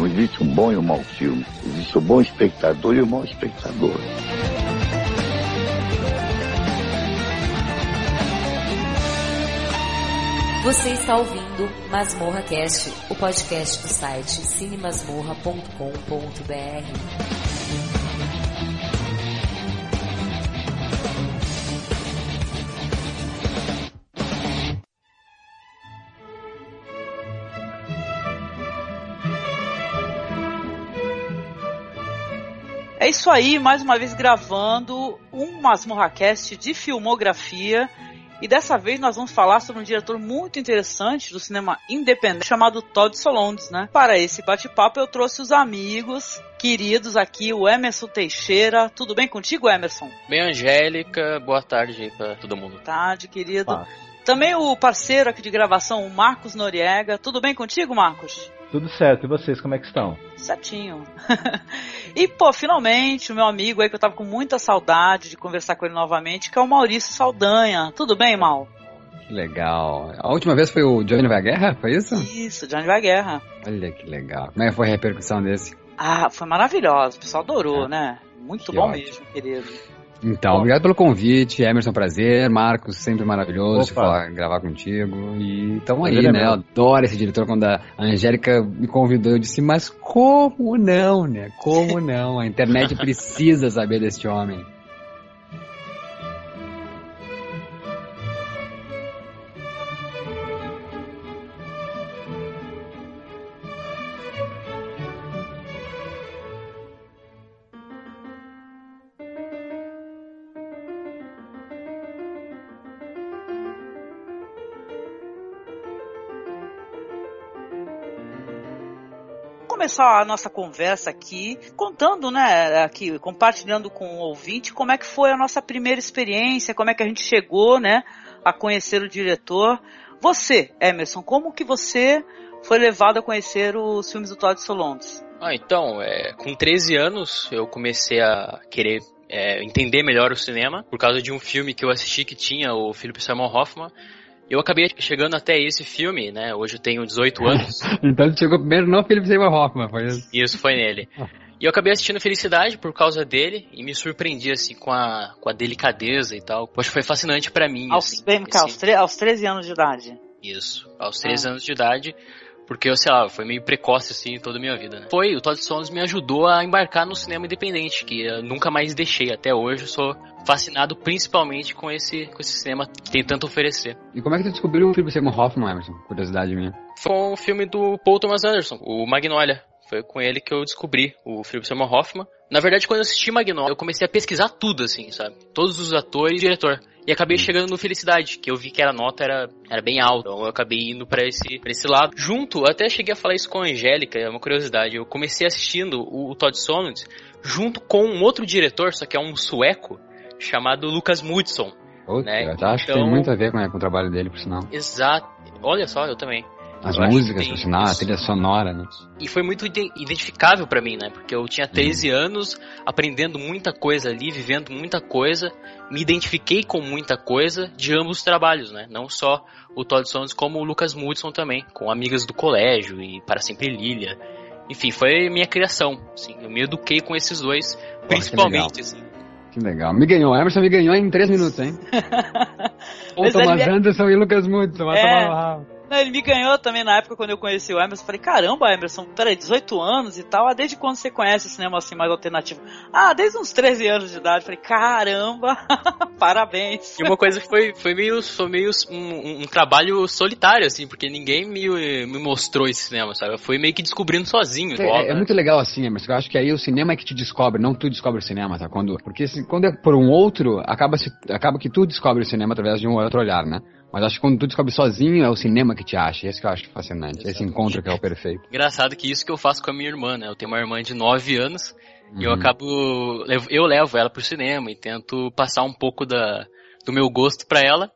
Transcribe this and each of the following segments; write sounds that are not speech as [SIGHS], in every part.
Não existe um bom e um mau filme. Existe o bom espectador e o mau espectador. Você está ouvindo Masmorra Cast, o podcast do site cinemasmorra.com.br. isso aí, mais uma vez gravando um Masmorracast de filmografia. E dessa vez nós vamos falar sobre um diretor muito interessante do cinema independente chamado Todd Solondz, né? Para esse bate-papo eu trouxe os amigos queridos aqui, o Emerson Teixeira. Tudo bem contigo, Emerson? Bem, Angélica. Boa tarde aí pra todo mundo. Boa tarde, querido. Ah. Também o parceiro aqui de gravação, o Marcos Noriega. Tudo bem contigo, Marcos? Tudo certo. E vocês, como é que estão? Certinho. [LAUGHS] e, pô, finalmente, o meu amigo aí que eu tava com muita saudade de conversar com ele novamente, que é o Maurício Saldanha. Tudo bem, Mal? Que legal. A última vez foi o Johnny vai guerra, foi isso? Isso, Johnny vai guerra. Olha que legal. Como é que foi a repercussão desse? Ah, foi maravilhoso. O pessoal adorou, é. né? Muito que bom ótimo. mesmo, querido. Então, obrigado pelo convite, Emerson, prazer, Marcos, sempre maravilhoso de falar, gravar contigo. E estamos aí, né? Eu adoro esse diretor. Quando a Angélica me convidou, eu disse, mas como não, né? Como não? A internet precisa saber deste homem. Começar a nossa conversa aqui contando, né, aqui, compartilhando com o ouvinte como é que foi a nossa primeira experiência, como é que a gente chegou, né, a conhecer o diretor. Você, Emerson, como que você foi levado a conhecer os filmes do Todd Solondz? Ah, então, é, com 13 anos eu comecei a querer é, entender melhor o cinema por causa de um filme que eu assisti que tinha o Philip Simon Hoffman eu acabei chegando até esse filme, né? Hoje eu tenho 18 anos. [LAUGHS] então chegou primeiro no Philip Seymour Hoffman, foi isso? Isso, foi nele. E eu acabei assistindo Felicidade por causa dele e me surpreendi, assim, com a, com a delicadeza e tal. Poxa, foi fascinante para mim, aos, assim. Bem, assim. aos, aos 13 anos de idade. Isso, aos 13 ah. anos de idade porque eu, sei lá, foi meio precoce assim toda a minha vida, né? Foi, o Todd Solondz me ajudou a embarcar no cinema independente, que eu nunca mais deixei até hoje, eu sou fascinado principalmente com esse, com esse cinema que tem tanto a oferecer. E como é que tu descobriu o filme Simon Hoffman, Emerson? Curiosidade minha. Foi um filme do Paul Thomas Anderson, o Magnolia. Foi com ele que eu descobri o Philip Seymour Hoffman. Na verdade, quando eu assisti Magnolia, eu comecei a pesquisar tudo, assim, sabe? Todos os atores e diretor. E acabei chegando no Felicidade, que eu vi que a nota era, era bem alta. Então eu acabei indo para esse, pra esse lado. Junto, até cheguei a falar isso com a Angélica, é uma curiosidade. Eu comecei assistindo o, o Todd Solondz junto com um outro diretor, só que é um sueco, chamado Lucas Mudson. né? Acho então, que tem então muito a ver com, com o trabalho dele, por sinal. Exato. Olha só, eu também. As eu músicas, por sinal, a trilha sonora, né? E foi muito identificável para mim, né? Porque eu tinha 13 uhum. anos, aprendendo muita coisa ali, vivendo muita coisa, me identifiquei com muita coisa de ambos os trabalhos, né? Não só o Todd Solondz, como o Lucas Mudson também, com amigas do colégio e Para Sempre Lilia. Enfim, foi minha criação, assim, eu me eduquei com esses dois, Pô, principalmente, que assim. Que legal. Me ganhou. Emerson me ganhou em 3 minutos, hein? [LAUGHS] o Thomas é... Anderson e Lucas Mudson. Vai é... tomar ele me ganhou também na época quando eu conheci o Emerson. Falei, caramba, Emerson, peraí, 18 anos e tal. Ah, desde quando você conhece o cinema assim mais alternativo? Ah, desde uns 13 anos de idade. Falei, caramba, [LAUGHS] parabéns. E uma coisa que foi, foi meio, foi meio um, um, trabalho solitário, assim, porque ninguém me, me mostrou esse cinema, sabe? Eu fui meio que descobrindo sozinho. É, é, muito legal assim, Emerson. Eu acho que aí o cinema é que te descobre, não tu descobre o cinema, tá? Quando, porque assim, quando é por um outro, acaba, se, acaba que tu descobre o cinema através de um outro olhar, né? Mas acho que quando tu descobre sozinho, é o cinema que te acha. Esse que eu acho fascinante. Esse encontro que é o perfeito. Engraçado que isso que eu faço com a minha irmã, né? Eu tenho uma irmã de 9 anos Uhum. e eu acabo. Eu levo ela pro cinema e tento passar um pouco da, do meu gosto pra ela.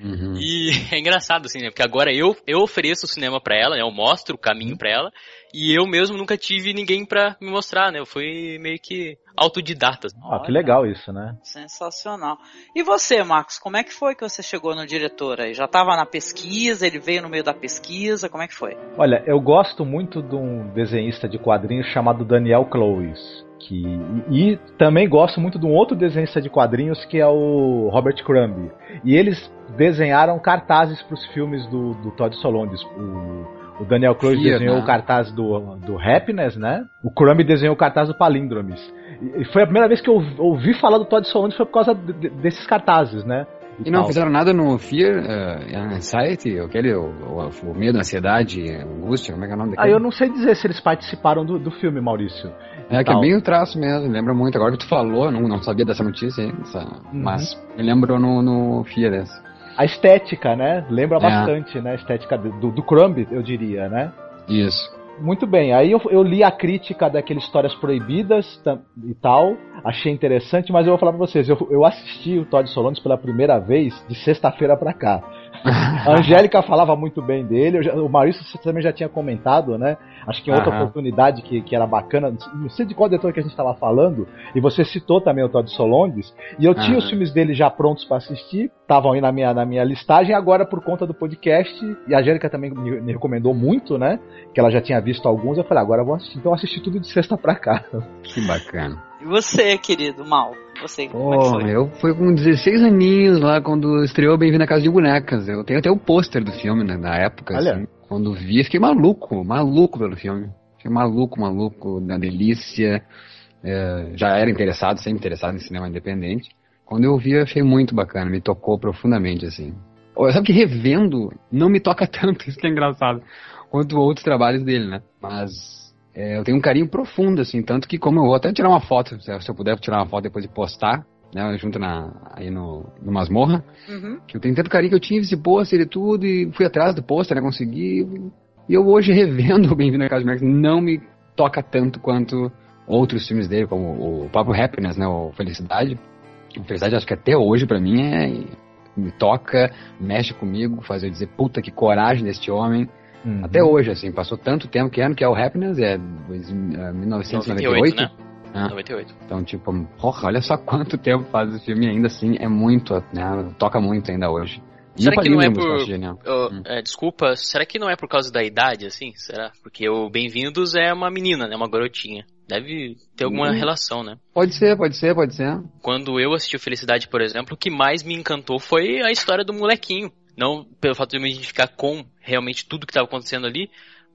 Uhum. E [LAUGHS] é engraçado, assim, né? Porque agora eu, eu ofereço o cinema pra ela, né? Eu mostro o caminho pra ela. E eu mesmo nunca tive ninguém pra me mostrar, né? Eu fui meio que autodidata. Ah, que legal isso, né? Sensacional. E você, Marcos, como é que foi que você chegou no diretor aí? Já estava na pesquisa, ele veio no meio da pesquisa, como é que foi? Olha, eu gosto muito de um desenhista de quadrinhos chamado Daniel Clowes. Que, e, e também gosto muito de um outro desenhista de quadrinhos que é o Robert Crumb. E eles desenharam cartazes para os filmes do, do Todd Solondz. O, o Daniel Clowes Fear, desenhou né? o cartaz do, do Happiness, né? O Crumb desenhou o cartaz do Palíndromes. E, e foi a primeira vez que eu ouvi falar do Todd Solondz foi por causa de- de- desses cartazes, né? E não tal. fizeram nada no Fear, uh, Anxiety, aquele, o, o, o medo, ansiedade, angústia, como é que é o nome Ah, daquele? eu não sei dizer se eles participaram do, do filme, Maurício. É, que é bem o traço mesmo, lembra muito. Agora que tu falou, não, não sabia dessa notícia essa- Uhum. mas me lembrou no, no Fear dessa. A estética, né? Lembra É. bastante, né? A estética do, do Crumb, eu diria, né? Isso. Muito bem, aí eu, eu li a crítica daqueles Histórias Proibidas e tal, achei interessante, mas eu vou falar pra vocês, eu, eu assisti o Todd Solondz pela primeira vez de sexta-feira pra cá. A [LAUGHS] Angélica falava muito bem dele, já- o Maurício você também já tinha comentado, né? Acho que em outra Aham. oportunidade que, que era bacana, não sei de qual diretor que a gente estava falando, e você citou também o Todd Solondz, e eu tinha os filmes dele já prontos pra assistir, estavam aí na minha, na minha listagem, agora por conta do podcast, e a Angélica também me, me recomendou muito, né? Que ela já tinha visto alguns, eu falei, agora eu vou assistir. Então eu assisti tudo de sexta pra cá. Que bacana. E você, querido, Mal? Você, como é que Oh, foi? eu fui com 16 aninhos lá quando estreou Bem-vindo à Casa de Bonecas. Eu tenho até o pôster do filme né, na época. Olha. assim. Quando vi, fiquei maluco, maluco pelo filme. Fiquei maluco, maluco, na delícia. É, já era interessado, sempre interessado em cinema independente. Quando eu vi, eu achei muito bacana, me tocou profundamente, assim. Sabe que revendo não me toca [LAUGHS] tanto, isso que é engraçado, quanto outros trabalhos dele, né? Mas é, eu tenho um carinho profundo, assim, tanto que como eu vou até tirar uma foto, se eu puder tirar uma foto depois de postar, né, junto na, aí no, no Masmorra, Uhum. que eu tenho tanto carinho que eu tive esse pôster e tudo, e fui atrás do pôster, né, consegui, e eu hoje revendo o Bem-vindo à Casa de Max não me toca tanto quanto outros filmes dele, como o próprio Happiness, né, o Felicidade. Felicidade acho que até hoje pra mim é me toca, mexe comigo, faz eu dizer, puta que coragem deste homem. Uhum. Até hoje, assim, passou tanto tempo que ano que é o Happiness, é dois- é 1998. 98, né? Ah. 98. Então, tipo, porra, olha só quanto tempo faz esse filme ainda assim é muito, né? Toca muito ainda hoje. E Será o que não é eu por- acho genial. Ô, Hum. é, desculpa, será que não é por causa da idade, assim? Será? Porque o Bem-vindos é uma menina, né? Uma garotinha. Deve ter alguma Hum. relação, né? Pode ser, pode ser, pode ser. Quando eu assisti o Felicidade, por exemplo, o que mais me encantou foi a história do molequinho. Não pelo fato de eu me identificar com realmente tudo que estava acontecendo ali,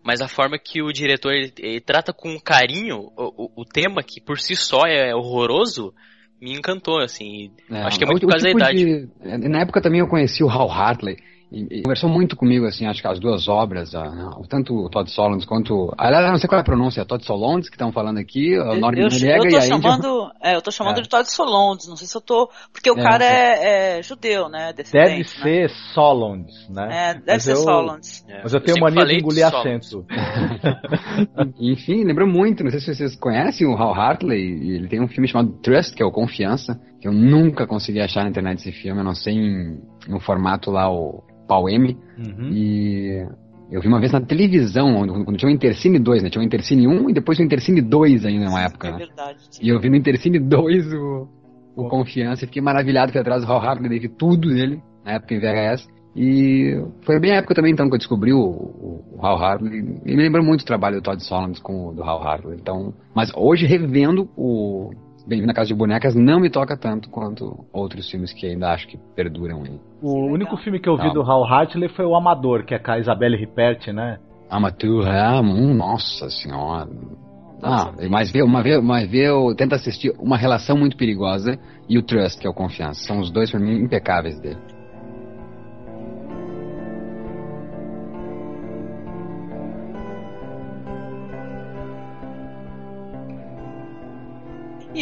mas a forma que o diretor ele, ele trata com carinho o, o- o tema, que por si só é horroroso, me encantou, assim. É, Acho que é muito por causa da tipo idade. de- Na época também eu conheci o Hal Hartley. E, e conversou muito comigo, assim, acho que as duas obras, a- tanto o Todd Solondz quanto. Aliás, eu não sei qual é a pronúncia, Todd Solondz, que estão falando aqui, o Norman eu, Noriega eu e tô a Angel. chamando, é, eu tô chamando É. de Todd Solondz, não sei se eu tô, porque o É, cara é, é judeu, né, Deve né? ser Solondz, né? É, deve Mas ser eu- Solondz. É, Mas eu tenho sempre mania de engolir Solondz. acento. [LAUGHS] Enfim, lembra muito, não sei se vocês conhecem o Hal Hartley, e ele tem um filme chamado Trust, que é o Confiança, que eu nunca consegui achar na internet esse filme, a não sei em, no formato lá, o Pau M, Uhum. e eu vi uma vez na televisão, quando tinha o Intercine 2, né, tinha o Intercine 1 e depois o Intercine 2 ainda numa época, É né, verdade. e eu vi no Intercine 2 o, o Confiança e fiquei maravilhado que atrás do Hal Hartley, vi tudo dele, na época em VHS, e foi bem a época também então que eu descobri o, o, o Hal Hartley. E me lembrou muito o trabalho do Todd Solondz com o do Hal Hartley. Então, mas hoje revendo o Bem-vindo à Casa de Bonecas não me toca tanto quanto outros filmes que ainda acho que perduram aí. O Legal. único filme que eu vi Calma. do Hal Hartley foi o Amador, que é com a Isabelle Ripert, né? Amateur, hum, nossa senhora. Ah, mas vê, uma vez, uma vez eu tento assistir Uma Relação Muito Perigosa e o Trust, que é o Confiança. São os dois, pra mim, impecáveis dele.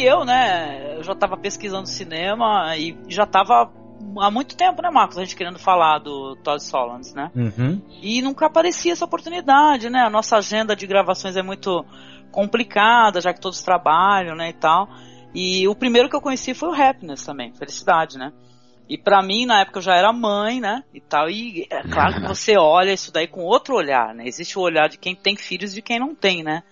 Eu, né, eu já tava pesquisando cinema e já tava há muito tempo, né, Marcos? A gente querendo falar do Todd Solondz, né? Uhum. E nunca aparecia essa oportunidade, né? A nossa agenda de gravações é muito complicada, já que todos trabalham, né, e tal. E o primeiro que eu conheci foi o Happiness também, Felicidade, né? E para mim, na época, eu já era mãe, né? E tal. E é claro que [LAUGHS] você olha isso daí com outro olhar, né? Existe o olhar de quem tem filhos e de quem não tem, né?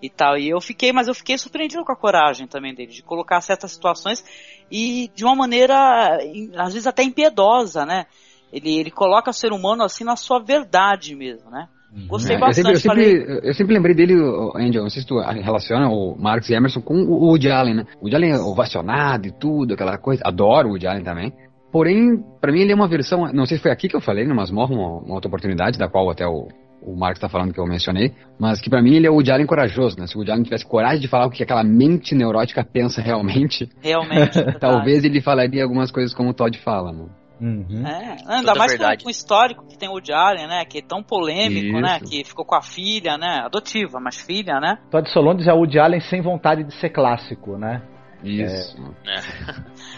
E tal. E eu fiquei, mas eu fiquei surpreendido com a coragem também dele, de colocar certas situações e de uma maneira, às vezes até impiedosa, né? Ele, ele coloca o ser humano assim na sua verdade mesmo, né? Gostei É, bastante. Eu sempre, eu, sempre, falei, eu sempre lembrei dele, Angel, não sei se tu relaciona o Marcos e Emerson com o Woody Allen, né? O Woody Allen é ovacionado e tudo, aquela coisa. Adoro o Woody Allen também. Porém, pra mim ele é uma versão, não sei se foi aqui que eu falei, no Masmorra, uma, uma outra oportunidade, da qual até o, o Marcos tá falando que eu mencionei, mas que pra mim ele é o Woody Allen corajoso, né? Se o Woody Allen tivesse coragem de falar o que aquela mente neurótica pensa realmente, realmente. [LAUGHS] é talvez ele falaria algumas coisas como o Todd fala, né? Uhum. É, ainda Toda mais com, verdade. com o histórico que tem o Woody Allen, né? Que é tão polêmico, Isso. né? Que ficou com a filha, né? Adotiva, mas filha, né? Todd Solondz é o Woody Allen sem vontade de ser clássico, né? Isso.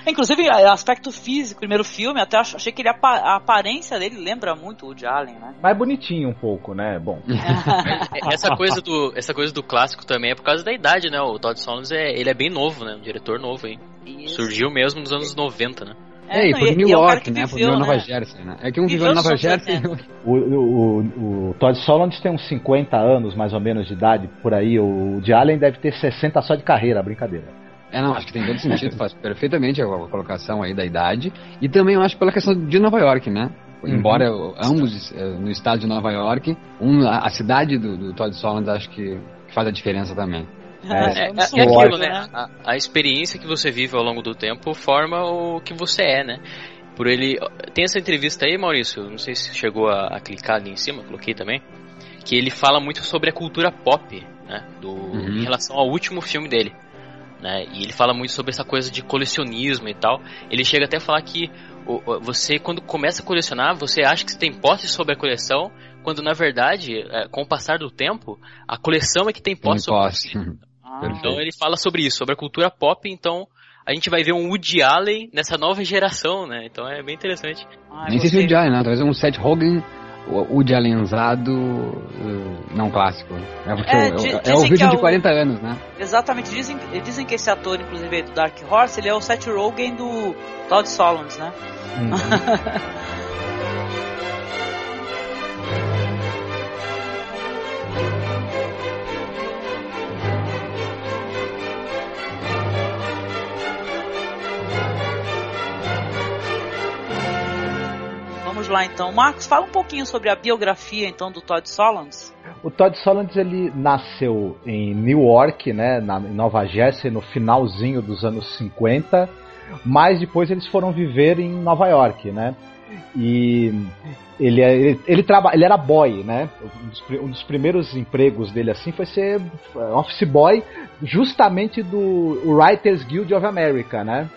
Inclusive, a- aspecto físico, primeiro filme, até ach- achei que ele, a apa- a aparência dele lembra muito o Woody Allen, né? Mais bonitinho um pouco, né? Bom. [LAUGHS] É, Essa coisa, do, essa coisa do clássico também é por causa da idade, né? O Todd Solondz, é, ele é bem novo, né? Um diretor novo aí. Isso. Surgiu mesmo nos anos 90, né? É, e não, por New e é né? Por viveu, Nova né? Jersey, né? É que um Viveu em Nova Jersey. 80. [LAUGHS] O, o, o, o Todd Solondz tem uns 50 anos, mais ou menos, de idade, por aí. O Woody Allen deve ter 60 só de carreira, brincadeira. É, não, acho que tem todo sentido, faz perfeitamente a colocação aí da idade. E também eu acho pela questão de Nova York, né? Embora ambos eh, no estado de Nova York, um, a, a cidade do, do Todd Solondz acho que faz a diferença também. [LAUGHS] É, É, é, é aquilo, né? A, a experiência que você vive ao longo do tempo forma o que você é, né? Por ele. Tem essa entrevista aí, Maurício, não sei se chegou a, a clicar ali em cima, coloquei também. Que ele fala muito sobre a cultura pop, né? Do, Em relação ao último filme dele. Né? E ele fala muito sobre essa coisa de colecionismo e tal. Ele chega até a falar que você, quando começa a colecionar, você acha que você tem posse sobre a coleção, quando na verdade, é, com o passar do tempo, a coleção é que tem Tem posse sobre posse. Ah, então ele fala sobre isso, sobre a cultura pop, então a gente vai ver um Woody Allen nessa nova geração, né? Então é bem interessante. ai, Nem sei se o gostei. Woody Allen, né? Talvez um Seth Rogen, o Woody Allenzado, eh, não clássico. É, porque É, o- di- é, o vídeo é de o- 40 anos, né? Exatamente, dizem, dizem que esse ator, inclusive, do Dark Horse, ele é o Seth Rogen do Todd Solondz, né? [LAUGHS] Lá então. Marcos, fala um pouquinho sobre a biografia então do Todd Solondz. O Todd Solondz ele nasceu em Newark, né, na, em Nova Jersey, no finalzinho dos anos 50, mas depois eles foram viver em Nova York, né? E ele, é- ele, ele, traba, ele era boy, né? Um dos, um dos primeiros empregos dele assim foi ser eh, office boy, justamente do Writers Guild of America, né?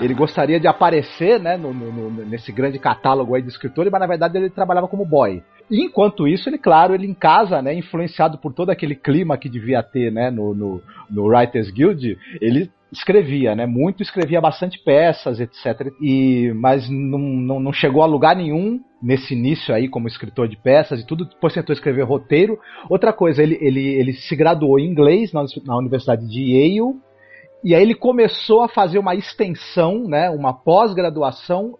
Ele gostaria de aparecer, né, no, no- no- nesse grande catálogo aí de escritores, mas na verdade ele trabalhava como boy. E enquanto isso, ele, claro, ele em casa, né, influenciado por todo aquele clima que devia ter, né, no, no, no Writers Guild, ele escrevia, né, muito, escrevia bastante peças, etc. E, mas não, não, não chegou a lugar nenhum nesse início aí como escritor de peças e tudo, depois tentou escrever roteiro. Outra coisa, ele, ele, ele se graduou em inglês na, na Universidade de Yale, e aí ele começou a fazer uma extensão, né, uma pós-graduação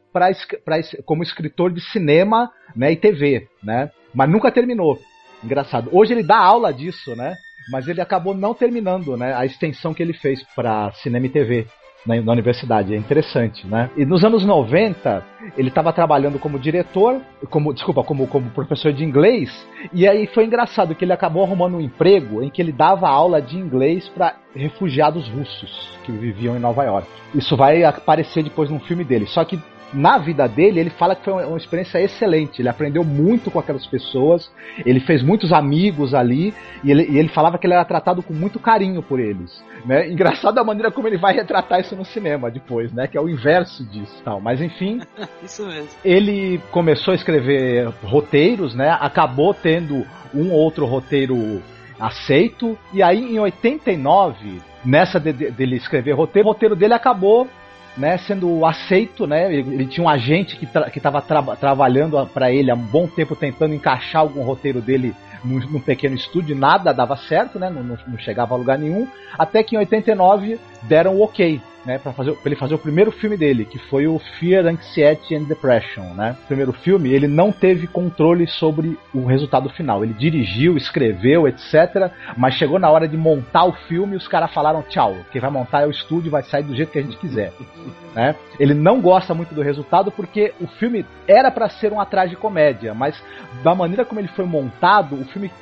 como escritor de cinema né, e TV, né? Mas nunca terminou. Engraçado. Hoje ele dá aula disso, né? Mas ele acabou não terminando, né? A extensão que ele fez para cinema e TV na, na universidade. É interessante, né? E nos anos 90, ele estava trabalhando como diretor, como desculpa, como, como professor de inglês. E aí foi engraçado que ele acabou arrumando um emprego em que ele dava aula de inglês para refugiados russos que viviam em Nova York. Isso vai aparecer depois num filme dele. Só que na vida dele, ele fala que foi uma experiência excelente. Ele aprendeu muito com aquelas pessoas, ele fez muitos amigos ali, e ele, e ele falava que ele era tratado com muito carinho por eles. Né? Engraçado a maneira como ele vai retratar isso no cinema depois, né? Que é o inverso disso tal. Mas enfim. [LAUGHS] isso mesmo. Ele começou a escrever roteiros, né? Acabou tendo um outro roteiro aceito. E aí, em 89, nessa de, de, dele escrever roteiro, o roteiro dele acabou né, sendo aceito, né? Ele, ele tinha um agente que tra que estava tra trabalhando para ele há um bom tempo tentando encaixar algum roteiro dele num, num pequeno estúdio, nada dava certo, né? Não, não, não, chegava a lugar nenhum, até que em 89 deram o ok né, para fazer, pra ele fazer o primeiro filme dele, que foi o Fear, Anxiety and Depression, né? O primeiro filme, ele não teve controle sobre o resultado final. Ele dirigiu, escreveu, etc, mas chegou na hora de montar o filme e os caras falaram tchau, quem vai montar é o estúdio, vai sair do jeito que a gente quiser, [LAUGHS] né? Ele não gosta muito do resultado porque o filme era para ser um atrás de comédia, mas da maneira como ele foi montado, o filme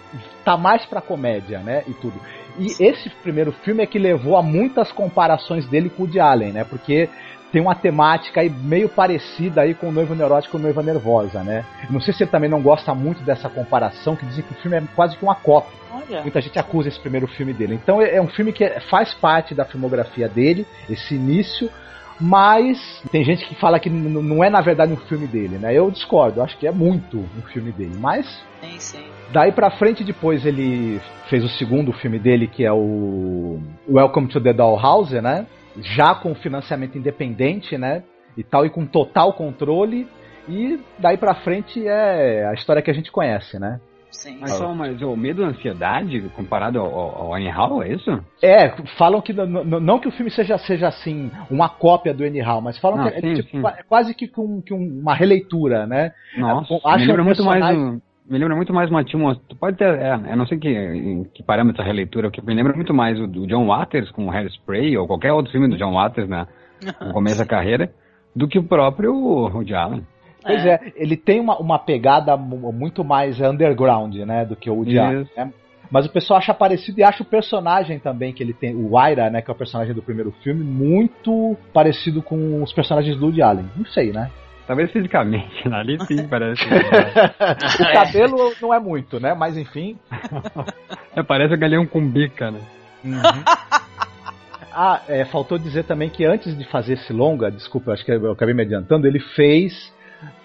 tá mais pra comédia, né, e tudo. E esse primeiro filme é que levou a muitas comparações dele com o de Allen, né? Porque tem uma temática aí meio parecida aí com o Noivo Neurótico e Noiva Nervosa, né? Não sei se ele também não gosta muito dessa comparação, que dizem que o filme é quase que uma cópia. Olha. Muita gente acusa esse primeiro filme dele. Então é um filme que faz parte da filmografia dele, esse início, mas tem gente que fala que não é na verdade um filme dele, né? Eu discordo, acho que é muito um filme dele, mas sim, sim. daí para frente depois ele fez o segundo filme dele que é o Welcome to the Dollhouse, né? Já com financiamento independente, né? E tal e com total controle e daí para frente é a história que a gente conhece, né? Sim. Mas só mas o medo e a ansiedade comparado ao, ao Annie Hall, é isso? É, falam que não que o filme seja, seja assim, uma cópia do Annie Hall, mas falam não, que sim, é, tipo, é, quase que, com, que uma releitura, né? Nossa, é, me lembra um muito mais um, me lembra muito mais uma Timo, pode ter, é, eu não sei que, em que parâmetro a releitura, que me lembra muito mais o do John Waters com o Hairspray ou qualquer outro filme do John Waters, né, no começo da carreira, do que o próprio Woody Allen. Pois é. é, ele tem uma, uma pegada muito mais underground, né, do que o Woody Allen. Né? Mas o pessoal acha parecido e acha o personagem também que ele tem, o Waira, né, que é o personagem do primeiro filme, muito parecido com os personagens do Woody Allen. Não sei, né? Talvez fisicamente, né? ali sim [LAUGHS] parece. o cabelo não é muito, né? Mas enfim. é, parece que ele é um cumbica, né? Uhum. ah, é, faltou dizer também que antes de fazer esse longa, desculpa, acho que eu acabei me adiantando, ele fez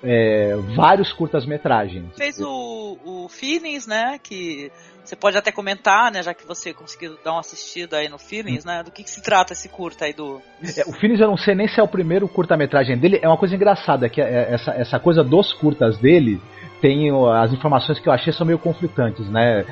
é, vários curtas-metragens. Fez o, o Feelings, né? Que você pode até comentar, né? Já que você conseguiu dar uma assistida aí no Feelings, né? Do que, que se trata esse curta aí do. É, o Feelings eu não sei nem se é o primeiro curta-metragem dele. É uma coisa engraçada, que é essa, essa coisa dos curtas dele tem as informações que eu achei são meio conflitantes, né?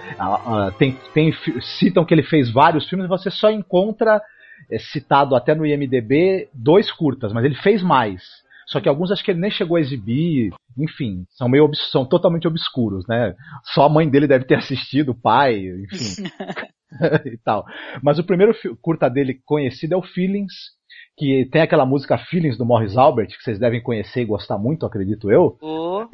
Tem, tem, citam que ele fez vários filmes você só encontra é, citado até no IMDB dois curtas, mas ele fez mais. Só que alguns acho que ele nem chegou a exibir, enfim, são meio são totalmente obscuros, né? Só a mãe dele deve ter [LAUGHS] assistido, o pai, enfim. [LAUGHS] [LAUGHS] e tal. Mas o primeiro curta dele conhecido é o Feelings, que tem aquela música Feelings do Morris Albert, que vocês devem conhecer e gostar muito, acredito eu. Oh.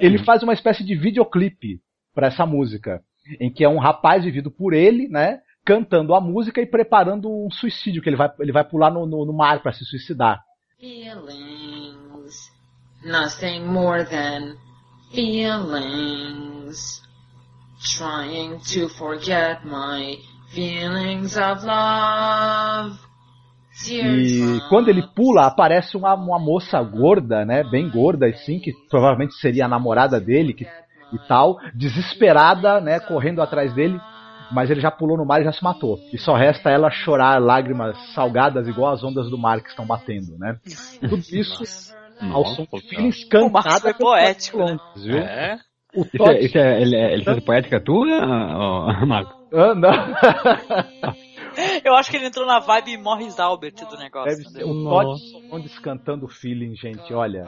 ele faz uma espécie de videoclipe para essa música, em que é um rapaz vivido por ele, né? Cantando a música e preparando um suicídio, que ele vai, ele vai pular no, no, no mar para se suicidar. Feelings, nothing more than feelings. Trying to forget my feelings of love. E quando ele pula, aparece uma, uma moça gorda, né? Bem gorda, assim, que provavelmente seria a namorada dele que, e tal, desesperada, né? Correndo atrás dele mas ele já pulou no mar e já se matou. E só resta ela chorar lágrimas salgadas igual as ondas do mar que estão batendo, né? Tudo isso ao som de filhos cantados. foi poético, né? viu? É. O isso, é, isso é, ele, ele fez poética tua, Marco? Ah, não. [LAUGHS] Eu acho que ele entrou na vibe Morris Albert do negócio. Deve ser. O Todd Sondes cantando feeling, gente, olha,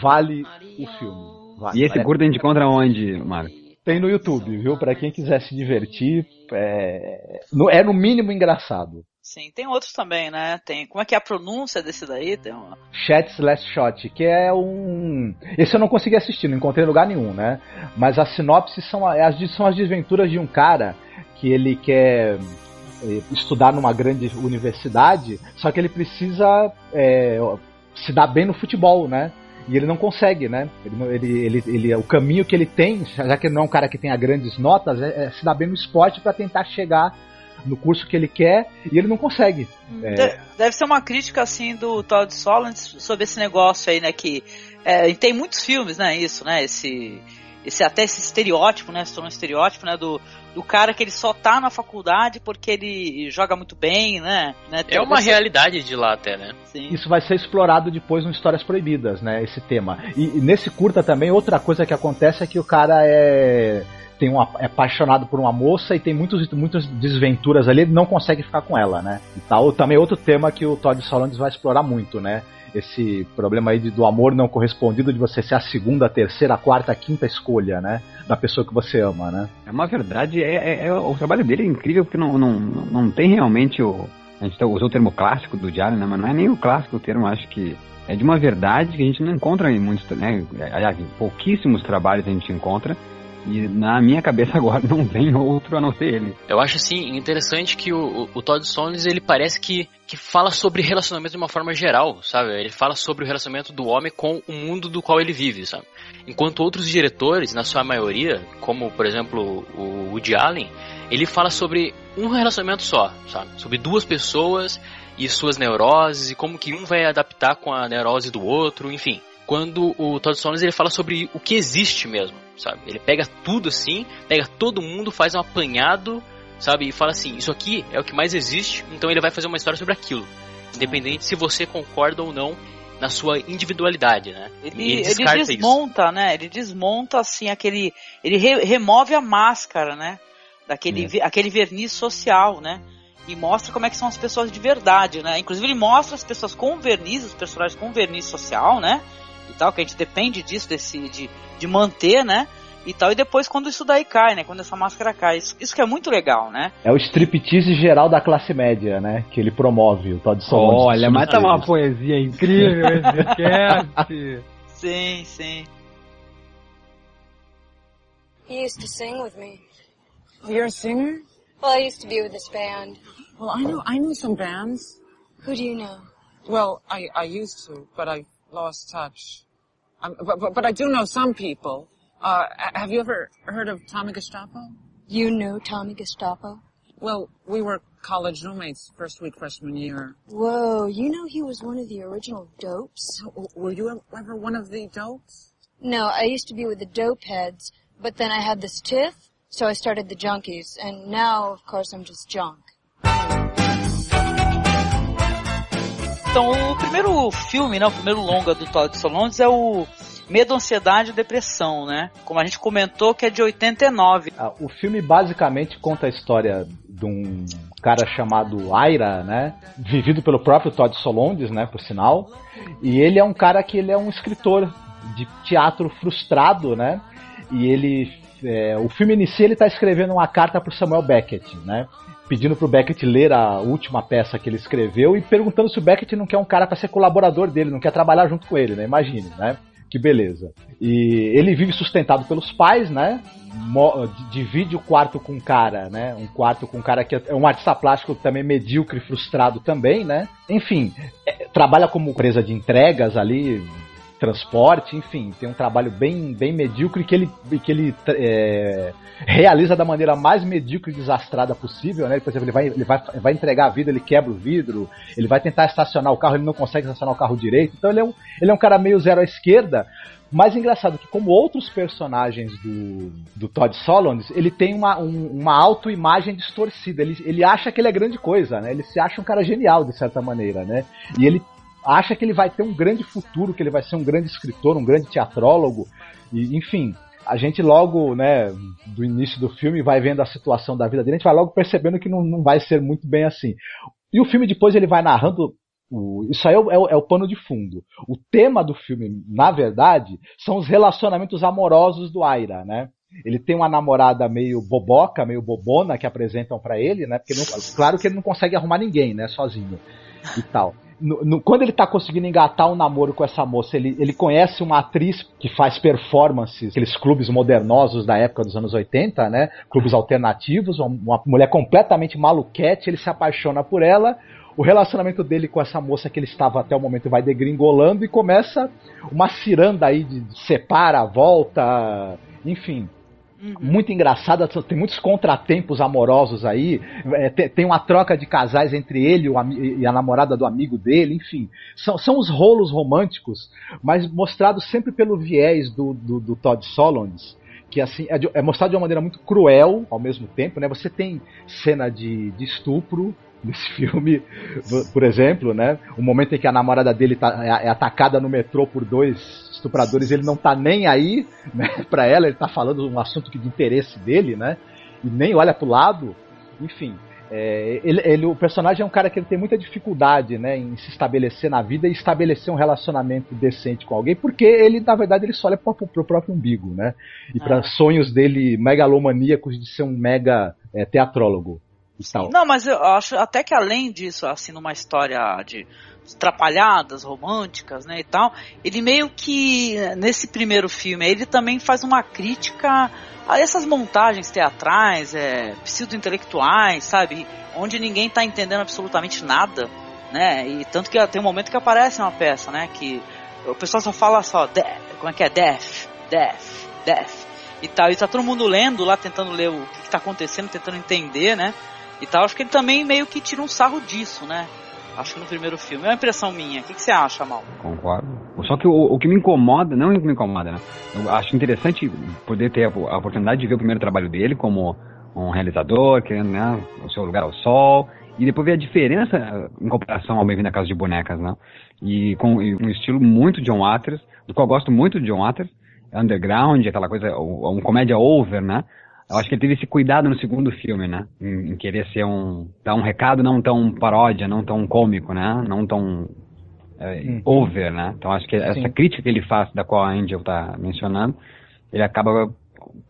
vale o filme. Vale, e esse gente encontra onde, Marco? Tem no YouTube, viu? Para quem quiser se divertir, é... é no mínimo engraçado. Sim, tem outros também, né? Tem. Como é que é a pronúncia desse daí? Tem uma... Chat's Last Shot, que é um. Esse eu não consegui assistir, não encontrei lugar nenhum, né? Mas as sinopses são as, são as desventuras de um cara que ele quer é, estudar numa grande universidade, só que ele precisa é, se dar bem no futebol, né? E ele não consegue, né? Ele, ele, ele, ele, o caminho que ele tem, já que ele não é um cara que tenha grandes notas, é, é se dar bem no esporte para tentar chegar no curso que ele quer e ele não consegue. É... Deve ser uma crítica assim do Todd Solondz sobre esse negócio aí, né? Que é, tem muitos filmes, né? Isso, né? Esse esse até esse estereótipo, né? Se tornou um estereótipo, né? Do, do cara que ele só tá na faculdade porque ele joga muito bem, né? né? É uma essa... realidade de lá até, né? Sim. Isso vai ser explorado depois no Histórias Proibidas, né? Esse tema. E, e nesse curta também, outra coisa que acontece é que o cara é tem uma, é apaixonado por uma moça e tem muitos, muitas desventuras ali, ele não consegue ficar com ela, né? E tal. Também outro tema que o Todd Solondz vai explorar muito, né? Esse problema aí de, do amor não correspondido, de você ser a segunda, a terceira, a quarta, a quinta escolha, né? Da pessoa que você ama, né? É uma verdade, é, é, é o trabalho dele é incrível porque não, não, não tem realmente o. A gente usou o termo clássico do diário, né? Mas não é nem o clássico o termo, acho que é de uma verdade que a gente não encontra em muitos, né? Aliás, em pouquíssimos trabalhos a gente encontra e na minha cabeça [LAUGHS] agora não vem outro a não ser ele. Eu acho assim interessante que o, o Todd Stones ele parece que, que fala sobre relacionamento de uma forma geral, sabe? Ele fala sobre o relacionamento do homem com o mundo do qual ele vive, sabe? Enquanto outros diretores, na sua maioria, como por exemplo o Woody Allen, ele fala sobre um relacionamento só, sabe? Sobre duas pessoas e suas neuroses e como que um vai adaptar com a neurose do outro, enfim quando o Todd Solondz ele fala sobre o que existe mesmo, sabe? Ele pega tudo assim, pega todo mundo, faz um apanhado, sabe? E fala assim, isso aqui é o que mais existe, então ele vai fazer uma história sobre aquilo. Independente se você concorda ou não na sua individualidade, né? Ele, ele, ele desmonta, isso. né? Ele desmonta assim aquele, ele re, remove a máscara, né? Daquele é. aquele verniz social, né? E mostra como é que são as pessoas de verdade, né? Inclusive ele mostra as pessoas com verniz, os personagens com verniz social, né? E tal, que a gente depende disso, desse, de, de manter, né? E tal, e depois quando isso daí cai, né? Quando essa máscara cai. Isso, isso que é muito legal, né? É o striptease geral da classe média, né? Que ele promove, o Todd Solondz. Olha, mas tá uma poesia incrível [LAUGHS] esse cast. sim, sim. He used to sing with me. Oh, you're a singer? Well, I used to be with this band. Well, I know I know some bands. Who do you know? Well, I I used to, but I lost touch. Um, but, but, but I do know some people. Uh, have you ever heard of Tommy Gestapo? You know Tommy Gestapo? Well, we were college roommates first week freshman year. Whoa, you know he was one of the original dopes? Were you ever one of the dopes? No, I used to be with the dope heads, but then I had this tiff, so I started the junkies, and now, of course, I'm just junk. Então, o primeiro filme, né, o primeiro longa do Todd Solondz é o Medo, Ansiedade e Depressão, né? Como a gente comentou, que é de 89. Ah, o filme basicamente conta a história de um cara chamado Aira, né? Vivido pelo próprio Todd Solondz, né? Por sinal. E ele é um cara que ele é um escritor de teatro frustrado, né? E ele... É, o filme inicia ele está escrevendo uma carta para Samuel Beckett, né? Pedindo pro Beckett ler a última peça que ele escreveu e perguntando se o Beckett não quer um cara para ser colaborador dele, não quer trabalhar junto com ele, né? Imagine, né? Que beleza. E ele vive sustentado pelos pais, né? Mo divide o quarto com um cara, né? Um quarto com um cara que é um artista plástico também medíocre, frustrado também, né? Enfim, é, trabalha como empresa de entregas ali, transporte, enfim, tem um trabalho bem, bem medíocre que ele, que ele é, realiza da maneira mais medíocre e desastrada possível, né? Por exemplo, ele vai, ele vai, vai entregar a vida, ele quebra o vidro, ele vai tentar estacionar o carro, ele não consegue estacionar o carro direito, então ele é um, ele é um cara meio zero à esquerda, mas engraçado que, como outros personagens do, do Todd Solondz, ele tem uma, um, uma autoimagem distorcida. Ele, ele acha que ele é grande coisa, né? Ele se acha um cara genial, de certa maneira, né? E ele acha que ele vai ter um grande futuro, que ele vai ser um grande escritor, um grande teatrólogo, e, enfim. A gente logo, né, do início do filme, vai vendo a situação da vida dele, a gente vai logo percebendo que não, não vai ser muito bem assim. E o filme depois ele vai narrando o, isso aí é o, é, o, é pano de fundo. O tema do filme, na verdade, são os relacionamentos amorosos do Aira, né? Ele tem uma namorada meio boboca, meio bobona que apresentam para ele, né? Porque não, claro que ele não consegue arrumar ninguém, né? Sozinho e tal no, no, quando ele tá conseguindo engatar um namoro com essa moça, ele, ele conhece uma atriz que faz performances, aqueles clubes modernosos da época dos anos 80, né? Clubes alternativos, uma, uma mulher completamente maluquete, ele se apaixona por ela. O relacionamento dele com essa moça que ele estava até o momento vai degringolando e começa uma ciranda aí de separa, volta, enfim. Uhum. Muito engraçada, tem muitos contratempos amorosos aí. É, tem, tem, uma troca de casais entre ele e a namorada do amigo dele, enfim. São, são os rolos românticos, mas mostrados sempre pelo viés do, do, do Todd Solondz, que assim é, de, é, mostrado de uma maneira muito cruel ao mesmo tempo, né? Você tem cena de, de estupro nesse filme, por exemplo, né? O momento em que a namorada dele tá, é, é atacada no metrô por dois estupradores, ele não tá nem aí, né, [LAUGHS] para ela, ele tá falando um assunto que de interesse dele, né? E nem olha pro lado, enfim. É, ele, ele, o personagem é um cara que ele tem muita dificuldade né, em se estabelecer na vida e estabelecer um relacionamento decente com alguém, porque ele, na verdade, ele só olha pro, pro próprio umbigo, né? E para ah. sonhos dele megalomaníacos de ser um mega é, teatrólogo. Não, mas eu acho até que além disso, assim, numa história de atrapalhadas, românticas, né, e tal, ele meio que, nesse primeiro filme, ele também faz uma crítica a essas montagens teatrais, é, pseudo-intelectuais, sabe, onde ninguém está entendendo absolutamente nada, né, e tanto que tem um momento que aparece uma peça, né, que o pessoal só fala só, como é que é, death, death, death, e tal, e tá todo mundo lendo lá, tentando ler o que está acontecendo, tentando entender, né, e tal. Acho que ele também meio que tira um sarro disso, né? Acho que no primeiro filme. É uma impressão minha. O que, que você acha, Mal? Concordo. Só que o, o, que me incomoda, não que me incomoda, né? Eu acho interessante poder ter a, a oportunidade de ver o primeiro trabalho dele como um realizador, querendo, né, o seu lugar ao sol, e depois ver a diferença em comparação ao Bem-vindo à Casa de Bonecas, né? E com e um estilo muito John Waters, do qual eu gosto muito de John Waters, underground, aquela coisa, um comédia over, né? Eu acho que ele teve esse cuidado no segundo filme, né? Em, em, querer ser um. dar um recado não tão paródia, não tão cômico, né? Não tão é, uhum. over, né? Então acho que Sim. essa crítica que ele faz, da qual a Angel está mencionando, ele acaba,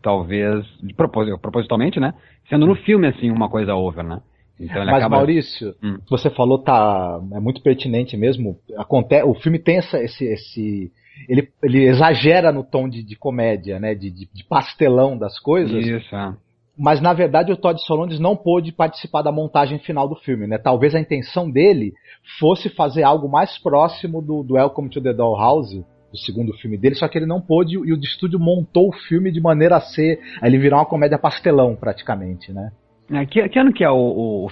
talvez, de propós propositalmente, né? Sendo no filme, assim, uma coisa over, né? Então Mas acaba... Maurício, hum. você falou tá é muito pertinente mesmo. Acontece, o filme tem essa, esse, esse ele, ele exagera no tom de, de comédia, né? De, de, de, pastelão das coisas. Isso, é. Mas na verdade o Todd Solondz não pôde participar da montagem final do filme, né? Talvez a intenção dele fosse fazer algo mais próximo do, do Welcome to the Dollhouse, do segundo filme dele, só que ele não pôde e o estúdio montou o filme de maneira a ser, a ele virar uma comédia pastelão praticamente, né? É, que, que ano que é o, o, o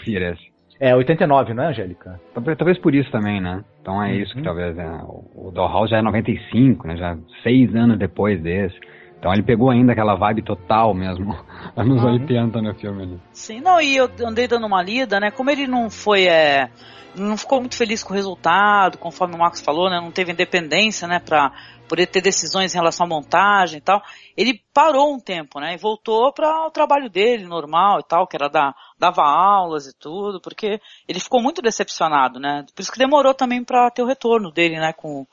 é, 89, não é, Angélica? Talvez, por isso também, né? Então é uhum. isso que talvez. É, o, o Dollhouse já é 95, né? Já seis anos depois desse. Então ele pegou ainda aquela vibe total mesmo, [LAUGHS] anos uhum. 80 no filme ali. Sim, não, e eu andei dando uma lida, né? Como ele não foi. É, não ficou muito feliz com o resultado, conforme o Marcos falou, né? Não teve independência, né? Pra poder ter decisões em relação à montagem e tal. Ele parou um tempo, né? E voltou para o trabalho dele normal e tal, que era dar dava aulas e tudo, porque ele ficou muito decepcionado, né? Por isso que demorou também para ter o retorno dele, né? Com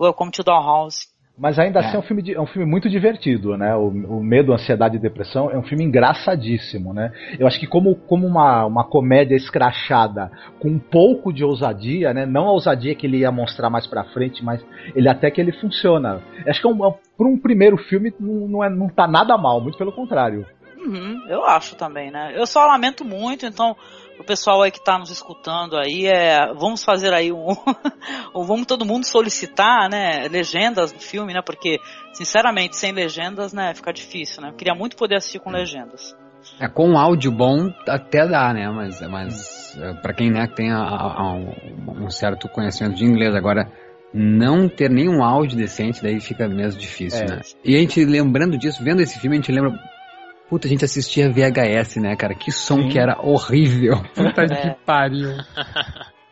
Welcome to Dollhouse. Mas ainda assim é. assim é um filme, de, é um filme muito divertido, né? O, o, Medo, Ansiedade e Depressão é um filme engraçadíssimo, né? Eu acho que como, como uma, uma comédia escrachada com um pouco de ousadia, né? Não a ousadia que ele ia mostrar mais pra frente, mas ele até que ele funciona. Acho que é um, para um primeiro filme não, não, é, não tá nada mal, muito pelo contrário. Uhum, eu acho também, né? Eu só lamento muito, então o pessoal aí que está nos escutando aí, é, vamos fazer aí um, [LAUGHS] vamos todo mundo solicitar, né, legendas do filme, né, porque sinceramente sem legendas, né, fica difícil, né. Eu queria muito poder assistir com legendas. É com um áudio bom até dá, né, mas, mas é, para quem né tem a, a, um certo conhecimento de inglês agora não ter nenhum áudio decente, daí fica mesmo difícil, é. né? E a gente lembrando disso, vendo esse filme, a gente lembra Puta, a gente assistia VHS, né, cara? Que som Sim. que era horrível. [LAUGHS] Puta é. que pariu.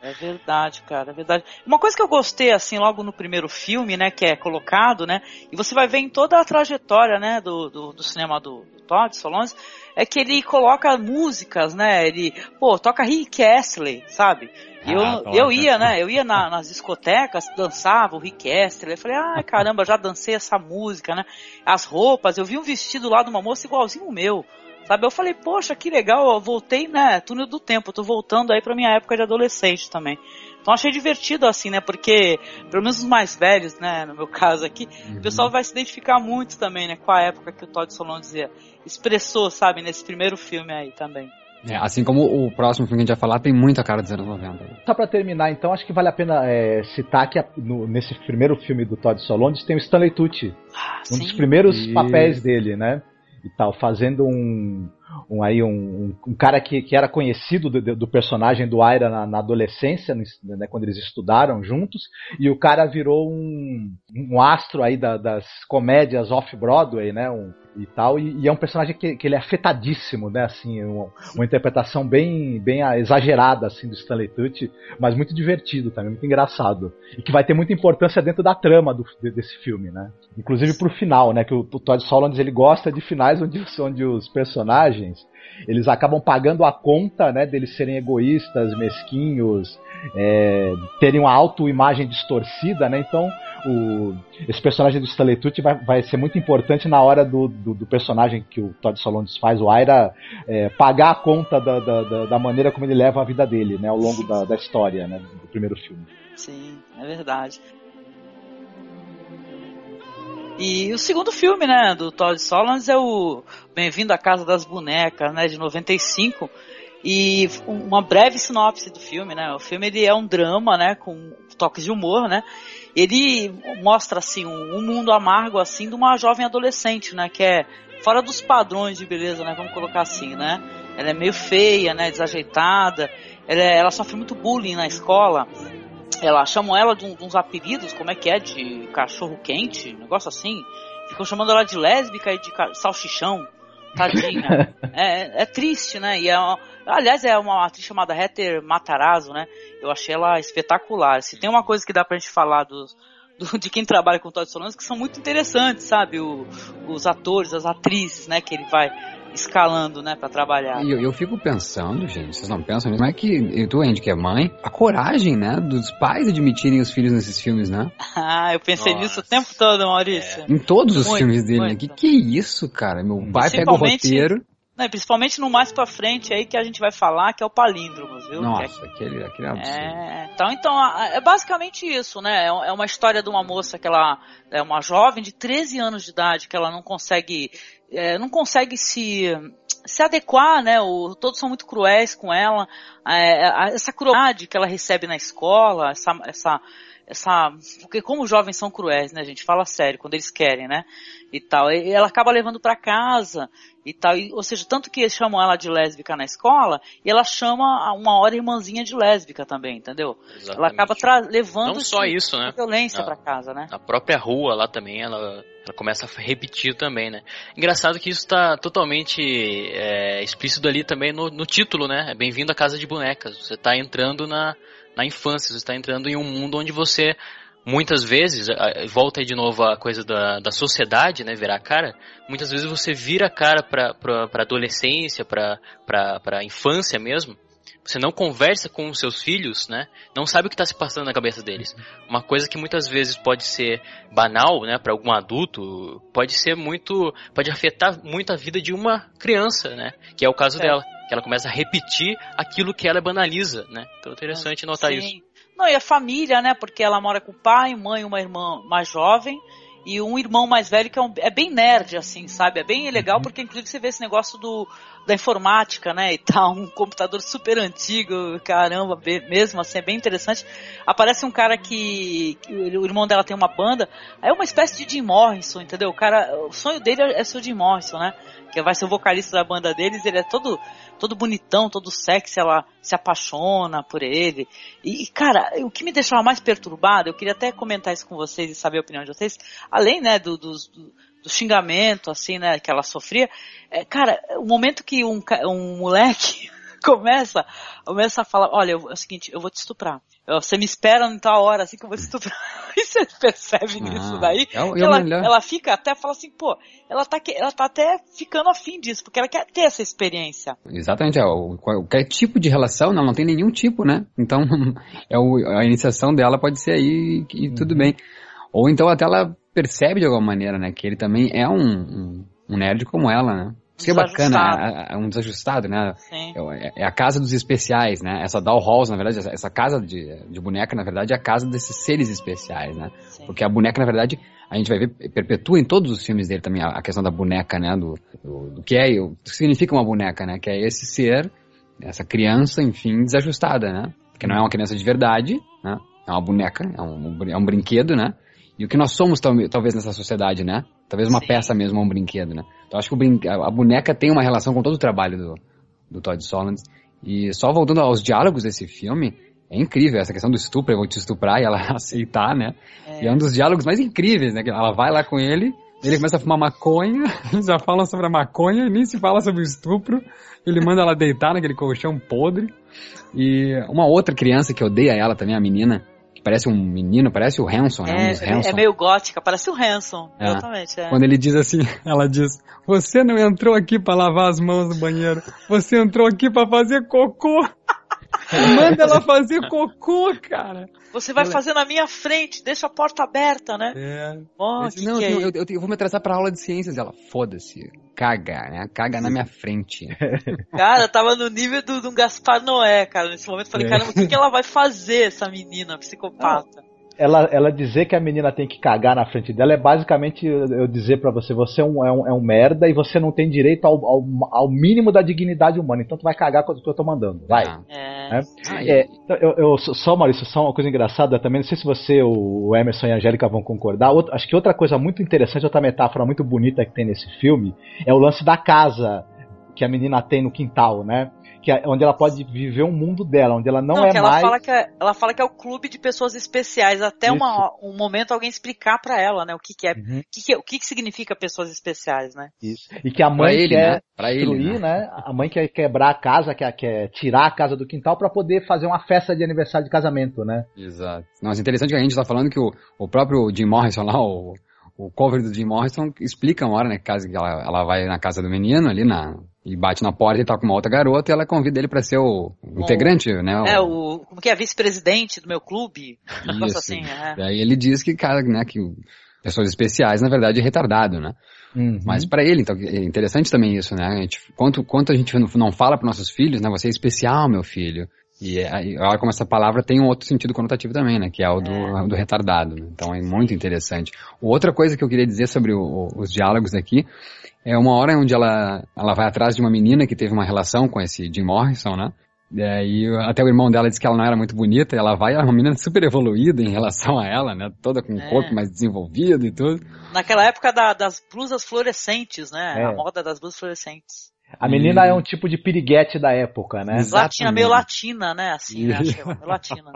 É verdade, cara, é verdade. Uma coisa que eu gostei, assim, logo no primeiro filme, né, que é colocado, né, e você vai ver em toda a trajetória, né, do, do, do cinema do, do Todd Solondz, é que ele coloca músicas, né, ele, pô, toca Rick Astley, sabe? eu, ah, eu ia, né? Eu ia na, nas discotecas, dançava o Rick Astley. Eu falei, ai [LAUGHS] caramba, já dancei essa música, né? As roupas, eu vi um vestido lá de uma moça igualzinho o meu. Sabe? Eu falei, poxa, que legal, eu voltei, né? Túnel do tempo, eu tô voltando aí pra minha época de adolescente também. Então achei divertido assim, né? Porque, pelo menos os mais velhos, né? No meu [LAUGHS] caso aqui, uhum. o pessoal vai se identificar muito também, né? Com a época que o Todd Solondz dizia, expressou, sabe? Nesse primeiro filme aí também. É, assim como o próximo filme que a gente vai falar tem muita cara dos anos 90. Só pra terminar, então, acho que vale a pena é, citar que a, no, nesse primeiro filme do Todd Solondz tem o Stanley Tucci. Ah, um sim. dos primeiros e... papéis dele, né? E tal, fazendo um, um, aí um, um, cara que, que era conhecido do, do personagem do Aira na, na adolescência, né, quando eles estudaram juntos, e o cara virou um, um astro aí da, das comédias off-Broadway, né? Um, e tal, e, e, é um personagem que, que ele é afetadíssimo, né, assim, uma, uma, interpretação bem, bem exagerada, assim, do Stanley Tucci, mas muito divertido também, muito engraçado, e que vai ter muita importância dentro da trama do, desse filme, né, inclusive pro final, né, que o, o Todd Solondz, ele gosta de finais onde, [LAUGHS] onde os personagens, eles acabam pagando a conta, né, deles serem egoístas, mesquinhos, é, terem uma autoimagem distorcida, né, então o, esse personagem do Stanley vai, vai ser muito importante na hora do, do, do personagem que o Todd Solondz faz, o Aira, é, pagar a conta da, da, da, maneira como ele leva a vida dele, né, ao longo da, da história, né, do primeiro filme. Sim, é verdade. E o segundo filme, né, do Todd Solondz é o Bem-vindo à Casa das Bonecas, né, de 95. E uma breve sinopse do filme, né? O filme ele é um drama, né, com toques de humor, né? Ele mostra assim um, mundo amargo assim de uma jovem adolescente, né, que é fora dos padrões de beleza, né, vamos colocar assim, né? Ela é meio feia, né, desajeitada. Ela, é, ela sofre muito bullying na escola. Ela chamam ela de, de uns apelidos, como é que é, de cachorro quente, negócio assim. Ficam chamando ela de lésbica e de salsichão. Tadinha. [LAUGHS] é, é, triste, né? E é uma, aliás, é uma atriz chamada Heather Matarazzo, né? Eu achei ela espetacular. Se tem uma coisa que dá pra gente falar dos, do, de quem trabalha com Todd Solondz que são muito interessantes, sabe? O, os atores, as atrizes, né? Que ele vai escalando, né, para trabalhar. E eu, eu, fico pensando, gente, vocês não pensam nisso, mas é que tu, Andy, que é mãe, a coragem, né, dos pais admitirem os filhos nesses filmes, né? [LAUGHS] ah, eu pensei Nossa. nisso o tempo todo, Maurício. É. Em todos os muito, filmes dele, muito. né? Que que é isso, cara? Meu pai pega o roteiro... Não, principalmente no mais pra frente aí que a gente vai falar, que é o palíndromos, viu? Nossa, é... aquele, aquele é absurdo. É, então, então, é basicamente isso, né? É, é uma história de uma moça que ela é uma jovem de 13 anos de idade, que ela não consegue é, não consegue se se adequar, né? O, todos são muito cruéis com ela. É, essa crueldade que ela recebe na escola, essa, essa, essa, porque como os jovens são cruéis, né? A gente fala sério quando eles querem, né? E tal. E ela acaba levando para casa e tal. E, ou seja, tanto que eles chamam ela de lésbica na escola, e ela chama uma hora irmãzinha de lésbica também, entendeu? Exatamente. Ela acaba levando não só isso, né? violência para casa, né? A própria rua lá também, ela, ela começa a repetir também, né? Engraçado que isso está totalmente é, explícito ali também no, no título, né? É Bem-vindo à Casa de Bonecas. Você está entrando na, na infância, você está entrando em um mundo onde você muitas vezes, volta aí de novo a coisa da, da sociedade, né, virar a cara, muitas vezes você vira a cara para pra adolescência, para pra infância mesmo, você não conversa com os seus filhos, né? Não sabe o que está se passando na cabeça deles. Uma coisa que muitas vezes pode ser banal, né, para algum adulto, pode ser muito, pode afetar muito a vida de uma criança, né? Que é o caso é. dela, que ela começa a repetir aquilo que ela banaliza, né? Então é interessante notar Sim. isso. Não, e a família, né? Porque ela mora com o pai, mãe, uma irmã mais jovem e um irmão mais velho que é, um, é bem nerd, assim, sabe? É bem legal uhum. porque inclusive você vê esse negócio do, da informática, né? E tal, um computador super antigo, caramba, mesmo assim, é bem interessante. Aparece um cara que, que, o irmão dela tem uma banda, é uma espécie de Jim Morrison, entendeu? O cara, o sonho dele é ser o Jim Morrison, né? Que vai ser o vocalista da banda deles, ele é todo todo bonitão, todo sexy, ela se apaixona por ele. E, cara, o que me deixava mais perturbado, eu queria até comentar isso com vocês e saber a opinião de vocês, além, né, do, do xingamento, assim, né, que ela sofria, é, cara, o momento que um, um moleque [LAUGHS] começa, começa a falar, olha, é o seguinte, eu vou te estuprar. Você me espera em tal hora, assim que eu vou te estuprar. [LAUGHS] E você percebe ah, nisso daí. É, é ela, ela fica até, fala assim, pô, ela tá, ela tá até ficando afim disso, porque ela quer ter essa experiência. Exatamente, é, o, qualquer tipo de relação, não, não tem nenhum tipo, né? Então, [LAUGHS] é o, a iniciação dela pode ser aí e, e tudo bem. Ou então até ela percebe de alguma maneira, né, que ele também é um, um, um nerd como ela, né? Isso que é bacana, é, é, um desajustado, né? Sim. É, é, a casa dos especiais, né? Essa doll house, na verdade, essa casa de, de boneca, na verdade, é a casa desses seres especiais, né? Sim. Porque a boneca, na verdade, a gente vai ver, perpetua em todos os filmes dele também a, a questão da boneca, né? Do, do, do, que é, o que significa uma boneca, né? Que é esse ser, essa criança, enfim, desajustada, né? Que não é uma criança de verdade, né? É uma boneca, é um, é um brinquedo, né? E o que nós somos tal- talvez nessa sociedade, né? Talvez uma Sim. peça mesmo, um brinquedo, né? Então acho que brin- a boneca tem uma relação com todo o trabalho do, do Todd Solondz. E só voltando aos diálogos desse filme, é incrível essa questão do estupro, eu vou te estuprar e ela [LAUGHS] aceitar, né? E é um dos diálogos mais incríveis, né? Que ela vai lá com ele, ele começa a fumar maconha, eles [LAUGHS] já falam sobre a maconha, nem se fala sobre o estupro. Ele manda ela deitar naquele colchão podre. E uma outra criança que odeia ela também, a menina, que parece um menino, parece o Hanson, né? Um É, dos é, Hanson. é meio gótica, parece o Hanson. É. Exatamente, é. Quando ele diz assim, [LAUGHS] ela diz: Você não entrou aqui pra lavar as mãos no banheiro, você entrou aqui pra fazer cocô. [LAUGHS] Manda ela fazer cocô, cara. Você vai Ela- fazer na minha frente, deixa a porta aberta, né? É. Oh, Eu disse, que não, que eu, é isso? eu, eu vou me atrasar pra aula de ciências. Ela, foda-se, caga, né? Caga na minha frente. [LAUGHS] Cara, tava no nível do, do Gaspar Noé, cara. Nesse momento eu falei, É. caramba, o que, que ela vai fazer, essa menina psicopata? Ela, ela dizer que a menina tem que cagar na frente dela é basicamente eu dizer pra você, você é um, é, um, é um merda e você não tem direito ao, ao, ao mínimo da dignidade humana, então tu vai cagar quando eu tô mandando, vai. Ah. É. né? É, então, eu, eu- só, Maurício, só uma coisa engraçada também, não sei se você, o o Emerson e a Angélica vão concordar. Outra- acho que outra coisa muito interessante, outra metáfora muito bonita que tem nesse filme, é o lance da casa que a menina tem no quintal, né? Que é onde ela pode viver um mundo dela, onde ela não, é que ela mais. fala que é, ela fala que é o clube de pessoas especiais, até uma, um momento alguém explicar pra ela, né, o que que é, Uhum. o que que, é- o que que significa pessoas especiais, né? Isso. E que a Pra mãe ele, quer né? Pra ele, destruir, né? né? A mãe quer quebrar a casa, quer, quer tirar a casa do quintal pra poder fazer uma festa de aniversário de casamento, né? Exato. Nossa, interessante que a gente tá falando que o, o próprio Jim Morrison lá, o, o cover do Jim Morrison, explica uma hora, né, que ela, ela vai na casa do menino ali na, e bate na porta e tá com uma outra garota e ela convida ele pra ser o, o integrante, né? É, o, como que é, vice-presidente do meu clube, Isso. assim, é. Daí ele diz que, cara, né, que o- pessoas especiais, na verdade, é retardado, né? Uhum. Mas pra ele, então, é interessante também isso, né? A gente, quanto, quanto a gente não- fala para nossos filhos, né? Você é especial, meu filho. E é- aí, olha como essa palavra tem um outro sentido conotativo também, né? Que é o do, do retardado. né? Então é muito interessante. Outra coisa que eu queria dizer sobre o- o- os diálogos aqui é uma hora onde ela, ela vai atrás de uma menina que teve uma relação com esse Jim Morrison, né? E aí, até o irmão dela disse que ela não era muito bonita, e ela vai, ela é uma menina super evoluída em relação a ela, né? Toda com um É. corpo mais desenvolvido e tudo. Naquela época da- das blusas fluorescentes, né? É. A moda das blusas fluorescentes. A menina é um tipo de piriguete da época, né? Latina, meio latina, né? Assim, né? Acho que é meio latina.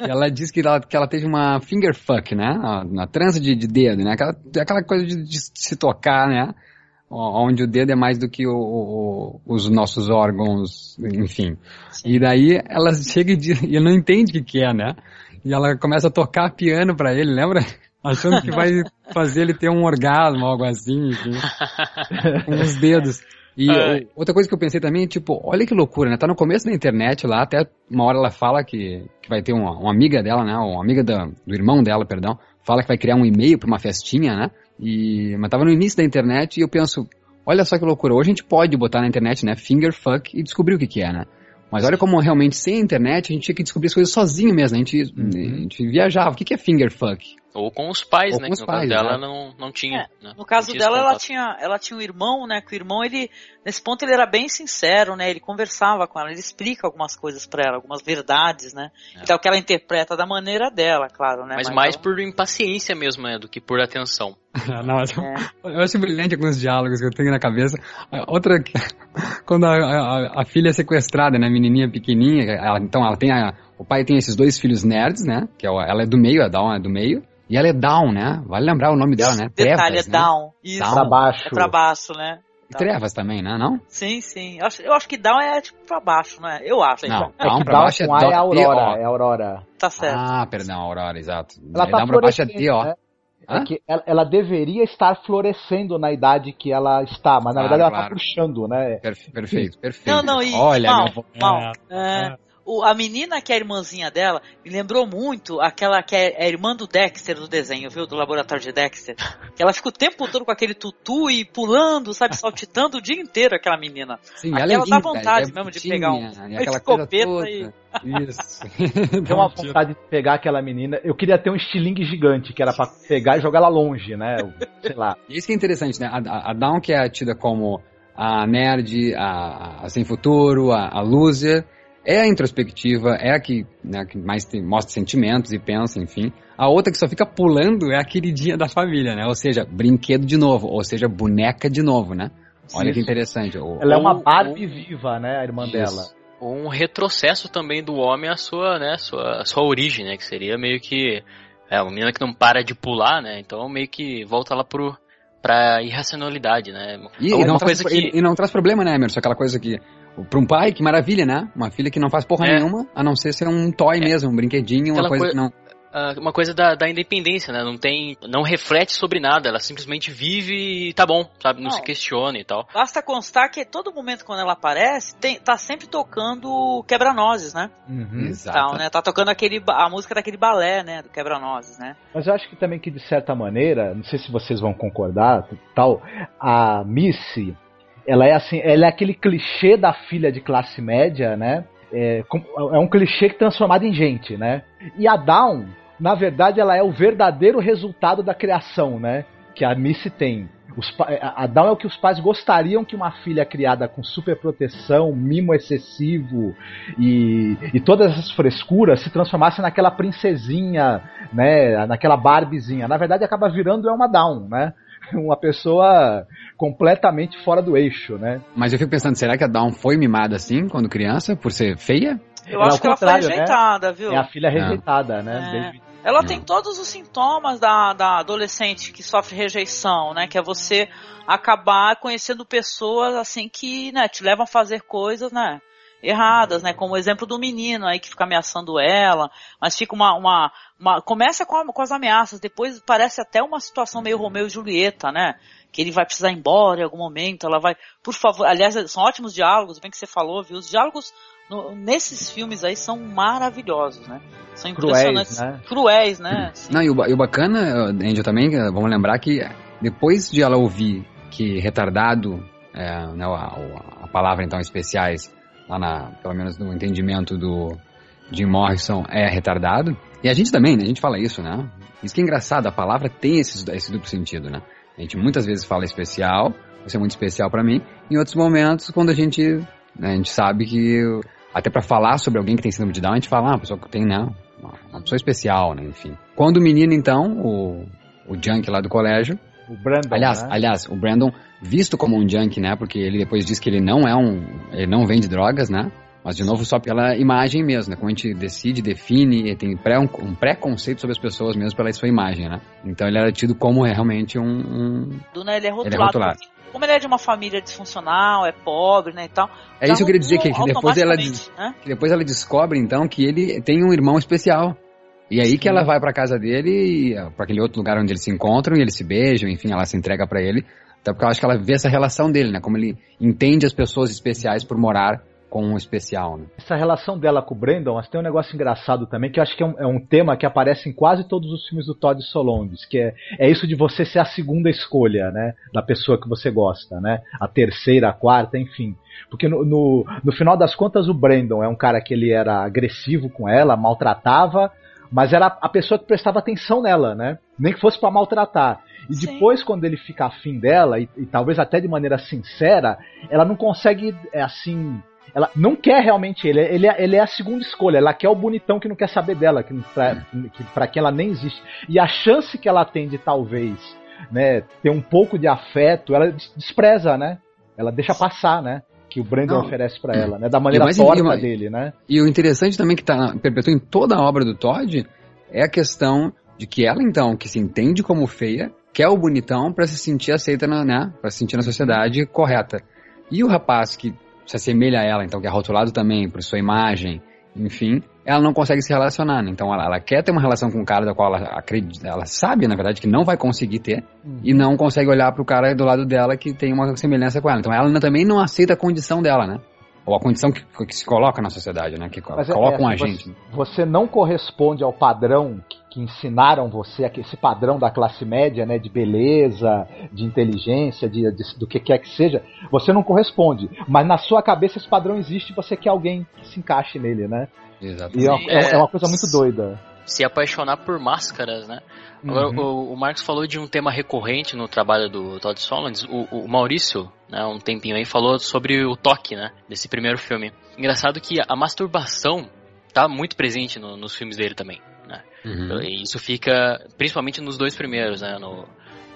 E ela disse que ela, que ela teve uma finger fuck, né? Na, na trança de, de dedo, né? Aquela, aquela coisa de, de se tocar, né? Onde o dedo é mais do que o- o- os nossos órgãos, enfim. E daí ela [LAUGHS] chega e, diz, e não entende o que, que é, né? E ela começa a tocar piano pra ele, lembra? [LAUGHS] Achando que vai fazer ele ter um orgasmo, algo assim, enfim. [LAUGHS] com os dedos. E Ai. outra coisa que eu pensei também, tipo, olha que loucura, né? Tá no começo da internet lá, até uma hora ela fala que, que vai ter uma, uma amiga dela, né? Uma amiga da- do irmão dela, perdão, fala que vai criar um e-mail pra uma festinha, né? E, mas tava no início da internet e eu penso, olha só que loucura, hoje a gente pode botar na internet, né? Finger fuck e descobrir o que que é, né? Mas olha como realmente sem a internet a gente tinha que descobrir as coisas sozinho mesmo, a gente, a gente viajava. O que que é finger fuck? Ou com os pais, Ou né? com que os no pais, caso dela né? não, não tinha. né? No caso Não tinha dela, ela tinha, ela tinha um irmão, né? Que o irmão, ele, nesse ponto, ele era bem sincero, né? Ele conversava com ela, ele explica algumas coisas pra ela, algumas verdades, né? É. Então, que ela interpreta da maneira dela, claro, né? Mas mais ela- por impaciência mesmo, né? Do que por atenção. [LAUGHS] Não, mas É. eu acho brilhante alguns diálogos que eu tenho na cabeça. Outra, [LAUGHS] quando a, a- a filha é sequestrada, né, menininha pequenininha, ela- então ela tem a, o pai tem esses dois filhos nerds, né, que é, ela é do meio, a Dawn é do meio, e ela é Down, né, vale lembrar o nome dela, né, Detalhe, Trevas, é né? down. Isso, Down. Pra baixo. é pra baixo, né? E Trevas também, né, não? Sim, sim. Eu acho, eu acho que down é tipo pra baixo, né? Eu acho. Não, Então, É Down que pra Down baixo é com A é Aurora, é Aurora. tá certo. Ah, perdão, Aurora, exato. Ela tá Down pra baixo é florescendo, D-O. né? É que ela, ela deveria estar florescendo na idade que ela está, mas na Claro, verdade ela claro. tá puxando, né? Perfe- Perfeito, perfeito. Não, não, e Olha, mal, vo- mal. É, o- a menina que é a irmãzinha dela me lembrou muito aquela que é a irmã do Dexter do desenho, viu? Do laboratório de Dexter. [LAUGHS] Que ela fica o tempo todo com aquele tutu e pulando, sabe, saltitando o dia inteiro, aquela menina. Sim, Aquela ela é dá vontade é mesmo de pegar um- e uma escopeta toda. e- Isso. [LAUGHS] Tem uma vontade de pegar aquela menina. Eu queria ter um estilingue gigante, que era pra pegar e jogar ela longe, né? Sei lá. E [LAUGHS] Isso que é interessante, né? A, a- a Dawn, que é tida como a nerd, a, a sem futuro, a, a loser, é a introspectiva, é a que, né, que mais tem, mostra sentimentos e pensa, enfim. A outra que só fica pulando é a queridinha da família, né? Ou seja, brinquedo de novo, ou seja, boneca de novo, né? Olha Isso. que interessante. Ou, Ela é uma Ou- Barbie viva, né? A irmã Isso. dela. Um retrocesso também do homem à sua, né, sua, sua origem, né? Que seria meio que é uma menina que não para de pular, né? Então meio que volta lá pro pra irracionalidade, né? E, e não traz, que e, e não traz problema, né, Emerson? Aquela coisa que. Pra um pai, que maravilha, né? Uma filha que não faz porra É. nenhuma, a não ser ser um toy mesmo, um brinquedinho, uma Aquela coisa coi- que não. ah, uma coisa da, da independência, né? Não tem, não reflete sobre nada, ela simplesmente vive e tá bom, sabe? Não, Não. se questiona e tal. Basta constar que todo momento quando ela aparece, tem, tá sempre tocando quebra-nozes, né? Uhum. Exato. Tal, né? Tá tocando aquele, a música daquele balé, né? Do quebra-nozes, né? Mas eu acho que também que de certa maneira, não sei se vocês vão concordar, tal, a Missy, ela é assim, ela é aquele clichê da filha de classe média, né? É, é um clichê transformado em gente, né? E a Dawn, na verdade, ela é o verdadeiro resultado da criação, né? Que a Missy tem. Os pa- a Dawn é o que os pais gostariam que uma filha criada com super proteção, mimo excessivo e, e todas essas frescuras se transformasse naquela princesinha, né? Naquela Barbiezinha. Na verdade, acaba virando é uma Dawn, né? [LAUGHS] Uma pessoa completamente fora do eixo, né? Mas eu fico pensando, será que a Dawn foi mimada assim quando criança, por ser feia? Eu Ela acho que ela foi né? rejeitada, viu? É a filha rejeitada, né? É. Desde- Ela Não. tem todos os sintomas da, da adolescente que sofre rejeição, né? Que é você acabar conhecendo pessoas assim que, né, te levam a fazer coisas, né? Erradas, né? Como o exemplo do menino aí que fica ameaçando ela, mas fica uma. uma, uma- começa com, a- com as ameaças, depois parece até uma situação meio Romeu e Julieta, né? Que ele vai precisar ir embora em algum momento, ela vai. Por favor, aliás, são ótimos diálogos, bem que você falou, viu? Os diálogos no- nesses filmes aí são maravilhosos, né? São Cruéis, impressionantes. né? Cruéis, né? Assim. [CLEARS THROAT] Não, e o, e o bacana, Angel, também, eh, vamos lembrar que depois de ela ouvir que retardado, é, né, a, a palavra então especiais, lá na, pelo menos no entendimento do Jim Morrison, é retardado, e a gente também, né, a gente fala isso, né? Isso que é engraçado, a palavra tem esse, esse duplo sentido, né? A gente muitas vezes fala especial, você é muito especial pra mim, em outros momentos, quando a gente, né, a gente sabe que, até pra falar sobre alguém que tem síndrome de Down, a gente fala, ah, uma pessoa que tem, né, uma, uma pessoa especial, né, enfim. Quando o menino, então, o, o junk lá do colégio, O Brandon, aliás, né? aliás, o Brandon, visto como um junk, né, porque ele depois diz que ele não é um, ele não vende drogas, né, mas de novo só pela imagem mesmo, né, como a gente decide, define, e tem pré, um, um pré-conceito sobre as pessoas mesmo pela sua imagem, né. Então ele era tido como realmente um, um Do, né, ele é rotulado. Ele é rotulado. Como ele é de uma família disfuncional, é pobre, né, e tal. É isso que eu queria dizer, que, que depois ela, né? que depois ela descobre, então, que ele tem um irmão especial. E aí que ela vai pra casa dele, ó, pra aquele outro lugar onde eles se encontram, e eles se beijam, enfim, ela se entrega pra ele. Até porque eu acho que ela vê essa relação dele, né? Como ele entende as pessoas especiais por morar com um especial, né? Essa relação dela com o Brandon, mas tem um negócio engraçado também, que eu acho que é um, é um tema que aparece em quase todos os filmes do Todd Solondz, que é, é isso de você ser a segunda escolha, né? Da pessoa que você gosta, né? A terceira, a quarta, enfim. Porque no, no, no final das contas o Brandon é um cara que ele era agressivo com ela, maltratava, mas era a pessoa que prestava atenção nela, né? Nem que fosse pra maltratar. E Sim. depois, quando ele fica afim dela, e, e talvez até de maneira sincera, ela não consegue, é, assim, ela não quer realmente ele. Ele é, ele é a segunda escolha. Ela quer o bonitão que não quer saber dela, que, pra, que pra quem ela nem existe. E a chance que ela tem de talvez né, ter um pouco de afeto, ela des- despreza, né? Ela deixa passar, né? Que o Brandon Não. oferece pra ela, né? Da maneira mais- torta mais- dele, né? E o interessante também que tá, perpetua em toda a obra do Todd é a questão de que ela, então, que se entende como feia, quer o bonitão pra se sentir aceita, na, né? Pra se sentir na sociedade correta. E o rapaz que se assemelha a ela, então, que é rotulado também por sua imagem, enfim, ela não consegue se relacionar, né? Então ela, ela quer ter uma relação com um cara da qual ela acredita, ela sabe, na verdade, que não vai conseguir ter, e não consegue olhar pro cara do lado dela que tem uma semelhança com ela. Então ela também não aceita a condição dela, né? Ou a condição que, que se coloca na sociedade, né? Que Mas é- colocam é, a gente. Você não corresponde ao padrão que, ensinaram você, esse padrão da classe média, né? De beleza, de inteligência, de, de- do que quer que seja. Você não corresponde. Mas na sua cabeça esse padrão existe e você quer alguém que se encaixe nele, né? Exato. E é uma, é- é- é uma coisa muito doida. se apaixonar por máscaras, né? Agora, Uhum. o, o Marcos falou de um tema recorrente no trabalho do Todd Solondz. O, o Maurício, né, um tempinho aí, falou sobre o toque, né, desse primeiro filme. Engraçado que a masturbação tá muito presente no- nos filmes dele também? Uhum. E isso fica principalmente nos dois primeiros, né? No,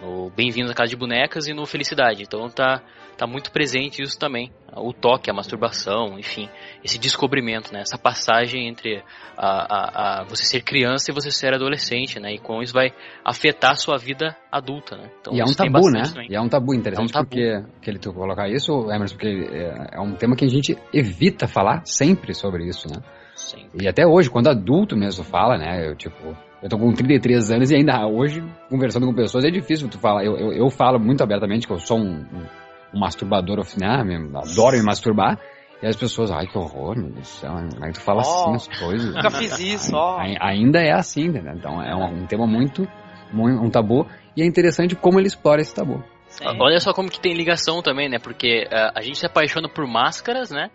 no Bem-vindo à Casa de Bonecas e no Felicidade. Então tá, tá muito presente isso também. O toque, a masturbação, enfim, esse descobrimento, né? Essa passagem entre a, a, a você ser criança e você ser adolescente, né? E como isso vai afetar a sua vida adulta, né? Então, e é um tabu, né? também. E é um tabu interessante É um tabu. porque que ele tu colocar isso, Emerson, porque é, é um tema que a gente evita falar sempre sobre isso, né? Sim. E até hoje, quando adulto mesmo fala, né? Eu, tipo, eu tô com 33 anos e ainda hoje, conversando com pessoas, é difícil tu falar. Eu, eu, eu falo muito abertamente que eu sou um, um, um masturbador, né? me- Adoro me masturbar. E as pessoas, ai que horror, meu Deus do céu, como é que tu fala Ó, assim as coisas? Nunca fiz isso, ó. Ai- Ainda é assim, entendeu? Então é um, um tema muito, muito, um tabu. E é interessante como ele explora esse tabu. Sim. Olha só como que tem ligação também, né? Porque ah, a gente se apaixona por máscaras, né?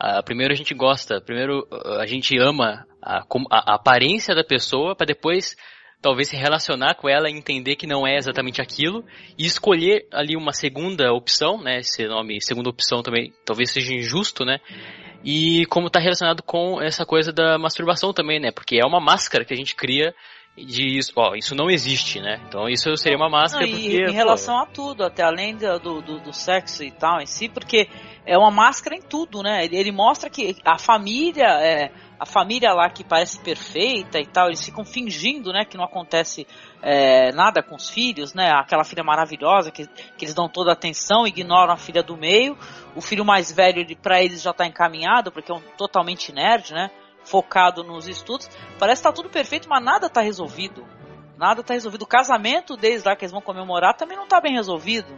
Ah, primeiro a gente gosta, primeiro ah, a gente ama a- a aparência da pessoa para depois talvez se relacionar com ela e entender que não é exatamente aquilo e escolher ali uma segunda opção, né? Esse nome segunda opção também talvez seja injusto, né? E como está relacionado com essa coisa da masturbação também, né? Porque é uma máscara que a gente cria de isso, ó, isso não existe, né? Então isso seria uma máscara Não, porque em pô, relação a tudo, até além do, do, do- do sexo e tal em si, porque é uma máscara em tudo, né? Ele, ele mostra que a família, é, a família lá que parece perfeita e tal, eles ficam fingindo, né, que não acontece é, nada com os filhos, né? Aquela filha maravilhosa que, que eles dão toda a atenção, ignoram a filha do meio. O filho mais velho, ele, pra eles já tá encaminhado, porque é um totalmente nerd, né? Focado nos estudos. Parece que tá tudo perfeito, mas nada tá resolvido. Nada tá resolvido. O casamento deles lá que eles vão comemorar também não tá bem resolvido.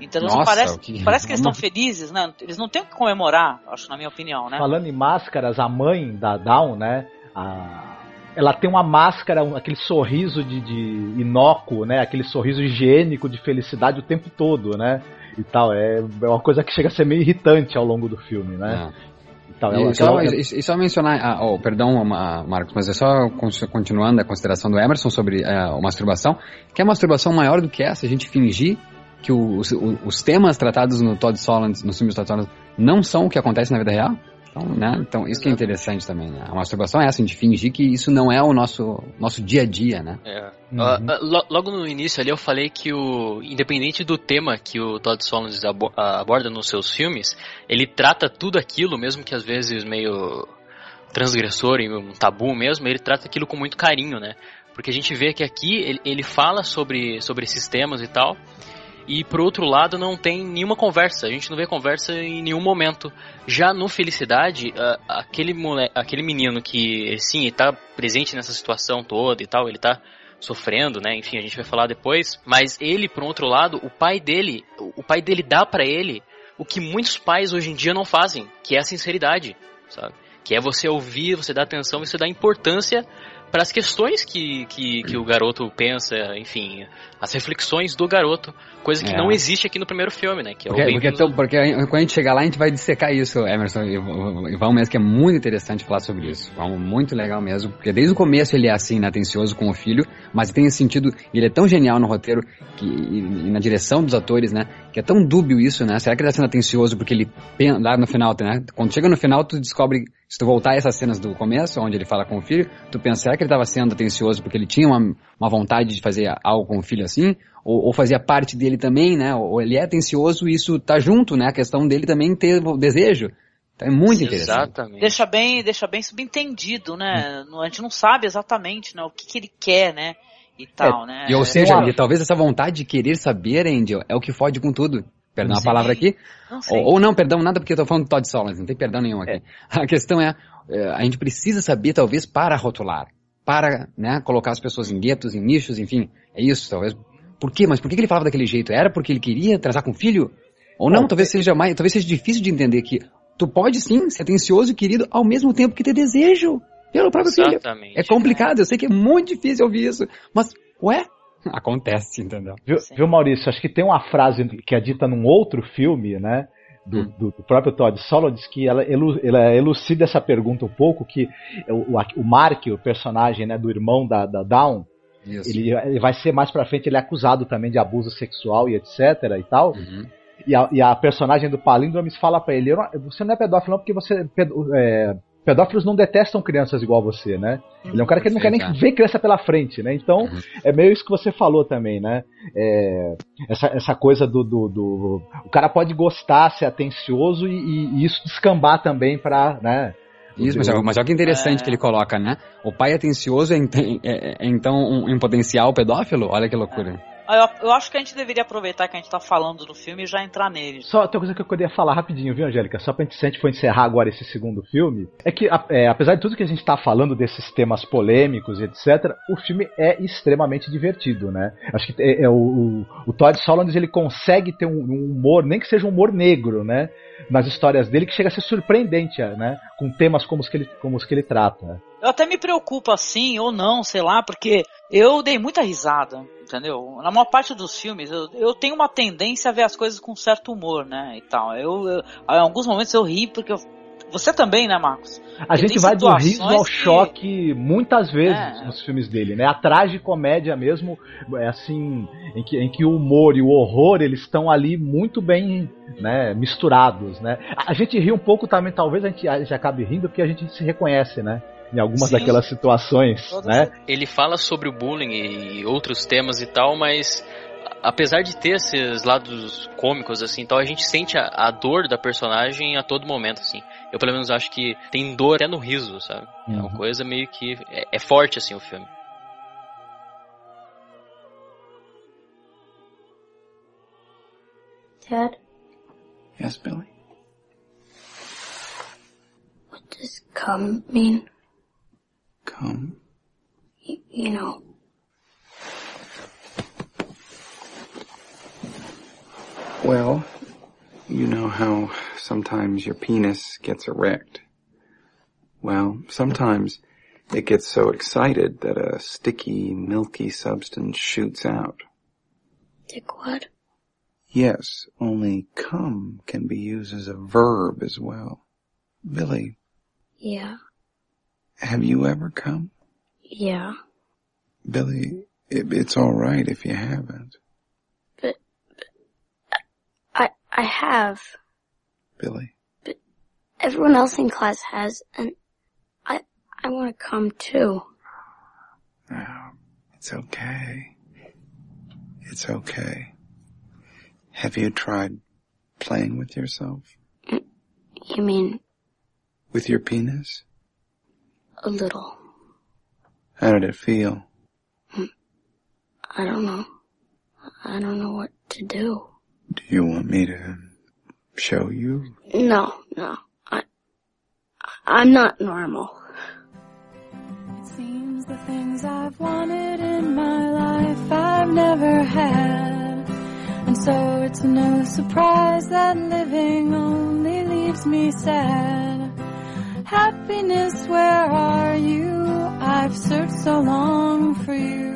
Então Nossa, parece, que- parece que eles estão [LAUGHS] felizes, né? Eles não têm o que comemorar, acho, na minha opinião, né? Falando em máscaras, a mãe da Dawn, né? a- ela tem uma máscara, um- aquele sorriso de, de inócuo, né? Aquele sorriso higiênico de felicidade o tempo todo, né? E tal. É, é uma coisa que chega a ser meio irritante ao longo do filme, né? É. E. E só, e- e só mencionar, ah, oh, perdão, ah, Marcos, mas é só con- continuando a consideração do Emerson sobre ah, a masturbação, que a masturbação maior do que essa, a gente fingir que os, os temas tratados no Todd Solondz, nos filmes do Todd Solondz, não são o que acontece na vida real. Então, né? então isso que é interessante também. Né? A masturbação é essa, a gente fingir que isso não é o nosso, nosso dia a dia, né? É. Uhum. Lo- logo no início ali eu falei que o independente do tema que o Todd Solondz abo- aborda nos seus filmes, ele trata tudo aquilo, mesmo que às vezes meio transgressor e um tabu mesmo, ele trata aquilo com muito carinho, né? Porque a gente vê que aqui ele, ele fala sobre, sobre esses temas e tal, e por outro lado não tem nenhuma conversa, a gente não vê conversa em nenhum momento. Já no Felicidade, aquele, mole, aquele menino que, sim, está presente nessa situação toda e tal, ele tá sofrendo, né? Enfim, a gente vai falar depois. Mas ele, por outro lado, o pai dele, o pai dele dá pra ele o que muitos pais hoje em dia não fazem, que é a sinceridade, sabe? Que é você ouvir, você dar atenção, você dar importância para as questões que, que, que o garoto pensa, enfim, as reflexões do garoto, coisa que É. não existe aqui no primeiro filme, né? Que é Porque, porque, então, porque quando a gente chegar lá, a gente vai dissecar isso, Emerson e e Vão mesmo, que é muito interessante falar sobre isso. Vão, muito legal mesmo, porque desde o começo ele é assim, inatencioso com o filho, mas tem esse sentido, ele é tão genial no roteiro que, e, e na direção dos atores, né? Que é tão dúbio isso, né? Será que ele tá sendo atencioso porque ele, lá no final, né? Quando chega no final, tu descobre, se tu voltar a essas cenas do começo, onde ele fala com o filho, tu pensa, será que ele estava sendo atencioso porque ele tinha uma, uma vontade de fazer algo com o filho assim? Ou, ou fazia parte dele também, né? Ou ele é atencioso e isso tá junto, né? A questão dele também ter o desejo. Então é muito interessante. Exatamente. Deixa bem, deixa bem subentendido, né? Não- A gente não sabe exatamente, né, o que, que ele quer, né? E tal, né? E ou É, seja, uma- e talvez essa vontade de querer saber, Angel, é o que fode com tudo. Perdão a palavra aqui. não. Ou, ou não, perdão, nada porque eu tô falando do Todd Solondz, não tem perdão nenhum aqui. [LAUGHS] A questão é, é, a gente precisa saber, talvez, para rotular. Para, né, colocar as pessoas em guetos, em nichos, enfim. É isso, talvez. Por quê? Mas por que ele falava daquele jeito? Era porque ele queria transar com o filho? Ou não, talvez seja mais, talvez seja difícil de entender que tu pode sim ser atencioso e querido ao mesmo tempo que ter desejo pelo próprio filho. Exatamente. É complicado, eu sei que é muito difícil ouvir isso, mas, ué, [LAUGHS] acontece, entendeu? Viu, viu, Maurício? Acho que tem uma frase que é dita num outro filme, né? Do, hum. do, do, próprio Todd Solondz que ela, ela elucida essa pergunta um pouco que o, o Mark, o personagem né, do irmão da, da Dawn, ele, ele, vai ser mais pra frente, ele é acusado também de abuso sexual e etc e tal. Uhum. E, a, e a personagem do Palindromes fala para ele, você não é pedófilo não porque você é, pedófilos não detestam crianças igual você, né? Ele é um cara que não quer nem ver criança pela frente, né? Então, uhum. é meio isso que você falou também, né? É, essa, essa coisa do, do, do, O cara pode gostar, ser atencioso e, e isso descambar também pra, né? Isso, mas, mas olha que interessante é... que ele coloca, né? O pai atencioso é, é, é então um, um potencial pedófilo? Olha que loucura. Eu, eu, acho que a gente deveria aproveitar que a gente tá falando do filme e já entrar nele. Só tem uma coisa que eu queria falar rapidinho, viu, Angélica? Só pra gente, a gente for encerrar agora esse segundo filme, é que, é, apesar de tudo que a gente tá falando desses temas polêmicos e etc., o filme é extremamente divertido, né? Acho que é, é o, o, o, Todd Solondz, ele consegue ter um, um humor, nem que seja um humor negro, né? nas histórias dele que chega a ser surpreendente, né? Com temas como os que ele, como os que ele trata. Eu até me preocupo assim ou não, sei lá, porque eu dei muita risada, entendeu? Na maior parte dos filmes, eu, eu tenho uma tendência a ver as coisas com certo humor, né? E tal. Eu, eu em alguns momentos eu ri porque eu você também, né, Marcos? A gente vai do riso ao que... choque muitas vezes é. nos filmes dele, né? A tragicomédia mesmo, é assim, em que, em que o humor e o horror, eles estão ali muito bem né, misturados, né? A gente ri um pouco também, talvez a gente, a gente acabe rindo porque a gente se reconhece, né? Em algumas Sim. daquelas situações, né? Ele fala sobre o bullying e outros temas e tal, mas apesar de ter esses lados cômicos, assim, então a gente sente a, a, dor da personagem a todo momento, assim. Eu pelo menos acho que tem dor até no riso, sabe? Uhum. É uma uhum. coisa meio que. É, é forte, assim, o filme. Dad? Yes, Billy? What does come mean? Come? Y you know, Well, you know how sometimes your penis gets erect. Well, sometimes it gets so excited that a sticky, milky substance shoots out. Dick what? Yes, only come can be used as a verb as well. Billy. Yeah. Have you ever come? Yeah. Billy, it, it's alright if you haven't. But, but I I have. Billy. But everyone else in class has, and I, I want to come too. Oh, it's okay. It's okay. Have you tried playing with yourself? Mm, you mean? With your penis? A little. How did it feel? Mm, I don't know. I don't know what to do. Do you want me to show you? No, no. I, I'm not normal. It seems the things I've wanted in my life I've never had. And so it's no surprise that living only leaves me sad. Happiness, where are you? I've searched so long for you.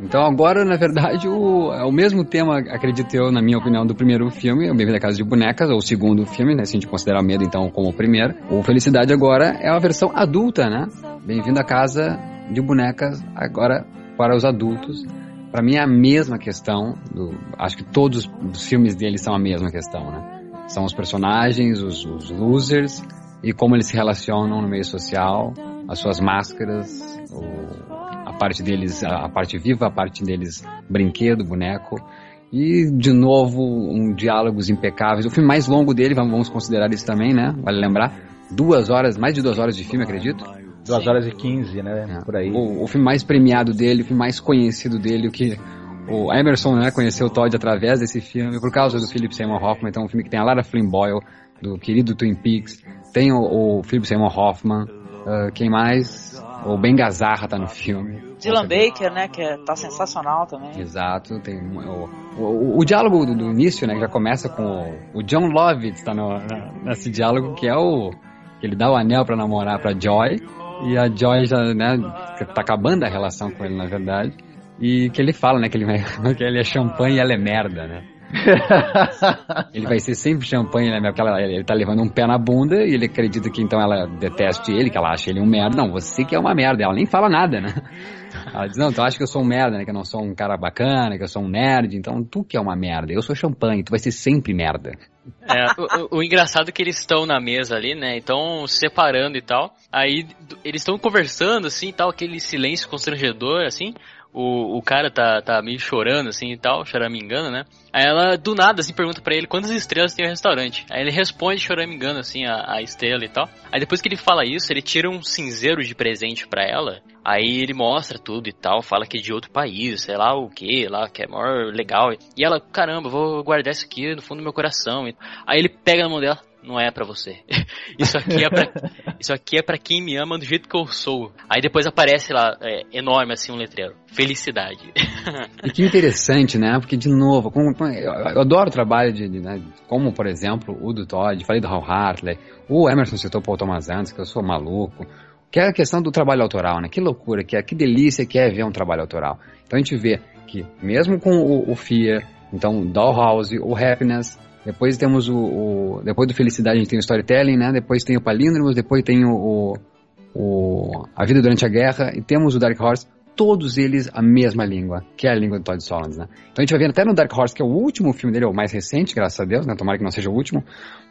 Então agora, na verdade, o, é o mesmo tema, acredito eu, na minha opinião, do primeiro filme, O Bem-vindo à Casa de Bonecas, ou o segundo filme, né, se a gente considerar Medo, então, como o primeiro. O Felicidade agora é a versão adulta, né? Bem-vindo à Casa de Bonecas, agora para os adultos. Para mim é a mesma questão, do, acho que todos os filmes dele são a mesma questão, né? São os personagens, os, os losers, e como eles se relacionam no meio social, as suas máscaras, o, parte deles, a parte viva, a parte deles brinquedo, boneco. E, de novo, um diálogos impecáveis. O filme mais longo dele, vamos considerar isso também, né? Vale lembrar. Duas horas, mais de duas horas de filme, acredito. Duas horas e quinze, né? É. Por aí. O, o, filme mais premiado dele, o filme mais conhecido dele, o que o Emerson né, conheceu o Todd através desse filme, por causa do Philip Seymour Hoffman. Então, um filme que tem a Lara Flynn Boyle, do querido Twin Peaks. Tem o, o Philip Seymour Hoffman. Uh, quem mais? O Ben Gazzara tá no filme. Dylan Baker, né, que é, tá sensacional também. Exato, tem o, o, o diálogo do, do, início, né, que já começa com o, o John Lovitz tá no, nesse diálogo que é o que ele dá o anel para namorar para Joy e a Joy já, né, tá acabando a relação com ele na verdade e que ele fala, né, que ele, [LAUGHS] que ele é champanhe e ela é merda, né. [LAUGHS] ele vai ser sempre champanhe, né? Porque ela, ele tá levando um pé na bunda e ele acredita que então ela deteste ele, que ela acha ele um merda. Não, você que é uma merda. Ela nem fala nada, né? Ela diz, não, tu acha que eu sou um merda, né? Que eu não sou um cara bacana, que eu sou um nerd. Então tu que é uma merda. Eu sou champanhe, tu vai ser sempre merda. É, o, o, o, engraçado é que eles estão na mesa ali, né? Então, separando e tal. Aí eles estão conversando, assim, tal, aquele silêncio constrangedor, assim o, o cara tá, tá meio chorando, assim, e tal, choramingando, né? Aí ela, do nada, assim, pergunta para ele quantas estrelas tem o restaurante. Aí ele responde choramingando, assim, a, a estrela e tal. Aí depois que ele fala isso, ele tira um cinzeiro de presente para ela. Aí ele mostra tudo e tal, fala que é de outro país, sei lá o que, lá, que é maior legal. E ela, caramba, vou guardar isso aqui no fundo do meu coração. Aí ele pega na mão dela, não é para você. [LAUGHS] isso aqui é para [LAUGHS] isso aqui é para quem me ama do jeito que eu sou. Aí depois aparece lá é, enorme assim um letreiro, felicidade. e que interessante, né? Porque de novo, como, eu, adoro o trabalho de, de né? como por exemplo o do Todd, falei do Hal Hartley, o Emerson citou Paul Thomas Anderson, que eu sou maluco. Que é a questão do trabalho autoral, né? Que loucura, que é, que delícia que é ver um trabalho autoral. Então a gente vê que mesmo com o, o Fear, então Dollhouse, o Happiness, depois temos o, o, Depois do Felicidade a gente tem o Storytelling, né? Depois tem o Palíndromos, depois tem o, o, A Vida Durante a Guerra e temos o Dark Horse. Todos eles a mesma língua, que é a língua do Todd Solondz, né? Então a gente vai ver até no Dark Horse, que é o último filme dele, é o mais recente, graças a Deus, né? Tomara que não seja o último.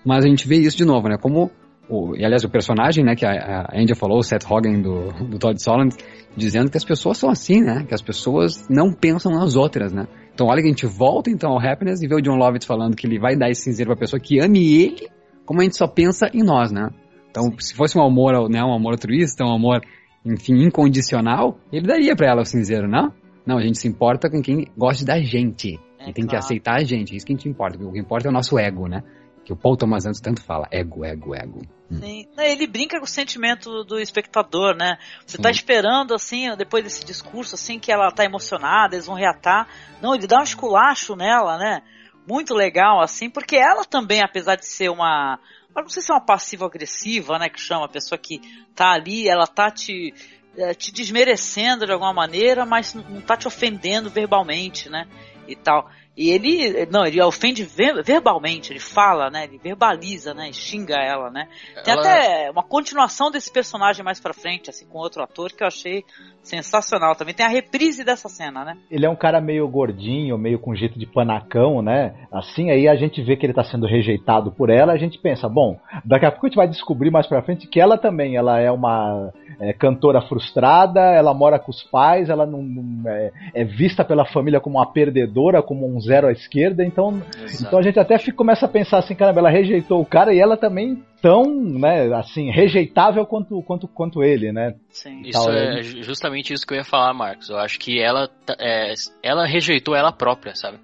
Mas a gente vê isso de novo, né? Como o, e aliás, o personagem, né, que a, a Andy falou, o Seth Rogen do, do Todd Solondz, dizendo que as pessoas são assim, né? Que as pessoas não pensam nas outras, né? Então olha que a gente volta então ao Happiness e vê o John Lovitz falando que ele vai dar esse cinzeiro pra pessoa que ame ele, como a gente só pensa em nós, né? Então, Sim. se fosse um amor, né, um amor altruísta, um amor, enfim, incondicional, ele daria para ela o cinzeiro, não? Não, a gente se importa com quem gosta da gente. É, e tem claro. que aceitar a gente, é isso que a gente importa. O que importa é o nosso ego, né? Que o Paul Thomas Anderson tanto fala, ego, ego, ego. Hum. Sim. Ele brinca com o sentimento do espectador, né? Você tá esperando, assim, depois desse discurso, assim, que ela tá emocionada, eles vão reatar. Não, ele dá um esculacho nela, né? Muito legal, assim, porque ela também, apesar de ser uma. Não sei se é uma passiva-agressiva, né? Que chama a pessoa que tá ali, ela tá te, eh, te desmerecendo de alguma maneira, mas não tá te ofendendo verbalmente, né? E tal. E ele, não, ele ofende verbalmente, ele fala, né? Ele verbaliza, né? Xinga ela, né? Tem ela... até uma continuação desse personagem mais pra frente, assim, com outro ator que eu achei sensacional. Também tem a reprise dessa cena, né? Ele é um cara meio gordinho, meio com jeito de panacão, né? Assim, aí a gente vê que ele tá sendo rejeitado por ela, a gente pensa, bom, daqui a pouco a gente vai descobrir mais pra frente que ela também, ela é uma é, cantora frustrada, ela mora com os pais, ela não, não é, é, vista pela família como uma perdedora, como um zero à esquerda, então, então a gente até fica, começa a pensar assim, caramba, ela rejeitou o cara e ela também tão, né, assim, rejeitável quanto, quanto, quanto ele, né? Sim. Isso é justamente isso que eu ia falar, Marcos. Eu acho que ela, é, ela rejeitou ela própria, sabe?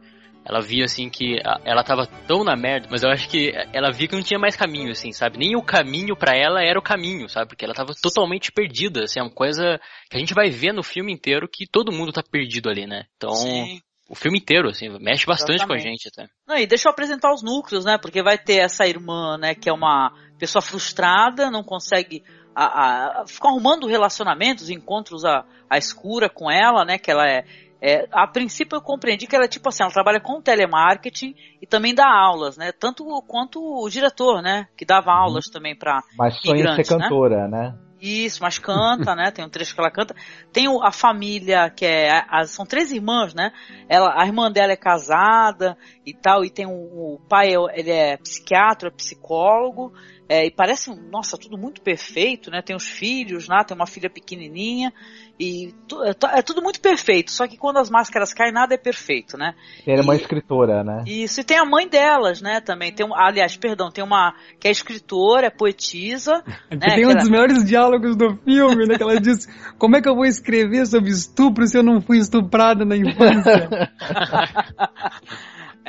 Ela via assim que ela tava tão na merda, mas eu acho que ela via que não tinha mais caminho, assim, sabe? Nem o caminho para ela era o caminho, sabe? Porque ela tava totalmente perdida, assim, é uma coisa que a gente vai ver no filme inteiro que todo mundo tá perdido ali, né? Então, Sim o filme inteiro, assim, mexe bastante Exatamente. com a gente até. Não, e deixa eu apresentar os núcleos, né? Porque vai ter essa irmã, né, que é uma pessoa frustrada, não consegue a, a, ficar arrumando relacionamentos, encontros a, a escura com ela, né? Que ela é, é, a princípio eu compreendi que ela é tipo assim, ela trabalha com telemarketing e também dá aulas, né? Tanto quanto o diretor, né? Que dava uhum. aulas também para Mas sonha ser cantora, né? né? Isso, mas canta, né? Tem um trecho que ela canta. Tem a família que é. são três irmãs, né? Ela, a irmã dela é casada e tal, e tem um, o pai, ele é psiquiatra, é psicólogo, é, e parece, nossa, tudo muito perfeito, né? Tem os filhos lá, tem uma filha pequenininha, e é, é, tudo muito perfeito, só que quando as máscaras caem, nada é perfeito, né? Ela é uma escritora, né? Isso, e tem a mãe delas, né, também. Tem, aliás, perdão, tem uma que é escritora, é poetisa. [LAUGHS] né, tem um dos melhores diálogos do filme, né? Que ela diz: Como é que eu vou escrever sobre estupro se eu não fui estuprada na infância? [LAUGHS]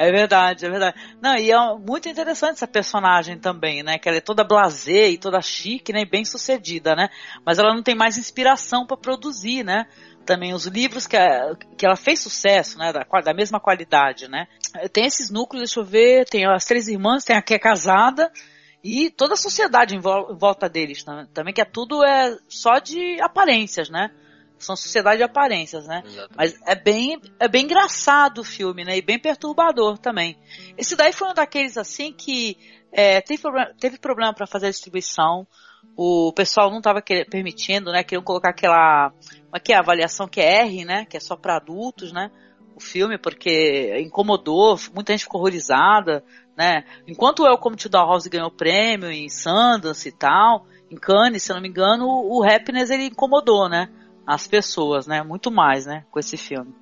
É verdade, é verdade. Não, e é muito interessante essa personagem também, né? Que ela é toda blasé e toda chique, né? E bem sucedida, né? Mas ela não tem mais inspiração para produzir, né? Também os livros que, a, que ela fez sucesso, né? Da, da mesma qualidade, né? Tem esses núcleos, deixa eu ver, tem as três irmãs, tem a que é casada, e toda a sociedade em, vol em volta deles também, que é tudo é só de aparências, né? São sociedade de aparências, né? Mas é bem, é bem engraçado o filme, né? E bem perturbador também. Esse daí foi um daqueles assim que é, teve, problema, teve problema para fazer a distribuição. O pessoal não estava permitindo, né? Queriam colocar aquela, aqui é a avaliação que é R, né? Que é só para adultos, né? O filme porque incomodou, muita gente ficou horrorizada, né? Enquanto o Welcome to the House ganhou prêmio em Sundance e tal, em Cannes, se eu não me engano, o Happiness ele incomodou, né? As pessoas, né? Muito mais, né? Com esse filme.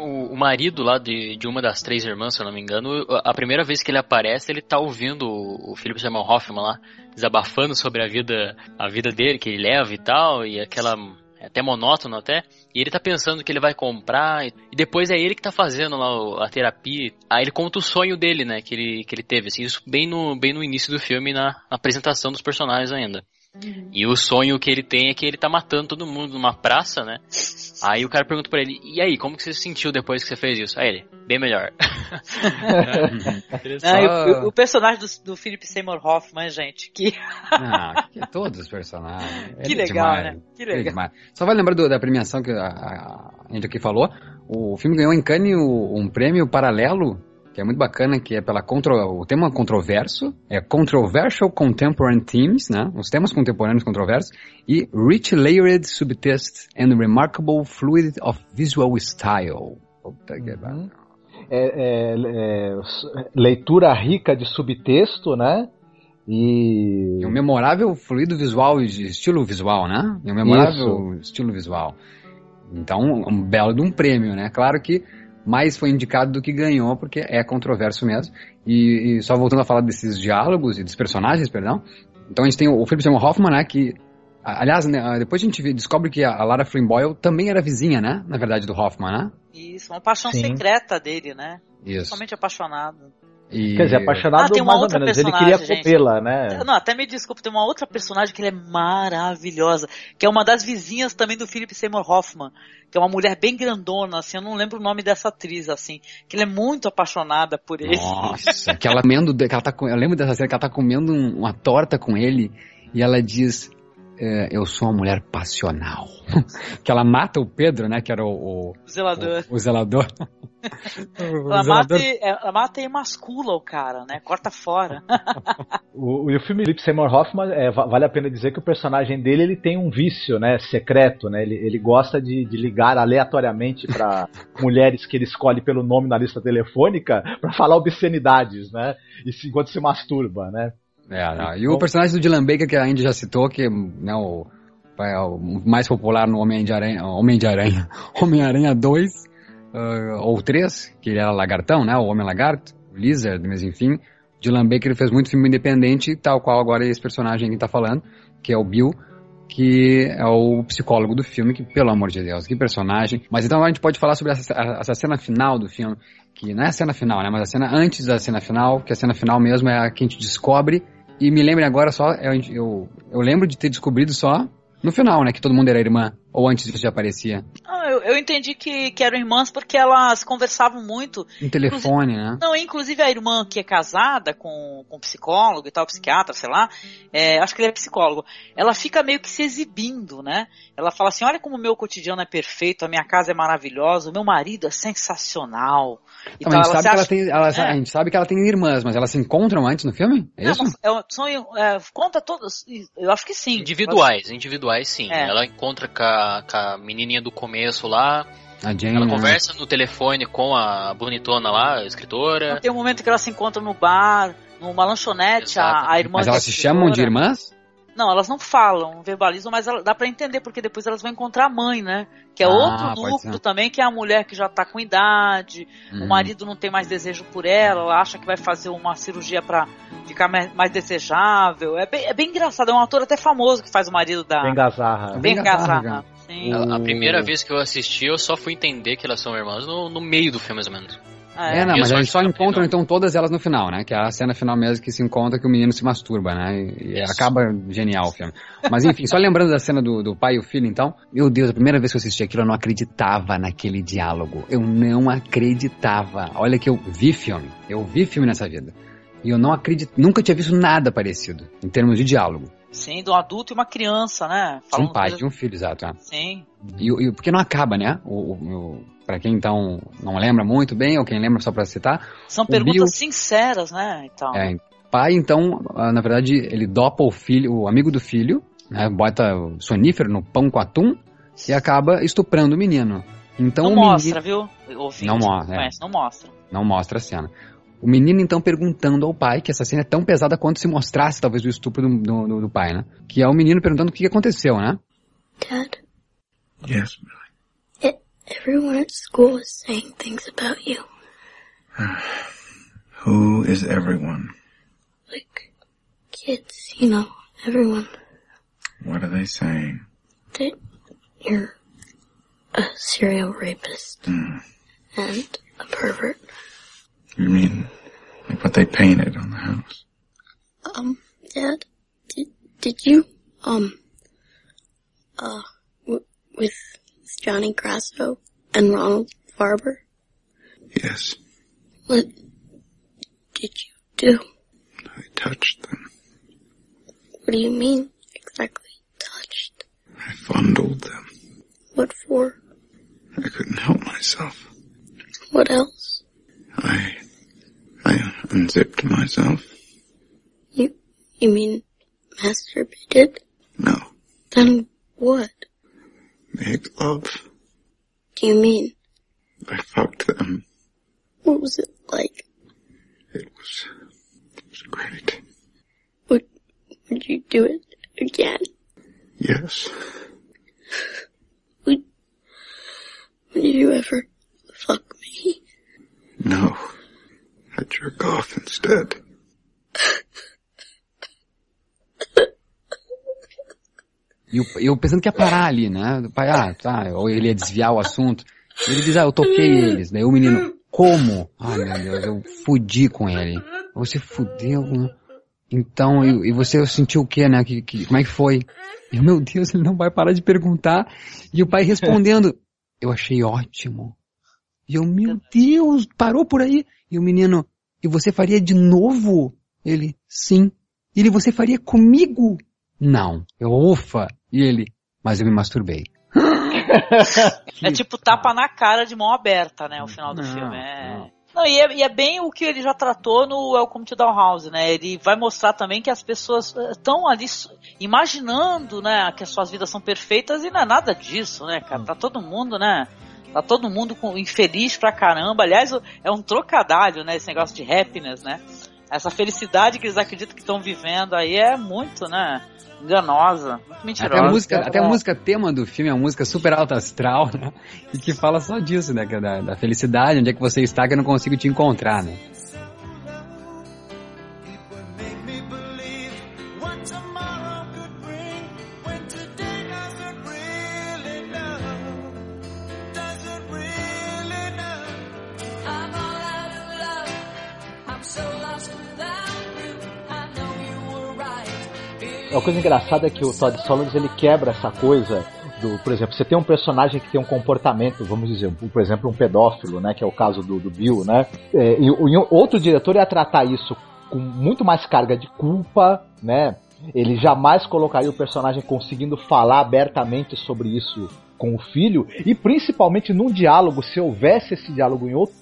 o marido lá de, de uma das três irmãs, se eu não me engano, a primeira vez que ele aparece, ele tá ouvindo o, o Philip Seymour Hoffman lá, desabafando sobre a vida, a vida dele, que ele leva e tal, e aquela é até monótono até, e ele tá pensando que ele vai comprar, e depois é ele que tá fazendo lá a terapia, aí ele conta o sonho dele, né, que ele, que ele teve, assim, isso bem no, bem no início do filme, na, na apresentação dos personagens ainda. Uhum. E o sonho que ele tem é que ele tá matando todo mundo numa praça, né? Aí o cara pergunta pra ele, e aí, como que você se sentiu depois que você fez isso? Aí ele, bem melhor. [LAUGHS] ah, o, o, personagem do, do Philip Seymour Hoffman, gente, que... ah, [LAUGHS] que todos os personagens. Que é legal, demais, né? Que legal. É Só vai lembrar do, da premiação que a, a, gente aqui falou, o filme ganhou em Cannes um prêmio paralelo que é muito bacana, que é pela contro, o tema controverso, é Controversial Contemporary Themes, né? Os temas contemporâneos controversos, e Rich Layered Subtext and Remarkable Fluidity of Visual Style. Puta que uhum. é, é, é, leitura rica de subtexto, né? E... e um memorável fluido visual estilo visual, né? E um memorável Isso. estilo visual. Então, um belo de um prêmio, né? Claro que mais foi indicado do que ganhou, porque é controverso mesmo. E, e, só voltando a falar desses diálogos e dos personagens, perdão. Então a gente tem o, o Philip Seymour Hoffman, né, que Aliás, né, depois a gente descobre que a Lara Flynn Boyle também era vizinha, né? Na verdade, do Hoffman, né? Isso, uma paixão Sim. secreta dele, né? Isso. Totalmente apaixonado. E... Quer dizer, apaixonado ah, mais ou menos. Ele queria copê-la, né? Não, até me desculpe, tem uma outra personagem que é maravilhosa, que é uma das vizinhas também do Philip Seymour Hoffman, que é uma mulher bem grandona, assim, eu não lembro o nome dessa atriz, assim, que ele é muito apaixonada por ele. Nossa, que ela comendo, que ela tá, eu lembro dessa cena que ela tá comendo uma torta com ele, e ela diz, é, eu sou uma mulher passional. [LAUGHS] que ela mata o Pedro, né? Que era o, o zelador. O, o zelador. [LAUGHS] o ela, zelador. Mata e, ela mata e emascula o cara, né? Corta fora. [LAUGHS] o, e o filme Philip Seymour Hoffman, é, vale a pena dizer que o personagem dele ele tem um vício, né? Secreto, né? Ele, ele gosta de, de ligar aleatoriamente para mulheres que ele escolhe pelo nome na lista telefônica para falar obscenidades, né? E se, enquanto se masturba, né? É, não. E o personagem do Dylan Baker, que a Indy já citou, que né, o, é o mais popular no Homem de Aranha, Homem de Aranha, [LAUGHS] Homem-Aranha 2, uh, ou 3, que ele era lagartão, né, o Homem-Lagarto, o Lizard, mas enfim. Dylan Baker fez muito filme independente, tal qual agora esse personagem que está falando, que é o Bill, que é o psicólogo do filme, que, pelo amor de Deus, que personagem. Mas então a gente pode falar sobre essa, essa cena final do filme, que não é a cena final, né, mas a cena antes da cena final, que a cena final mesmo é a que a gente descobre e me lembrem agora só, eu, eu, eu lembro de ter descobrido só no final, né? Que todo mundo era irmã. Ou antes isso já aparecia? Ah, eu, eu entendi que, que eram irmãs porque elas conversavam muito. No telefone, né? Não, inclusive a irmã que é casada com, com psicólogo e tal, psiquiatra, sei lá, é, acho que ele é psicólogo, ela fica meio que se exibindo, né? Ela fala assim, olha como o meu cotidiano é perfeito, a minha casa é maravilhosa, o meu marido é sensacional. Então, a, gente sabe que ela tem, ela, é. a gente sabe que ela tem irmãs, mas elas se encontram antes no filme? É não, isso? É, são, é, conta todas, eu acho que sim. Individuais, individuais sim. É. Ela encontra com a, com a menininha do começo lá, a Jane, ela né? conversa no telefone com a bonitona lá, a escritora. Tem um momento que ela se encontra no bar, numa lanchonete, a, a, irmã. Mas elas se chamam de irmãs? Não, elas não falam, verbalizam, mas dá para entender, porque depois elas vão encontrar a mãe, né? Que é ah, outro núcleo também, que é a mulher que já tá com idade, hum. o marido não tem mais desejo por ela, ela acha que vai fazer uma cirurgia para ficar mais desejável. É bem, é bem engraçado, é um ator até famoso que faz o marido da. Bem Gazarra. Bem Gazarra. A, a, primeira vez que eu assisti, eu só fui entender que elas são irmãs no, no meio do filme, mais ou menos. Ah, É, não, E mas eles só encontram então todas elas no final, né? Que é a cena final mesmo que se encontra que o menino se masturba, né? E, e acaba genial o filme. Mas enfim, só lembrando da cena do, do pai e o filho, então, meu Deus, a primeira vez que eu assisti aquilo eu não acreditava naquele diálogo. Eu não acreditava. Olha que eu vi filme, eu vi filme nessa vida. E eu não acredito, nunca tinha visto nada parecido em termos de diálogo. Sim, de um adulto e uma criança, né? De um pai, de um filho, exato. é. Sim. E, e porque não acaba, né? O, o, pra quem então não lembra muito bem, ou quem lembra só pra citar. São perguntas Bill- sinceras, né? Então. É, pai, então, ah, na verdade, ele dopa o filho, o amigo do filho, né, bota o sonífero no pão com atum e acaba estuprando o menino. Então não o mostra, menino, viu? Ouvinte, Não mostra, é. conhece, não mostra. não mostra a cena. O menino então perguntando ao pai, que essa cena é tão pesada quanto se mostrasse talvez o estupro do, do, do- do pai, né? Que é o menino perguntando o que aconteceu, né? Dad, Yes, everyone at school is saying things about you. [SIGHS] Who is everyone? Like, kids, you know, everyone. What are they saying? That you're a serial rapist Hmm. and a pervert. You mean like what they painted on the house? Um, Dad, did, did you, um, uh, w- with Johnny Grasso and Ronald Farber? Yes, What did you do? I touched them. What do you mean exactly touched? I fondled them. What for? I couldn't help myself. What else? I, I unzipped myself. You, you mean masturbated? No, Then what make love. do you mean? I fucked them. What was it like? It was, it was great. Would, would you do it again? Yes, Would, would you ever fuck me? no. I jerk off instead. E eu, eu pensando que ia parar ali, né? O pai, ah, tá, ou ele ia desviar o assunto. Ele diz, ah, eu toquei eles. Daí o menino, como? Ai, meu Deus, eu fudi com ele. Você fudeu, né? Então, e, e você sentiu o quê, né? Que, que, como é que foi? E, meu Deus, ele não vai parar de perguntar. E o pai respondendo, eu achei ótimo. E eu, meu Deus, parou por aí. E o menino, e você faria de novo? Ele, sim. Ele, você faria comigo? Não. Eu, ufa. E ele, mas eu me masturbei. [LAUGHS] É tipo tapa na cara de mão aberta, né? O final do Não, filme. É... Não, e, é, e é bem o que ele já tratou no Welcome to Dollhouse, né? Ele vai mostrar também que as pessoas estão ali s- imaginando, né, que as suas vidas são perfeitas e não é nada disso, né, cara? Tá todo mundo, né? Tá todo mundo com, infeliz pra caramba. Aliás, é um trocadilho, né? Esse negócio de happiness, né? Essa felicidade que eles acreditam que estão vivendo aí é muito, né? Enganosa, muito mentirosa. Até a música, até a música tema do filme é uma música super alta astral, né? E que fala só disso, né? é Da, da felicidade, onde é que você está que eu não consigo te encontrar, né? Uma coisa engraçada é que o Todd Solondz ele quebra essa coisa do, por exemplo, você tem um personagem que tem um comportamento, vamos dizer, por exemplo, um pedófilo, né, que é o caso do, do Bill, né, é, e, o- e outro diretor ia tratar isso com muito mais carga de culpa, né, ele jamais colocaria o personagem conseguindo falar abertamente sobre isso com o filho, e principalmente num diálogo, se houvesse esse diálogo em outro,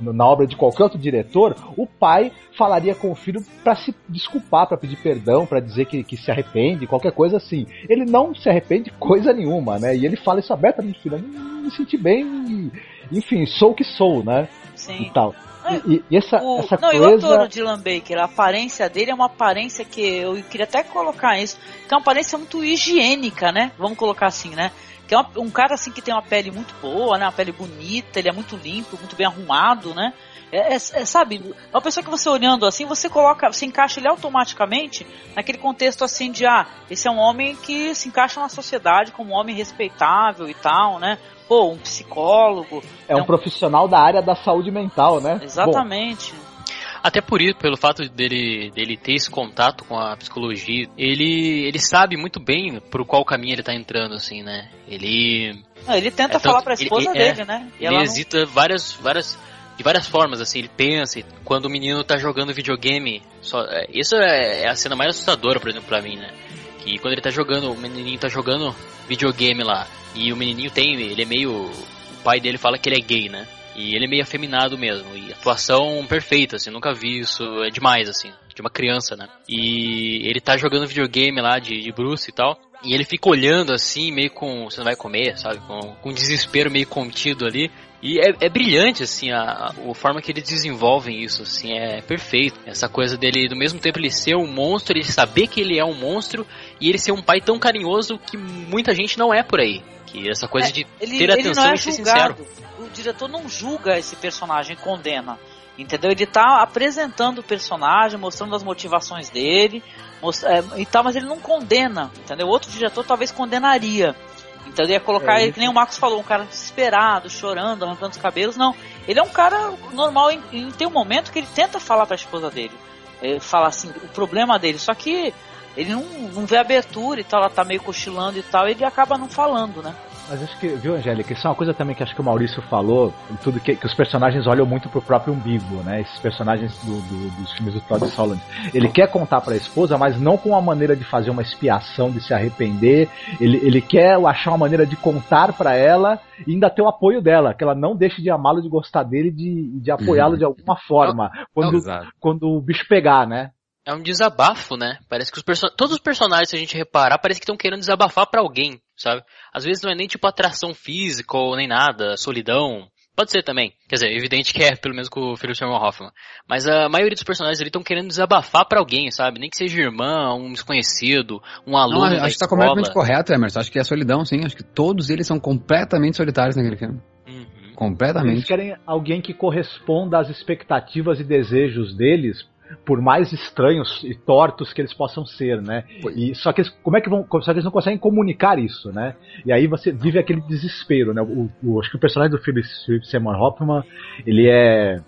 na obra de qualquer outro diretor, o pai falaria com o filho para se desculpar, para pedir perdão, para dizer que, que se arrepende, qualquer coisa assim. Ele não se arrepende de coisa nenhuma, né? E ele fala isso abertamente, filho, me senti bem, e, enfim, sou o que sou, né? Sim. E tal. E, e essa, O- essa não, coisa. adoro o Dylan Baker. A aparência dele é uma aparência que eu queria até colocar isso, que é uma aparência muito higiênica, né? Vamos colocar assim, né? Que é uma- um cara assim que tem uma pele muito boa, né? Uma pele bonita, ele é muito limpo, muito bem arrumado, né? É, é- é, sabe, é uma pessoa que você olhando assim, você coloca, você encaixa ele automaticamente naquele contexto assim de ah, esse é um homem que se encaixa na sociedade como um homem respeitável e tal, né? pô, um psicólogo. É um profissional da área da saúde mental, né? Exatamente. Bom, até por isso, pelo fato dele, dele ter esse contato com a psicologia, ele, ele sabe muito bem por qual caminho ele tá entrando, assim, né? Ele. Não, ele tenta é falar pra esposa ele, dele, é, né? E ele hesita não... várias, várias. De várias formas, assim, ele pensa, quando o menino tá jogando videogame, só, é, isso é, é a cena mais assustadora, por exemplo, pra mim, né? Que quando ele tá jogando, o menininho tá jogando videogame lá, e o menininho tem, ele é meio. O pai dele fala que ele é gay, né? E ele é meio afeminado mesmo. E atuação perfeita, assim, nunca vi isso. É demais, assim, de uma criança, né? E ele tá jogando videogame lá de, de Bruce e tal. E ele fica olhando assim, meio com. Você não vai comer, sabe? Com, com desespero meio contido ali. E é, é brilhante, assim, a, a, forma que eles desenvolvem isso, assim, é perfeito. Essa coisa dele, do mesmo tempo, ele ser um monstro, ele saber que ele é um monstro, e ele ser um pai tão carinhoso que muita gente não é por aí. Que essa coisa é, de ele, ter atenção é e ser sincero o diretor não julga esse personagem, condena. Entendeu? Ele está apresentando o personagem, mostrando as motivações dele, mostra, é, e tal, mas ele não condena, entendeu? Outro diretor talvez condenaria. Então ele ia colocar, é, ele, que nem o Marcos falou, um cara desesperado, chorando, arrancando os cabelos. Não, ele é um cara normal e, tem um momento que ele tenta falar para a esposa dele. Ele fala assim, o problema dele, só que ele não, não vê abertura e tal, ela tá meio cochilando e tal, e ele acaba não falando, né? Mas acho que, viu, Angélica, isso é uma coisa também que acho que o Maurício falou, tudo que, que os personagens olham muito pro próprio umbigo, né? Esses personagens do, do, dos filmes do Todd Solondz. Ele quer contar para a esposa, mas não com a maneira de fazer uma expiação, de se arrepender. Ele, ele quer achar uma maneira de contar para ela e ainda ter o apoio dela, que ela não deixe de amá-lo, de gostar dele, de, de apoiá-lo uhum. de alguma forma. Quando, quando o bicho pegar, né? É um desabafo, né? Parece que os person... todos os personagens, se a gente reparar, parece que estão querendo desabafar para alguém, sabe? Às vezes não é nem tipo atração física ou nem nada, solidão. Pode ser também. Quer dizer, evidente que é, pelo menos com o Philip Seymour Hoffman. Mas a maioria dos personagens ali estão querendo desabafar para alguém, sabe? Nem que seja irmã, um desconhecido, um aluno. Não, acho que tá completamente correto, Emerson. Acho que é solidão, sim. Acho que todos eles são completamente solitários naquele filme. Uhum. Completamente. Eles querem alguém que corresponda às expectativas e desejos deles por mais estranhos e tortos que eles possam ser, né? E só que eles, como é que vão, só que eles não conseguem comunicar isso, né? E aí você vive aquele desespero, né? O, o acho que o personagem do Philip, Seymour Hoffman, ele é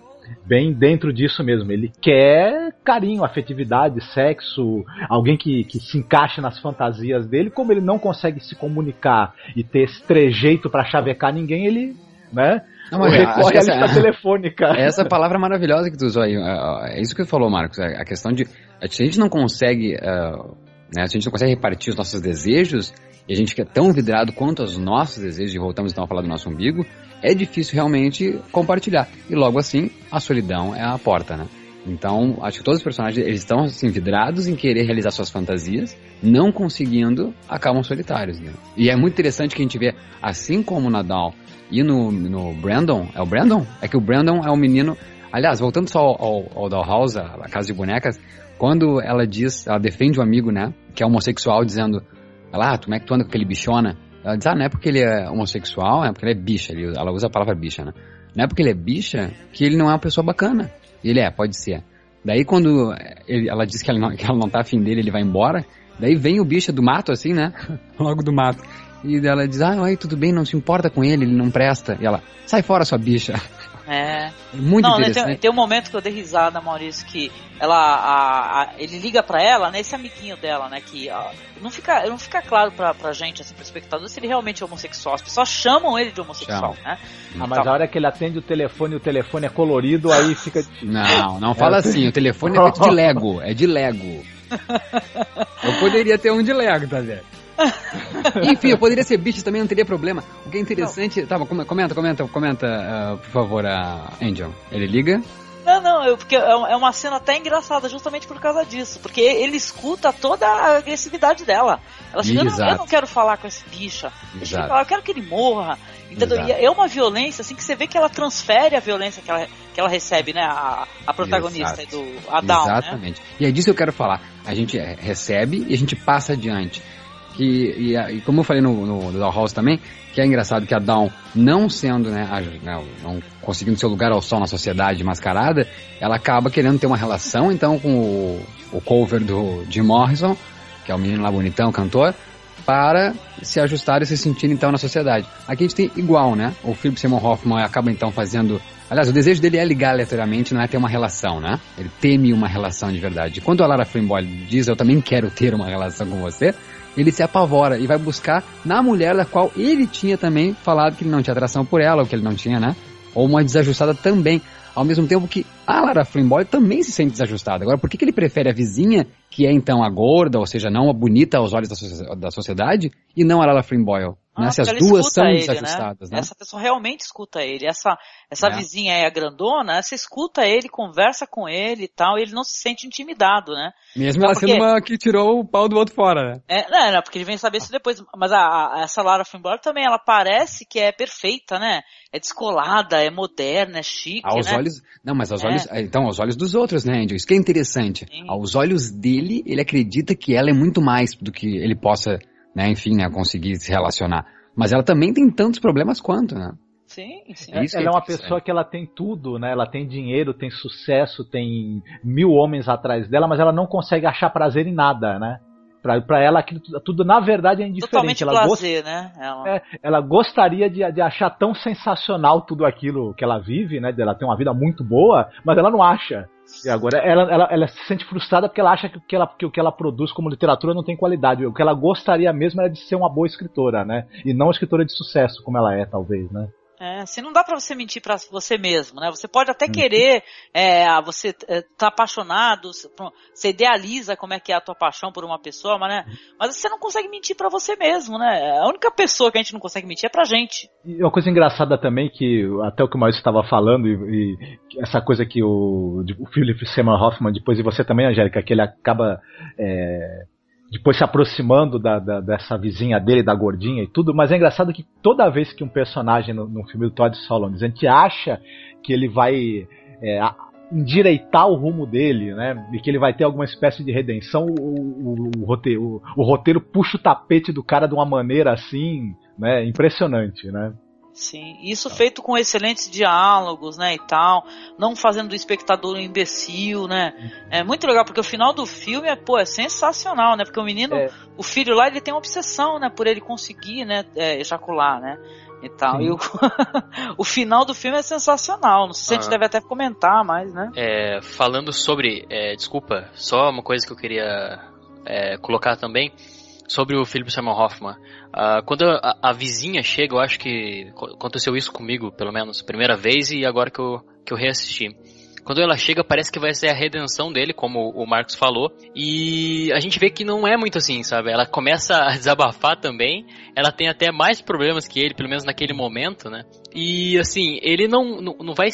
bem dentro disso mesmo. Ele quer carinho, afetividade, sexo, alguém que, que se encaixe nas fantasias dele. Como ele não consegue se comunicar e ter esse trejeito para chavecar ninguém, ele, né? Não, mas recorre à lista essa, telefônica. [LAUGHS] Essa palavra maravilhosa que tu usou aí. É, é isso que tu falou, Marcos. É a questão de. A gente não consegue. Uh, né, se a gente não consegue repartir os nossos desejos, e a gente é tão vidrado quanto os nossos desejos, e voltamos então a falar do nosso umbigo, é difícil realmente compartilhar. E logo assim, a solidão é a porta, né? Então, acho que todos os personagens eles estão assim, vidrados em querer realizar suas fantasias, não conseguindo, acabam solitários. Né? E é muito interessante que a gente vê, assim como o Nadal e no, no Brandon, é o Brandon? É que o Brandon é um menino. Aliás, voltando só ao, ao Dollhouse, a casa de bonecas, quando ela diz, ela defende um amigo, né, que é homossexual, dizendo, ela, ah, como é que tu anda com aquele bichona? Ela diz, ah, não é porque ele é homossexual, é porque ele é bicha, ela usa a palavra bicha, né? Não é porque ele é bicha que ele não é uma pessoa bacana. Ele é, pode ser. Daí quando ele, ela diz que ela, não, que ela não tá afim dele, ele vai embora, daí vem o bicho do mato, assim, né? [LAUGHS] Logo do mato. E ela diz, ah, oi, tudo bem, não se importa com ele, ele não presta. E ela, sai fora, sua bicha. É. Muito não, né, tem, tem, um momento que eu dei risada, Maurício, que ela, a, a, ele liga pra ela, né, esse amiguinho dela, né, que a, não, fica, não fica claro pra, pra gente, assim, pro espectador, se ele realmente é homossexual. As pessoas chamam ele de homossexual, Chama. né? Ah, mas então, a hora que ele atende o telefone e o telefone é colorido, aí fica... Não, não fala é, assim, o telefone é feito de [LAUGHS] Lego, é de Lego. Eu poderia ter um de Lego, tá vendo? [LAUGHS] Enfim, eu poderia ser bicho também, não teria problema. O que é interessante. Não. Tá, comenta, comenta, comenta, uh, por favor, a Angel. Ele liga? Não, não, eu, porque é, é uma cena até engraçada justamente por causa disso. Porque ele escuta toda a agressividade dela. Ela chega, eu não, eu não quero falar com esse bicha. Eu quero que ele morra. Entendeu? E é uma violência, assim, que você vê que ela transfere a violência que ela, que ela recebe, né? A, a protagonista Exato. do Adão. Né? Exatamente. Né? E é disso que eu quero falar. A gente recebe e a gente passa adiante. Que, e, e, como eu falei no, no, no House também, que é engraçado que a Dawn, não sendo, né, a, não, não, conseguindo seu lugar ao sol na sociedade mascarada, ela acaba querendo ter uma relação, então, com o, o cover do Jim Morrison, que é o menino lá bonitão, cantor, para se ajustar e se sentir então na sociedade. Aqui a gente tem igual, né? O Philip Seymour Hoffman acaba então fazendo Aliás, o desejo dele é ligar aleatoriamente, não é ter uma relação, né? Ele teme uma relação de verdade. Quando a Lara Flynn Boyle diz, eu também quero ter uma relação com você, ele se apavora e vai buscar na mulher da qual ele tinha também falado que ele não tinha atração por ela, ou que ele não tinha, né? Ou uma desajustada também. Ao mesmo tempo que a Lara Flynn Boyle também se sente desajustada. Agora, por que, que ele prefere a vizinha, que é então a gorda, ou seja, não a bonita aos olhos da, so da sociedade, e não a Lara Flynn Boyle? Ah, né? Se as duas são ele, desajustadas, né? Essa pessoa realmente escuta ele. Essa, essa É. vizinha aí, a grandona, você escuta ele, conversa com ele e tal, e ele não se sente intimidado, né? Mesmo Não, ela sendo porque- uma que tirou o pau do outro fora, né? É, não, não, porque ele vem saber isso depois. Mas a, a- essa Lara Finbar também, ela parece que é perfeita, né? É descolada, é moderna, é chique, Aos né? olhos. Não, mas aos É. olhos. Então, aos olhos dos outros, né, Angel? Isso que é interessante. Aos olhos dele, ele acredita que ela é muito mais do que ele possa, né, enfim, né, conseguir se relacionar. Mas ela também tem tantos problemas quanto, né? Sim, sim. É, que ela é uma pessoa que ela tem tudo, né? Ela tem dinheiro, tem sucesso, tem mil homens atrás dela, mas ela não consegue achar prazer em nada, né? Pra, pra ela aquilo tudo, na verdade é indiferente. Totalmente ela, gost- prazer, né? Ela... é, ela gostaria de, de achar tão sensacional tudo aquilo que ela vive, né? Ela tem uma vida muito boa, mas ela não acha. E agora ela, ela, ela se sente frustrada porque ela acha que o que ela, que o que ela produz como literatura não tem qualidade. O que ela gostaria mesmo era de ser uma boa escritora, né? E não uma escritora de sucesso como ela é, talvez, né? É, assim, não dá pra você mentir pra você mesmo, né? Você pode Uhum. até querer, é, você é, tá apaixonado, você- idealiza como é que é a tua paixão por uma pessoa, mas, né? Uhum. Mas você não consegue mentir pra você mesmo, né? A única pessoa que a gente não consegue mentir é pra gente. E uma coisa engraçada também, que até o que o Maurício estava falando, e, e essa coisa que o, o Philip Seymour Hoffman, depois e você também, Angélica, que ele acaba é, depois se aproximando da, da- dessa vizinha dele, da gordinha e tudo, mas é engraçado que toda vez que um personagem no, no filme do Todd Solondz, a gente acha que ele vai é, endireitar o rumo dele, né? E que ele vai ter alguma espécie de redenção, o, o- o roteiro, o roteiro puxa o tapete do cara de uma maneira assim, né? Impressionante, né? Sim, isso feito com excelentes diálogos, né, e tal, não fazendo do espectador um imbecil, né? É muito legal porque o final do filme é, pô, é sensacional, né? Porque o menino, É. o filho lá, ele tem uma obsessão, né, por ele conseguir, né, é, ejacular, né? E tal. Sim. E o, [LAUGHS] o final do filme é sensacional. Não sei se a gente Ah. deve até comentar mais, né? É, falando sobre, é, desculpa, só uma coisa que eu queria é, colocar também sobre o Philip Seymour Hoffman. Ah, quando a, a vizinha chega, eu acho que co- aconteceu isso comigo, pelo menos, primeira vez e agora que eu, que eu reassisti. Quando ela chega, parece que vai ser a redenção dele, como o Marcos falou. E a gente vê que não é muito assim, sabe? Ela começa a [LAUGHS] desabafar também. Ela tem até mais problemas que ele, pelo menos naquele momento, né? E assim, ele não, não, não vai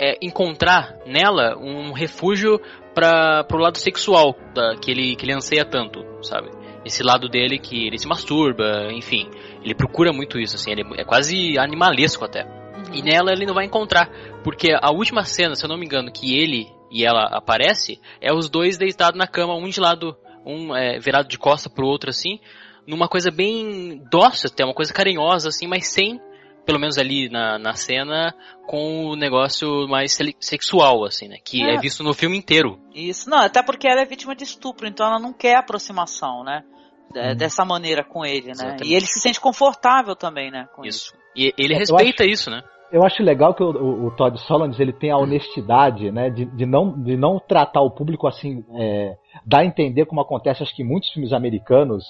é, encontrar nela um refúgio para pro lado sexual da, que, ele, que ele anseia tanto, sabe? Esse lado dele que ele se masturba, enfim. Ele procura muito isso, assim, ele é quase animalesco até. E nela ele não vai encontrar, porque a última cena, se eu não me engano, que ele e ela aparece, é os dois deitados na cama, um de lado, um é, virado de costa pro outro, assim, numa coisa bem dócil até, uma coisa carinhosa, assim, mas sem, pelo menos ali na, na cena, com o negócio mais sexual, assim, né, que é. É. visto no filme inteiro. Isso, não, até porque ela é vítima de estupro, então ela não quer aproximação, né? De- Dessa maneira com ele, né? Exatamente. E ele se sente confortável também, né? Com Isso. E ele Eu respeita acho- isso, né? Eu acho legal que o, o, o Todd Solondz ele tem a honestidade, né, de, de, não, de não tratar o público assim, é, dar a entender como acontece, acho que em muitos filmes americanos,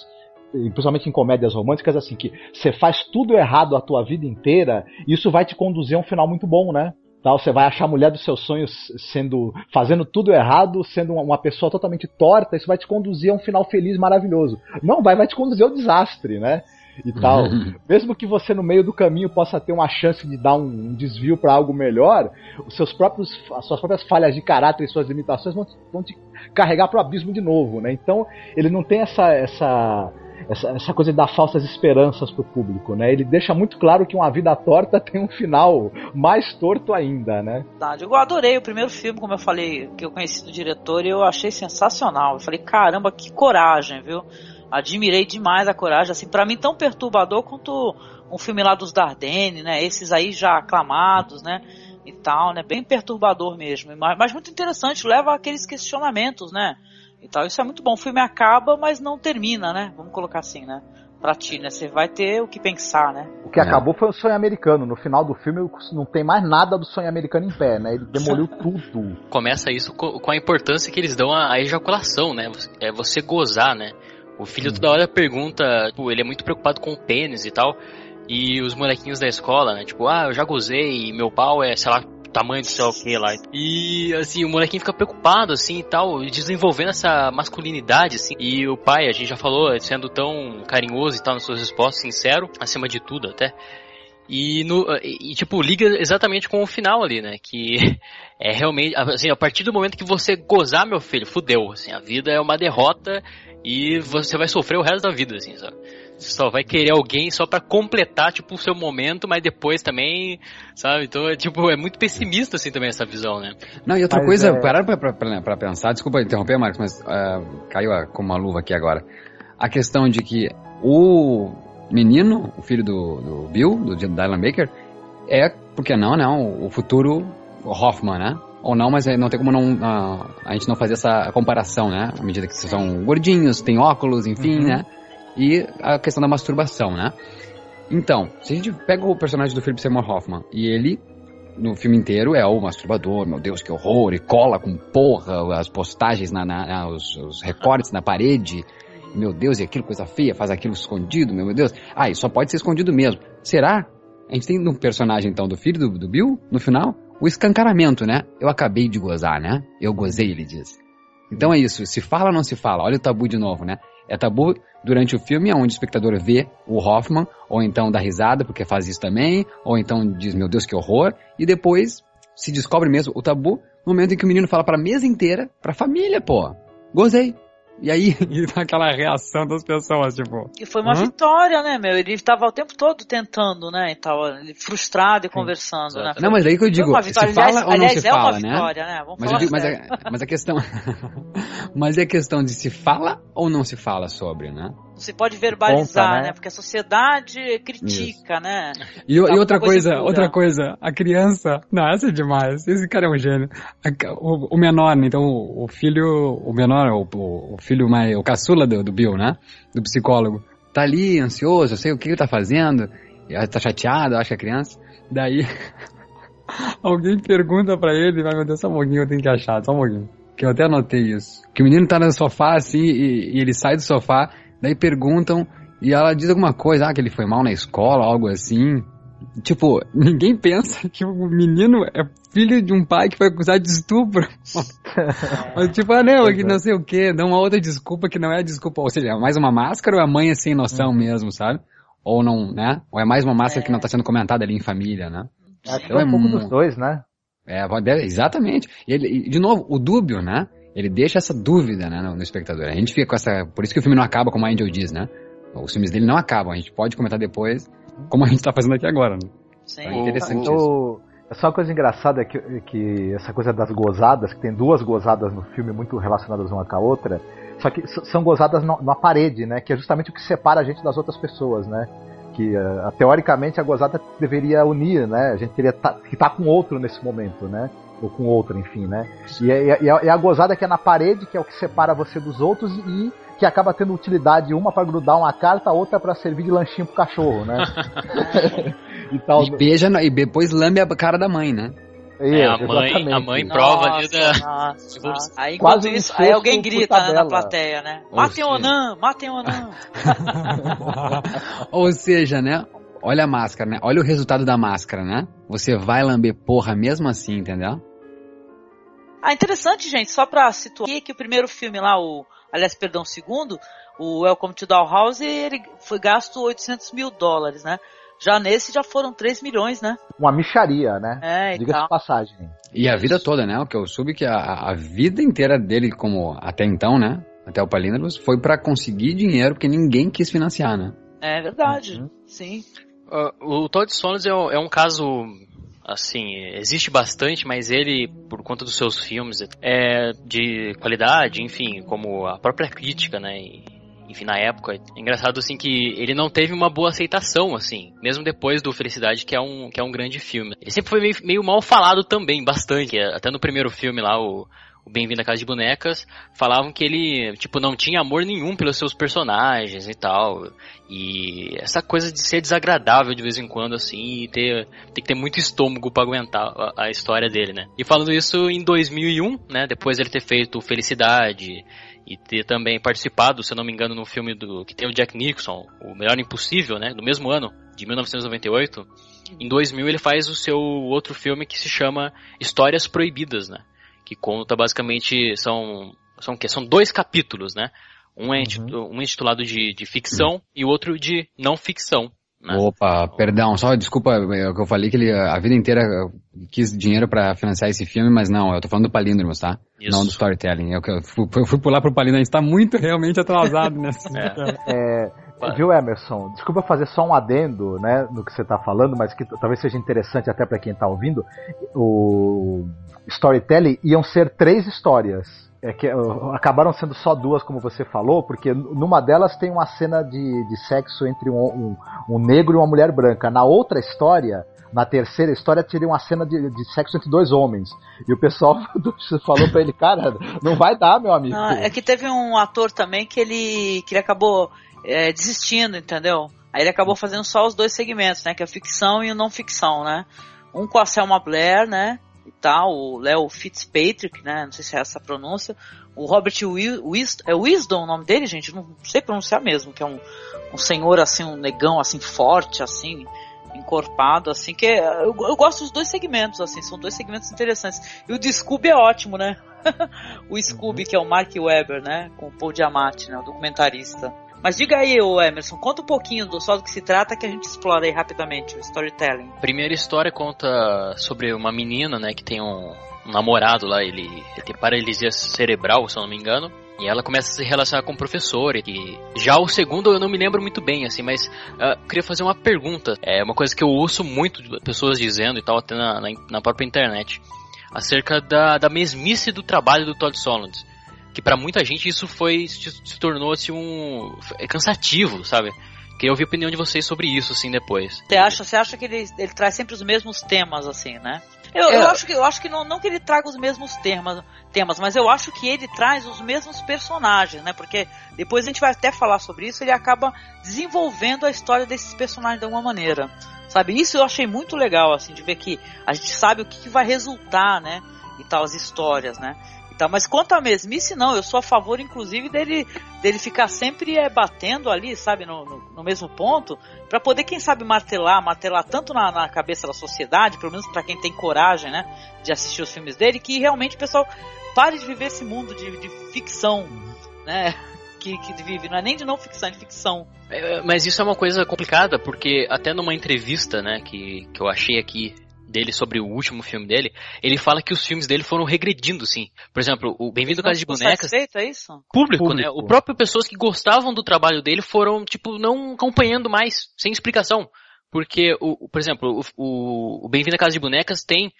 e principalmente em comédias românticas, assim, que você faz tudo errado a tua vida inteira, e isso vai te conduzir a um final muito bom, né? Tal, você vai achar a mulher dos seus sonhos sendo fazendo tudo errado, sendo uma, pessoa totalmente torta, isso vai te conduzir a um final feliz, maravilhoso. Não, vai, vai te conduzir ao desastre, né? E tal. [LAUGHS] Mesmo que você no meio do caminho possa ter uma chance de dar um, desvio para algo melhor, os seus próprios, as suas próprias falhas de caráter e suas limitações vão te, vão te carregar pro abismo de novo, né? Então ele não tem essa essa essa, essa coisa de dar falsas esperanças pro público, né? Ele deixa muito claro que uma vida torta [LAUGHS] tem um final mais torto ainda, né? Eu adorei o primeiro filme, como eu falei, que eu conheci do diretor, e eu achei sensacional. Eu falei, caramba, que coragem, viu? Admirei demais a coragem, assim, para mim tão perturbador quanto um filme lá dos Dardenne, né? Esses aí já aclamados, né? E tal, né? Bem perturbador mesmo, mas, mas muito interessante, leva aqueles questionamentos, né? E tal, isso é muito bom. O filme acaba, mas não termina, né? Vamos colocar assim, né? pra ti, né? Você vai ter o que pensar, né? O que acabou foi o sonho americano. No final do filme não tem mais nada do sonho americano em pé, né? Ele demoliu [LAUGHS] tudo. Começa isso co- com a importância que eles dão à ejaculação, né? É você gozar, né? O filho toda hora pergunta, tipo, ele é muito preocupado com o pênis e tal. E os molequinhos da escola, né? Tipo, ah, eu já gozei, meu pau é, sei lá, tamanho do o que lá. E assim, o molequinho fica preocupado, assim, e tal, desenvolvendo essa masculinidade, assim. E o pai, a gente já falou, sendo tão carinhoso e tal nas suas respostas, sincero, acima de tudo até. E, no, e, tipo, liga exatamente com o final ali, né? Que [LAUGHS] é realmente, assim, a partir do momento que você gozar, meu filho, fudeu, assim, a vida é uma derrota e você vai sofrer o resto da vida, assim, sabe? Você só vai querer alguém só pra completar, tipo, o seu momento, mas depois também, sabe? Então, é, tipo, é muito pessimista, assim, também essa visão, né? Não, e outra Mas coisa, é- pararam pra, pra, pra- pra pensar, desculpa interromper, Marcos, mas ah, caiu a- como uma luva aqui agora. A questão de que o menino, o filho do, do Bill, do Dylan Baker, é, por que não, né? O, o futuro Hoffman, né? Ou não, mas não tem como não, ah, a gente não fazer essa comparação, né? À medida que são gordinhos, tem óculos, enfim, Uhum. né? E a questão da masturbação, né? Então, se a gente pega o personagem do Philip Seymour Hoffman e ele no filme inteiro é o masturbador, meu Deus, que horror, e cola com porra as postagens, na, na- os, os recortes na parede, meu Deus, e aquilo coisa feia, faz aquilo escondido, meu Deus. Ah, e só pode ser escondido mesmo. Será? A gente tem no personagem, então, do filho do, do Bill, no final, o escancaramento, né? Eu acabei de gozar, né? Eu gozei, ele diz. Então é isso, se fala ou não se fala? Olha o tabu de novo, né? É tabu durante o filme, onde o espectador vê o Hoffman, ou então dá risada porque faz isso também, ou então diz, meu Deus, que horror, e depois se descobre mesmo o tabu no momento em que o menino fala pra mesa inteira, pra família, pô, gozei. E aí, [LAUGHS] e aquela reação das pessoas, tipo... E foi uma Hã? vitória, né, meu? Ele estava o tempo todo tentando, né? E tava ele frustrado e conversando, né? Não, mas aí que eu digo, uma se fala aliás, ou não aliás, se é fala, uma né? vitória, né? Vamos Mas, eu falar digo, mas, a, mas a questão. [LAUGHS] mas é questão de se fala ou não se fala sobre, né? Se pode verbalizar, Conta, né? né? Porque a sociedade critica, né? E, Tá e uma outra coisa, impura. outra coisa, a criança. Não, essa é demais. Esse cara é um gênio. O, o menor, né, então, o, filho. O menor, o, o- filho mais. O caçula do, do Bill, né? Do psicólogo. Tá ali, ansioso, eu sei o que ele tá fazendo. Tá chateado, acho que a criança. Daí. [LAUGHS] Alguém pergunta pra ele, vai, meu Deus, só um pouquinho eu tenho que achar, só um pouquinho. Que eu até anotei isso. Que o menino tá no sofá assim e, e ele sai do sofá, daí perguntam e ela diz alguma coisa, ah, que ele foi mal na escola, algo assim. Tipo, [LAUGHS] ninguém pensa que o menino é filho de um pai que foi acusado de estupro. [LAUGHS] Mas, tipo, ah, não, é que não sei o que, dá uma outra desculpa que não é desculpa. Ou seja, é mais uma máscara ou é a mãe é sem noção mesmo, sabe? Ou não, né? Ou é mais uma máscara que não tá sendo comentada ali em família, né? Acho que é um pouco dos dois, né? é, exatamente. E, ele, de novo, o dúbio, né? Ele deixa essa dúvida né, no, no espectador. A gente fica com essa. Por isso que o filme não acaba como a Angel diz, né? Os filmes dele não acabam. A gente pode comentar depois, como a gente tá fazendo aqui agora. Né? Sim. É interessante isso. O- é só uma coisa engraçada é que, que essa coisa das gozadas, que tem duas gozadas no filme muito relacionadas uma com a outra, só que são gozadas no- na parede, né? Que é justamente o que separa a gente das outras pessoas, né? Que eh, teoricamente a gozada deveria unir, né? A gente teria tá, que estar com outro nesse momento, né? Ou com outro, enfim, né? E é, e é- é a gozada que é na parede, que é o que separa você dos outros e que acaba tendo utilidade uma para grudar uma carta, outra para servir de lanchinho pro cachorro, né? [LAUGHS] [LAUGHS] e tal. E beija e depois lambe a cara da mãe, né? É, a mãe, a mãe prova ali da. Aí Quase isso, aí alguém grita né, na plateia, né? Ou Matem o Onan, matem o Onan. [LAUGHS] Ou seja, né? Olha a máscara, né? Olha o resultado da máscara, né? Você vai lamber porra mesmo assim, entendeu? Ah, interessante, gente, só pra situar aqui que o primeiro filme lá, o, aliás, perdão, o segundo, o Welcome to Dollhouse, ele foi gasto 800 mil dólares, né? Já nesse já foram 3 milhões, né? Uma micharia, né? É, e Diga-se tal. de passagem. E a vida toda, né? O que eu soube que a, a vida inteira dele, como até então, né? Até o Palíndromes, foi pra conseguir dinheiro porque ninguém quis financiar, né? É verdade, Uhum. sim. Ah, o Todd Solondz é, um- é um caso, assim, existe bastante, mas ele, por conta dos seus filmes, é de qualidade, enfim, como a própria crítica, né? e, enfim, na época, é engraçado assim que ele não teve uma boa aceitação, assim, mesmo depois do Felicidade, que é um, que é um grande filme. Ele sempre foi meio, meio mal falado também, bastante. Até no primeiro filme lá, o, o Bem-vindo à Casa de Bonecas, falavam que ele, tipo, não tinha amor nenhum pelos seus personagens e tal. E essa coisa de ser desagradável de vez em quando, assim, e ter, ter que ter muito estômago para aguentar a, a, história dele, né? E falando isso em 2001, né, depois ele ter feito Felicidade e ter também participado, se eu não me engano, no filme do que tem o Jack Nixon, O Melhor Impossível, né, do mesmo ano, de 1998, em 2000 ele faz o seu outro filme que se chama Histórias Proibidas, né? Que conta basicamente são são que são dois capítulos, né? Um é, uhum. um é intitulado de, de ficção uhum. e o outro de não ficção. Né? Opa, perdão, só desculpa, é o que eu falei que ele a vida inteira quis dinheiro para financiar esse filme, mas não, eu tô falando do Palíndromos, tá? Isso. Não do storytelling. Eu, eu, fui, eu fui pular pro Palíndromo, a gente tá muito realmente atrasado [LAUGHS] nessa. é. é, viu, Emerson? Desculpa fazer só um adendo, né, no que você tá falando, mas que talvez seja interessante até para quem tá ouvindo. O storytelling iam ser três histórias é que uh, acabaram sendo só duas, como você falou, porque numa delas tem uma cena de, de sexo entre um, um, um, negro e uma mulher branca. Na outra história, na terceira história, teria uma cena de, de sexo entre dois homens. E o pessoal [LAUGHS] falou pra ele, cara, não vai dar, meu amigo. Não, é que teve um ator também que ele, que ele acabou é, desistindo, entendeu? Aí ele acabou fazendo só os dois segmentos, né? Que é a ficção e o não ficção, né? Um com a Selma Blair, né? e tal, o Léo Fitzpatrick, né? Não sei se é essa a pronúncia. O Robert Wis é Wisdom o nome dele, gente? Não sei pronunciar mesmo, que é um, um senhor assim, um negão assim forte, assim, encorpado, assim, que é, eu, eu, gosto dos dois segmentos, assim, são dois segmentos interessantes. E o de Scooby é ótimo, né? [LAUGHS] o Scooby, uhum. que é o Mark Webber, né? Com o Paul Diamante, né? O documentarista. Mas diga aí, Emerson, conta um pouquinho do só do que se trata que a gente explora aí rapidamente o storytelling. Primeira história conta sobre uma menina, né, que tem um, namorado lá, ele, ele tem paralisia cerebral, se eu não me engano. E ela começa a se relacionar com o professor. E já o segundo eu não me lembro muito bem, assim, mas uh, queria fazer uma pergunta. É uma coisa que eu ouço muito pessoas dizendo e tal, até na, na, na própria internet. Acerca da, da mesmice do trabalho do Todd Solondz que para muita gente isso foi se, se tornou-se um é cansativo, sabe? Queria ouvir a opinião de vocês sobre isso, assim, depois. Você acha, você acha que ele, ele traz sempre os mesmos temas, assim, né? Eu, é. eu acho que, eu acho que não, não que ele traga os mesmos temas, temas, mas eu acho que ele traz os mesmos personagens, né? Porque depois a gente vai até falar sobre isso, ele acaba desenvolvendo a história desses personagens de alguma maneira. Sabe? Isso eu achei muito legal, assim, de ver que a gente sabe o que, que vai resultar, né? E tal, as histórias, né? Tá, mas quanto à mesmice, não, eu sou a favor, inclusive, dele, dele ficar sempre é, batendo ali, sabe, no, no, no mesmo ponto, para poder, quem sabe, martelar, martelar tanto na, na cabeça da sociedade, pelo menos para quem tem coragem, né, de assistir os filmes dele, que realmente o pessoal pare de viver esse mundo de, de ficção, né, [LAUGHS] que, que vive, não é nem de não ficção, é de ficção. É, mas isso é uma coisa complicada, porque até numa entrevista, né, que, que eu achei aqui dele sobre o último filme dele, ele fala que os filmes dele foram regredindo, sim. Por exemplo, o Bem-vindo Casa de Bonecas. é isso? Público, público, né? O próprio pessoas que gostavam do trabalho dele foram, tipo, não acompanhando mais, sem explicação. Porque, o, por exemplo, o, o Bem-vindo à Casa de Bonecas tem.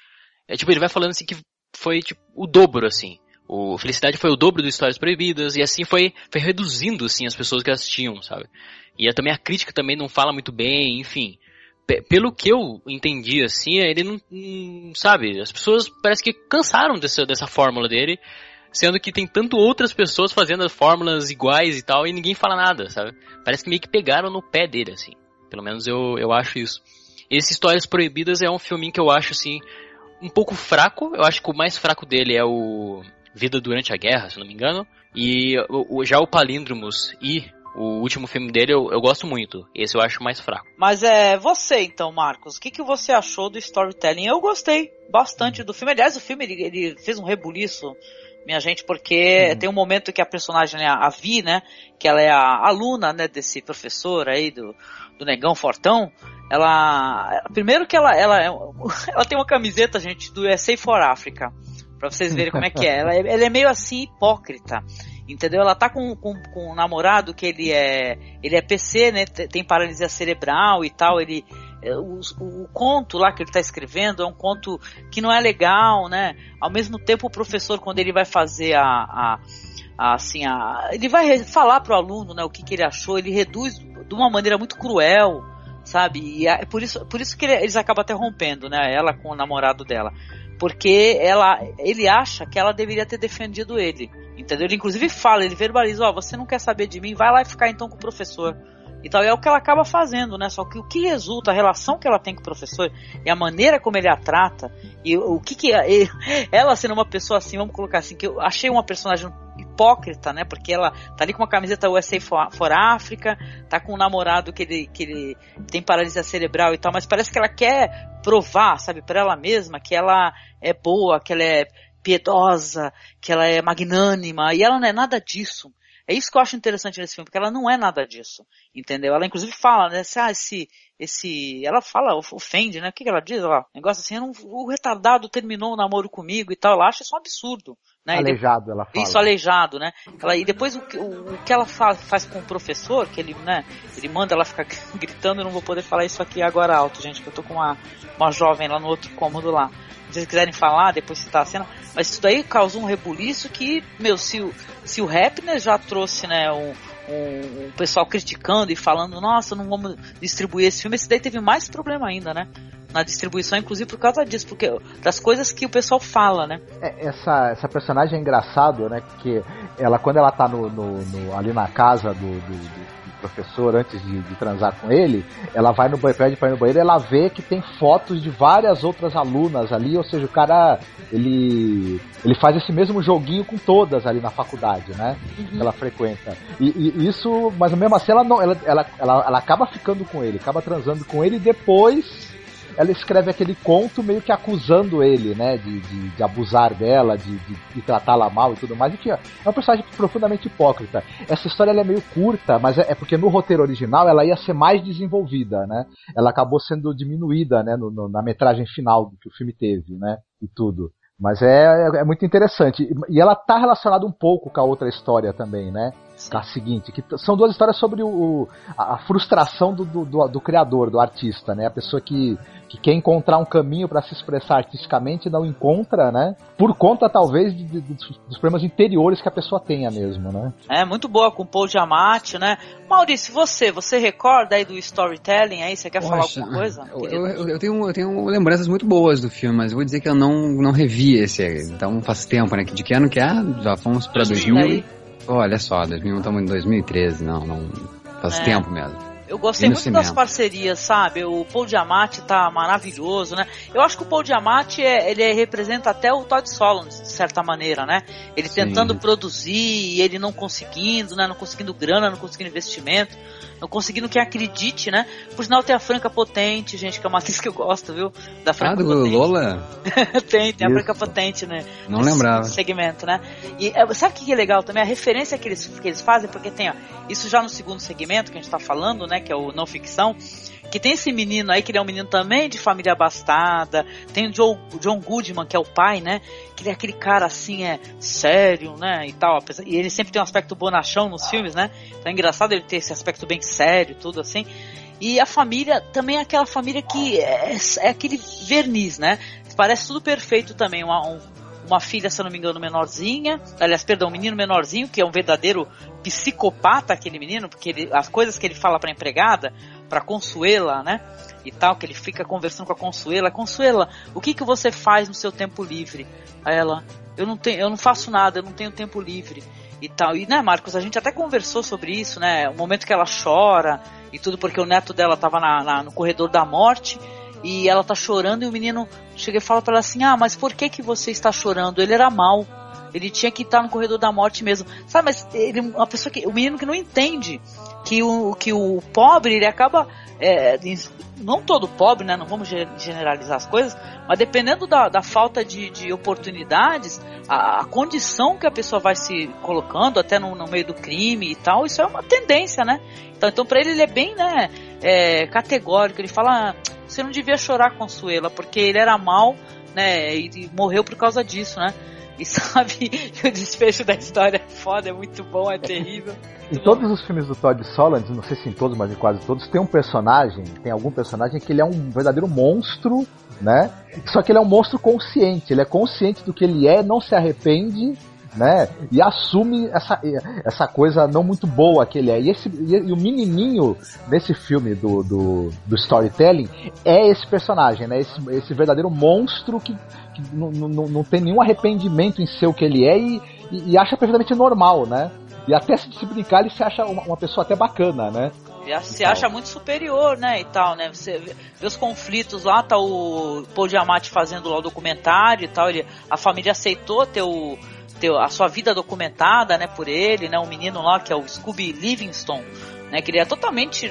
É, tipo, ele vai falando assim que foi tipo, o dobro, assim. O Felicidade foi o dobro do Histórias Proibidas, e assim foi, foi reduzindo, assim, as pessoas que assistiam, sabe? E também a crítica também não fala muito bem, enfim pelo que eu entendi, assim, ele não, não, sabe, as pessoas parece que cansaram dessa, dessa fórmula dele, sendo que tem tanto outras pessoas fazendo as fórmulas iguais e tal, e ninguém fala nada, sabe? Parece que meio que pegaram no pé dele, assim. Pelo menos eu, eu acho isso. Esse Histórias Proibidas é um filminho que eu acho, assim, um pouco fraco. Eu acho que o mais fraco dele é o Vida Durante a Guerra, se não me engano. E já o Palíndromos e o último filme dele eu, eu gosto muito. Esse eu acho mais fraco. Mas é você então, Marcos. O que, que você achou do storytelling? Eu gostei bastante do filme. Aliás, o filme ele, ele fez um rebuliço, minha gente, porque uhum. tem um momento que a personagem, né, a Vi, né, que ela é a aluna, né, desse professor aí do, do Negão Fortão. Ela, primeiro que ela, ela, [LAUGHS] ela tem uma camiseta, gente, do SA for Africa. Pra vocês verem como é que é. Ela, é, ela é meio assim hipócrita entendeu? Ela tá com, com, com um namorado que ele é ele é PC, né? Tem paralisia cerebral e tal. Ele é, o, o, conto lá que ele está escrevendo é um conto que não é legal, né? Ao mesmo tempo, o professor quando ele vai fazer a, a, a assim, a, ele vai falar para o aluno, né? O que, que ele achou, ele reduz de uma maneira muito cruel, sabe? E é por isso, por isso que eles acabam até rompendo, né? Ela com o namorado dela porque ela, ele acha que ela deveria ter defendido ele. Entendeu? Ele inclusive fala, ele verbaliza, ó, oh, você não quer saber de mim, vai lá e ficar então com o professor. E é o que ela acaba fazendo, né? Só que o que resulta, a relação que ela tem com o professor e a maneira como ele a trata, e o que que é, [LAUGHS] ela sendo uma pessoa assim, vamos colocar assim, que eu achei uma personagem hipócrita, né? Porque ela tá ali com uma camiseta USA for, for África, tá com um namorado que ele, que ele tem paralisia cerebral e tal, mas parece que ela quer provar, sabe, para ela mesma que ela é boa, que ela é piedosa, que ela é magnânima, e ela não é nada disso. É isso que eu acho interessante nesse filme, porque ela não é nada disso, entendeu? Ela inclusive fala, né, assim, ah, esse, esse, ela fala, ofende, né, o que, que ela diz? Ela, negócio assim, o retardado terminou o namoro comigo e tal, ela acha isso um absurdo, né? Aleijado, ela fala. Isso, aleijado, né? Ela, e depois o, o, o que ela faz, faz, com o professor, que ele, né, ele manda ela ficar [LAUGHS] gritando, eu não vou poder falar isso aqui agora alto, gente, que eu tô com uma, uma jovem lá no outro cômodo lá vocês quiserem falar, depois citar a cena, mas isso daí causou um rebuliço que, meu, se o, se o Rapner já trouxe, né, um, um, pessoal criticando e falando, nossa, não vamos distribuir esse filme, esse daí teve mais problema ainda, né? Na distribuição, inclusive por causa disso, porque das coisas que o pessoal fala, né? É, essa, essa personagem é engraçado, né? Que ela, quando ela tá no, no, no ali na casa do, do, do professor antes de, de, transar com ele, ela vai no banheiro, pra ir no banheiro, ela vê que tem fotos de várias outras alunas ali, ou seja, o cara ele ele faz esse mesmo joguinho com todas ali na faculdade, né? Uhum. Ela frequenta. E, e, isso, mas mesmo assim ela não, ela, ela, ela, ela acaba ficando com ele, acaba transando com ele e depois ela escreve aquele conto meio que acusando ele, né, de, de, de abusar dela, de, de, de tratá-la mal e tudo mais. Enfim, é um personagem profundamente hipócrita. Essa história é meio curta, mas é, é, porque no roteiro original ela ia ser mais desenvolvida, né? Ela acabou sendo diminuída, né, no, no, na metragem final que o filme teve, né, e tudo. Mas é, é, é muito interessante. E ela tá relacionada um pouco com a outra história também, né? a seguinte, que são duas histórias sobre o, a, a frustração do, do, do, do, criador, do artista, né? A pessoa que, que quer encontrar um caminho para se expressar artisticamente e não encontra, né? Por conta, talvez, de, de, dos problemas interiores que a pessoa tenha mesmo, né? É, muito boa com o Paul Giamatti, né? Maurício, você, você recorda aí do storytelling aí? Você quer Poxa, falar alguma coisa? Eu, eu, eu, tenho, eu tenho lembranças muito boas do filme, mas vou dizer que eu não, não revi esse, então faz tempo, né? De que ano que é? Já fomos pra 2000... Olha só, 2001 estamos em 2013, não, não faz é. tempo mesmo. Eu gostei muito cinema. das parcerias, sabe? O Paul Diamante tá maravilhoso, né? Eu acho que o Paul Diamante é, ele representa até o Todd Solondz, de certa maneira, né? Ele Sim. tentando produzir, ele não conseguindo, né? Não conseguindo grana, não conseguindo investimento não conseguindo que acredite, né? Por sinal tem a Franca Potente, gente, que é uma [LAUGHS] atriz que eu gosto, viu? Da Franca ah, do Potente. Lola? [LAUGHS] tem, tem Isso. a Franca Potente, né? Não lembrava. segmento, né? E é, sabe o que é legal também? A referência que eles, que eles fazem, porque tem, ó, isso já no segundo segmento que a gente tá falando, né? Que é o não ficção que tem esse menino aí, que ele é um menino também de família abastada, tem o John, John Goodman, que é o pai, né, que ele é aquele cara assim, é sério, né, e tal, e ele sempre tem um aspecto bonachão nos filmes, né, então é engraçado ele ter esse aspecto bem sério, tudo assim, e a família também é aquela família que é, é aquele verniz, né, parece tudo perfeito também, um, uma filha, se eu não me engano, menorzinha, aliás, perdão, um menino menorzinho, que é um verdadeiro psicopata aquele menino, porque ele, as coisas que ele fala pra empregada, pra Consuela, né, e tal, que ele fica conversando com a Consuela, Consuela, o que que você faz no seu tempo livre? Aí ela, eu não tenho, eu não faço nada, eu não tenho tempo livre e tal. E né, Marcos, a gente até conversou sobre isso, né? O momento que ela chora e tudo porque o neto dela tava na, na, no corredor da morte e ela tá chorando e o menino chega e fala para ela assim: "Ah, mas por que que você está chorando? Ele era mal. Ele tinha que estar no corredor da morte mesmo". Sabe, mas ele uma pessoa que o menino que não entende que o que o pobre ele acaba é, não todo pobre, né? Não vamos generalizar as coisas, mas dependendo da, da falta de, de oportunidades, a, a, condição que a pessoa vai se colocando, até no, no, meio do crime e tal, isso é uma tendência, né? Então, então para ele, ele é bem né, é, categórico. Ele fala: você não devia chorar, Consuela, porque ele era mal, né? E, e morreu por causa disso, né? E [LAUGHS] sabe, o desfecho da história é foda, é muito bom, é terrível. [LAUGHS] em todos os filmes do Todd Solondz, não sei se em todos, mas em quase todos, tem um personagem, tem algum personagem que ele é um verdadeiro monstro, né? Só que ele é um monstro consciente, ele é consciente do que ele é, não se arrepende né? E assume essa, essa coisa não muito boa que ele é. E, esse, e, o menininho desse filme do, do, do, storytelling é esse personagem, né? Esse, esse verdadeiro monstro que, que não, não, tem nenhum arrependimento em ser o que ele é e, e, e acha perfeitamente normal, né? E até se brincar, ele se acha uma, uma pessoa até bacana, né? Se acha muito superior, né, e tal, né? Você vê os conflitos lá, tá o Paul Diamante fazendo lá o documentário e tal, ele, a família aceitou ter, o, ter a sua vida documentada, né, por ele, né, um menino lá que é o Scooby Livingston, né, que ele é totalmente,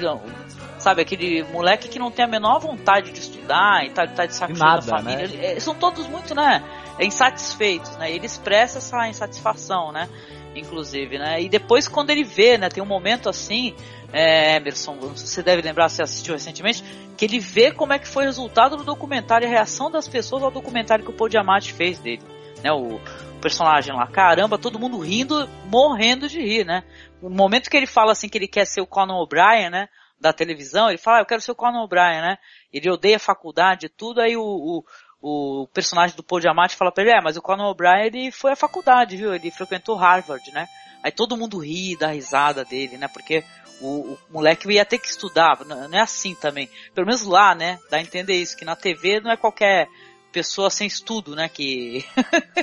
sabe, aquele moleque que não tem a menor vontade de estudar e tal, tá de saco da família. Né? Eles são todos muito, né, insatisfeitos, né, ele expressa essa insatisfação, né, inclusive, né, e depois quando ele vê, né, tem um momento assim, é, Emerson, você deve lembrar, se assistiu recentemente, que ele vê como é que foi o resultado do documentário, a reação das pessoas ao documentário que o Paul Diamante fez dele, né, o, personagem lá, caramba, todo mundo rindo, morrendo de rir, né, no momento que ele fala assim que ele quer ser o Conan O'Brien, né, da televisão, ele fala, ah, eu quero ser o Conan O'Brien, né, ele odeia a faculdade e tudo, aí o, o o personagem do Paul Diamante fala pra ele, é, mas o Conan O'Brien ele foi à faculdade, viu? Ele frequentou Harvard, né? Aí todo mundo ri da risada dele, né? Porque o, o, moleque ia ter que estudar, não é assim também. Pelo menos lá, né? Dá a entender isso, que na TV não é qualquer pessoa sem estudo, né? Que,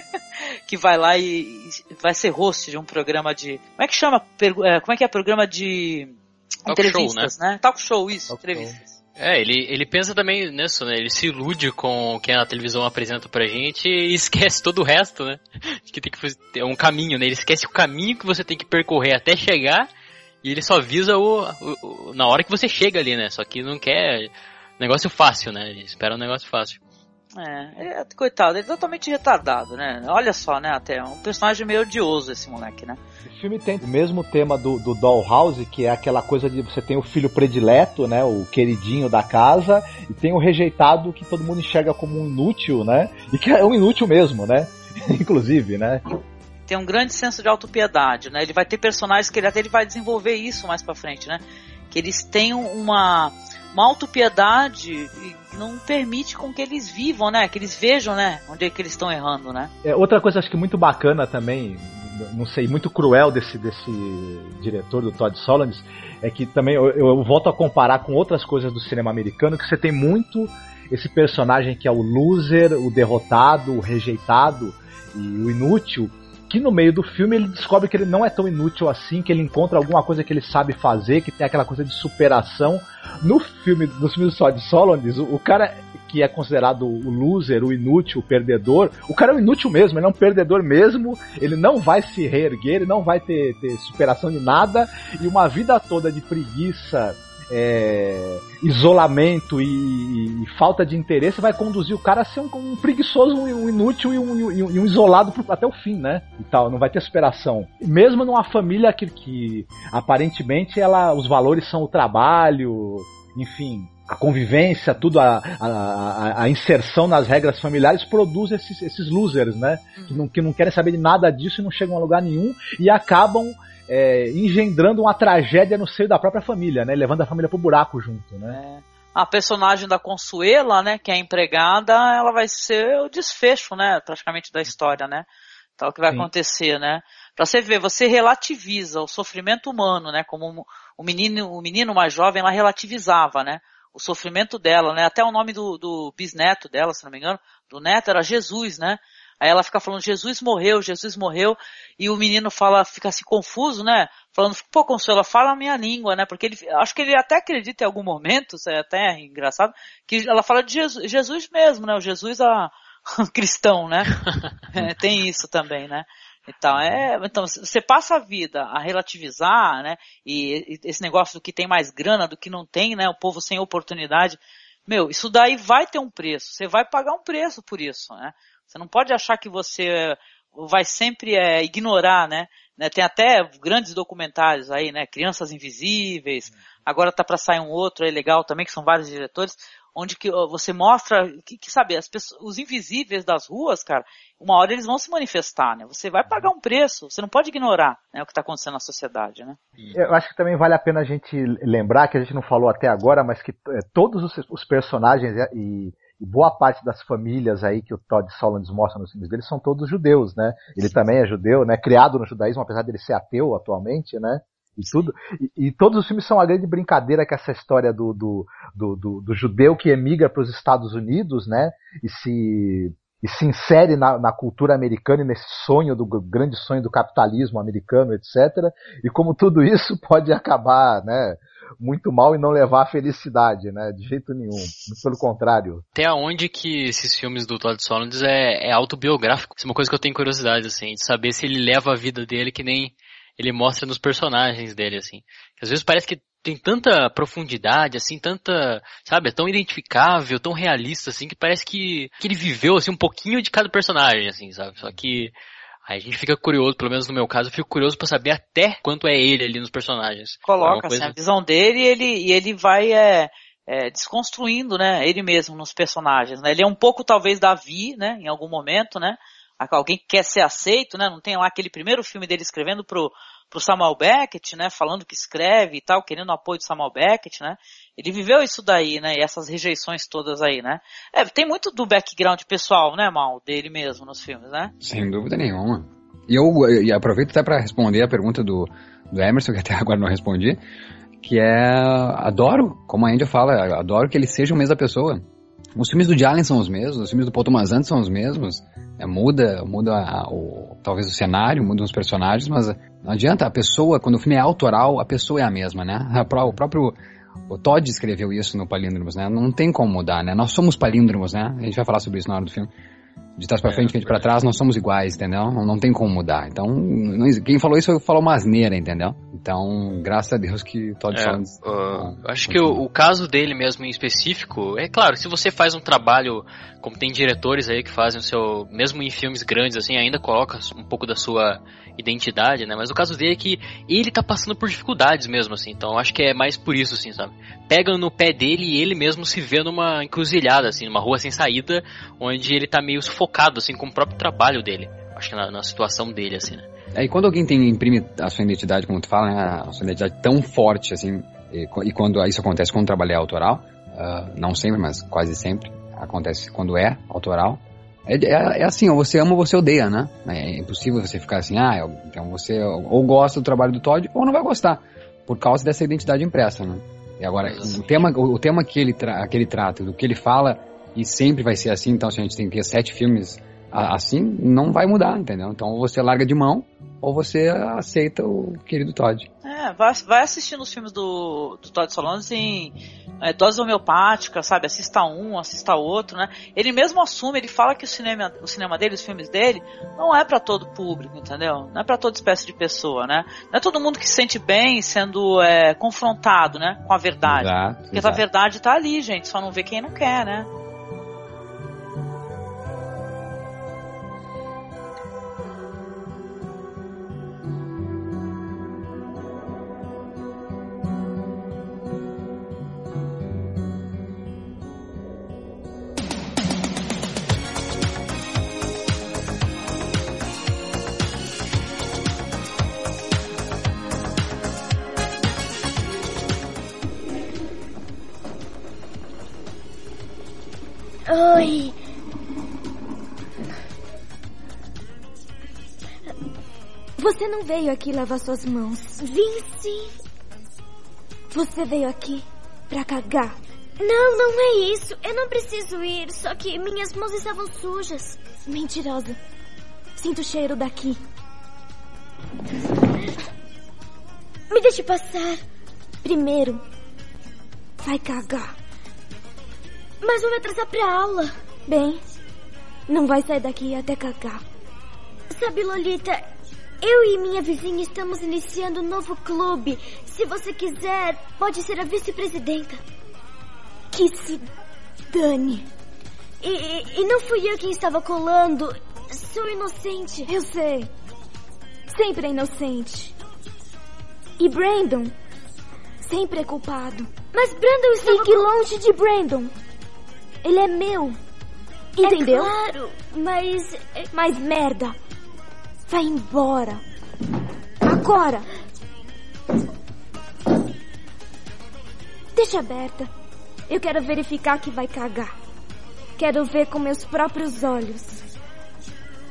[LAUGHS] que vai lá e, vai ser host de um programa de. Como é que chama? É, como é que é? Programa de Talk entrevistas, show, né? né? Talk show, isso, Talk entrevistas. É, ele, ele pensa também nisso, né? Ele se ilude com o que a televisão apresenta pra gente e [LAUGHS] esquece todo o resto, né? Que tem que fazer é um caminho, né? Ele esquece o caminho que você tem que percorrer até chegar e ele só avisa o, o, o, na hora que você chega ali, né? Só que não quer negócio fácil, né? Ele espera um negócio fácil. É, é, coitado, ele é totalmente retardado, né? Olha só, né? Até um personagem meio odioso esse moleque, né? O filme tem o mesmo tema do, do Dollhouse, que é aquela coisa de você tem o filho predileto, né? O queridinho da casa, e tem o rejeitado que todo mundo enxerga como um inútil, né? E que é um inútil mesmo, né? [LAUGHS] Inclusive, né? tem um grande senso de autopiedade, né? Ele vai ter personagens que ele até ele vai desenvolver isso mais para frente, né? Que eles tenham uma uma autopiedade que não permite com que eles vivam, né? Que eles vejam, né? Onde é que eles estão errando, né? É, outra coisa acho que muito bacana também, não sei, muito cruel desse, desse diretor, do Todd Solondz, é que também eu, eu volto a comparar com outras coisas do cinema americano, que você tem muito esse personagem que é o loser, o derrotado, o rejeitado e o inútil, que no meio do filme ele descobre que ele não é tão inútil assim, que ele encontra alguma coisa que ele sabe fazer, que tem aquela coisa de superação. No filme, nos filmes do de Solondis, o, o cara que é considerado o loser, o inútil, o perdedor, o cara é um inútil mesmo, ele é um perdedor mesmo, ele não vai se reerguer, ele não vai ter, ter superação de nada, e uma vida toda de preguiça é, isolamento e, e, falta de interesse vai conduzir o cara a ser um, um preguiçoso, um inútil e um, e um, isolado até o fim, né? E tal, não vai ter superação. Mesmo numa família que, que aparentemente ela, os valores são o trabalho, enfim, a convivência, tudo, a, a, a, inserção nas regras familiares produz esses, esses losers, né? Que não, que não querem saber de nada disso e não chegam a lugar nenhum e acabam é, engendrando uma tragédia no seio da própria família, né? Levando a família pro buraco junto, né? É. A personagem da Consuela, né, que é empregada, ela vai ser o desfecho, né, praticamente da história, né? Então, o que vai Sim. acontecer, né? Pra você ver, você relativiza o sofrimento humano, né? Como o menino, o menino mais jovem, ela relativizava, né? O sofrimento dela, né? Até o nome do, do bisneto dela, se não me engano, do neto era Jesus, né? Aí ela fica falando, Jesus morreu, Jesus morreu, e o menino fala, fica assim confuso, né? Falando, pô, Consuelo, fala a minha língua, né? Porque ele, acho que ele até acredita em algum momento, isso é até engraçado, que ela fala de Jesus, Jesus mesmo, né? O Jesus a, [LAUGHS] cristão, né? [LAUGHS] É, tem isso também, né? Então, é, então, você passa a vida a relativizar, né? E, e esse negócio do que tem mais grana, do que não tem, né? O povo sem oportunidade. Meu, isso daí vai ter um preço. Você vai pagar um preço por isso, né? Você não pode achar que você vai sempre é, ignorar, né? né? Tem até grandes documentários aí, né? Crianças Invisíveis. Agora tá para sair um outro aí legal também, que são vários diretores, onde que você mostra que, que sabe, as pessoas, os invisíveis das ruas, cara, uma hora eles vão se manifestar, né? Você vai pagar um preço, você não pode ignorar né, o que está acontecendo na sociedade, né? Eu acho que também vale a pena a gente lembrar que a gente não falou até agora, mas que é, todos os, os personagens e boa parte das famílias aí que o Todd Solondz mostra nos filmes dele são todos judeus, né? Ele também é judeu, né? Criado no judaísmo, apesar dele ser ateu atualmente, né? E tudo. E, e todos os filmes são uma grande brincadeira com essa história do, do, do, do, do judeu que emigra para os Estados Unidos, né? E se e se insere na, na, cultura americana e nesse sonho do grande sonho do capitalismo americano, etc. E como tudo [LAUGHS] isso pode acabar, né, muito mal e não levar à felicidade, né, de jeito nenhum. Pelo contrário. Até onde que esses filmes do Todd Solondz é, é autobiográfico? Isso é uma coisa que eu tenho curiosidade, assim, de saber se ele leva a vida dele que nem ele mostra nos personagens dele, assim. Às vezes parece que tem tanta profundidade, assim, tanta, sabe, é tão identificável, tão realista, assim, que parece que, que ele viveu, assim, um pouquinho de cada personagem, assim, sabe? Só que aí a gente fica curioso, pelo menos no meu caso, eu fico curioso para saber até quanto é ele ali nos personagens. Coloca, coisa... assim, a visão dele e ele, e ele vai, é, é, desconstruindo, né, ele mesmo nos personagens, né? Ele é um pouco, talvez, Davi, né, em algum momento, né? Alguém que quer ser aceito, né? Não tem lá aquele primeiro filme dele escrevendo pro, pro Samuel Beckett, né, falando que escreve e tal, querendo o apoio do Samuel Beckett, né, ele viveu isso daí, né, e essas rejeições todas aí, né. É, tem muito do background pessoal, né, Mal, dele mesmo nos filmes, né. Sem dúvida nenhuma. E eu e aproveito até para responder a pergunta do, do Emerson, [LAUGHS] que até agora não respondi, que é, adoro, como a Índia fala, adoro que ele seja o mesmo pessoa. Os filmes do Jalen são os mesmos, os filmes do Paul Thomas Anderson são os mesmos. É, muda, muda a, o, talvez o cenário, mudam os personagens, mas não adianta, a pessoa, quando o filme é autoral, a pessoa é a mesma, né? O próprio o Todd escreveu isso no Palíndromos, né? Não tem como mudar, né? Nós somos palíndromos, né? A gente vai falar sobre isso na hora do filme de trás para é, frente, frente para trás, nós somos iguais, entendeu? Não, não tem como mudar. Então, não, quem falou isso falou uma asneira, entendeu? Então, graças a Deus que Todd é. Uh, acho que o, o, caso dele mesmo em específico, é claro, se você faz um trabalho, como tem diretores aí que fazem o seu, mesmo em filmes grandes assim, ainda coloca um pouco da sua identidade, né? Mas o caso dele é que ele tá passando por dificuldades mesmo, assim. Então, acho que é mais por isso, assim, sabe? Pega no pé dele e ele mesmo se vê numa encruzilhada, assim, numa rua sem saída, onde ele tá meio sufocado, assim, com o próprio trabalho dele. Acho que na, na situação dele, assim, né? É, e quando alguém tem, imprime a sua identidade, como tu fala, né, a sua identidade tão forte, assim, e, e quando isso acontece quando o trabalho é autoral, uh, não sempre, mas quase sempre, acontece quando é autoral, é, é, é, assim, ou você ama ou você odeia, né? É impossível você ficar assim, ah, então você ou gosta do trabalho do Todd ou não vai gostar, por causa dessa identidade impressa, né? E agora, o tema, o tema que ele, tra que ele trata, do que ele fala, e sempre vai ser assim, então se a gente tem que ter sete filmes assim, não vai mudar, entendeu? Então você larga de mão ou você aceita o querido Todd. É, vai, vai assistindo os filmes do, do Todd Solondz em é, doses homeopáticas, sabe? Assista um, assista outro, né? Ele mesmo assume, ele fala que o cinema, o cinema dele, os filmes dele, não é para todo público, entendeu? Não é para toda espécie de pessoa, né? Não é todo mundo que se sente bem sendo é, confrontado, né? Com a verdade. Exato, Porque exato. a verdade tá ali, gente, só não vê quem não quer, né? Você não veio aqui lavar suas mãos. Vim sim. Você veio aqui pra cagar. Não, não é isso. Eu não preciso ir, só que minhas mãos estavam sujas. Mentirosa. Sinto o cheiro daqui. Me deixe passar. Primeiro, vai cagar. Mas vou me atrasar pra aula. Bem, não vai sair daqui até cagar. Sabe, Lolita, eu e minha vizinha estamos iniciando um novo clube. Se você quiser, pode ser a vice-presidenta. Que se dane. E, e, não fui eu quem estava colando. Sou inocente. Eu sei. Sempre é inocente. E Brandon? Sempre é culpado. Mas Brandon estava... Fique longe de Brandon. Ele é meu. Entendeu? É claro, mas. Mas merda. Vai embora. Agora. Deixa aberta. Eu quero verificar que vai cagar. Quero ver com meus próprios olhos.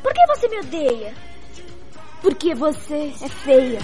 Por que você me odeia? Porque você é feia.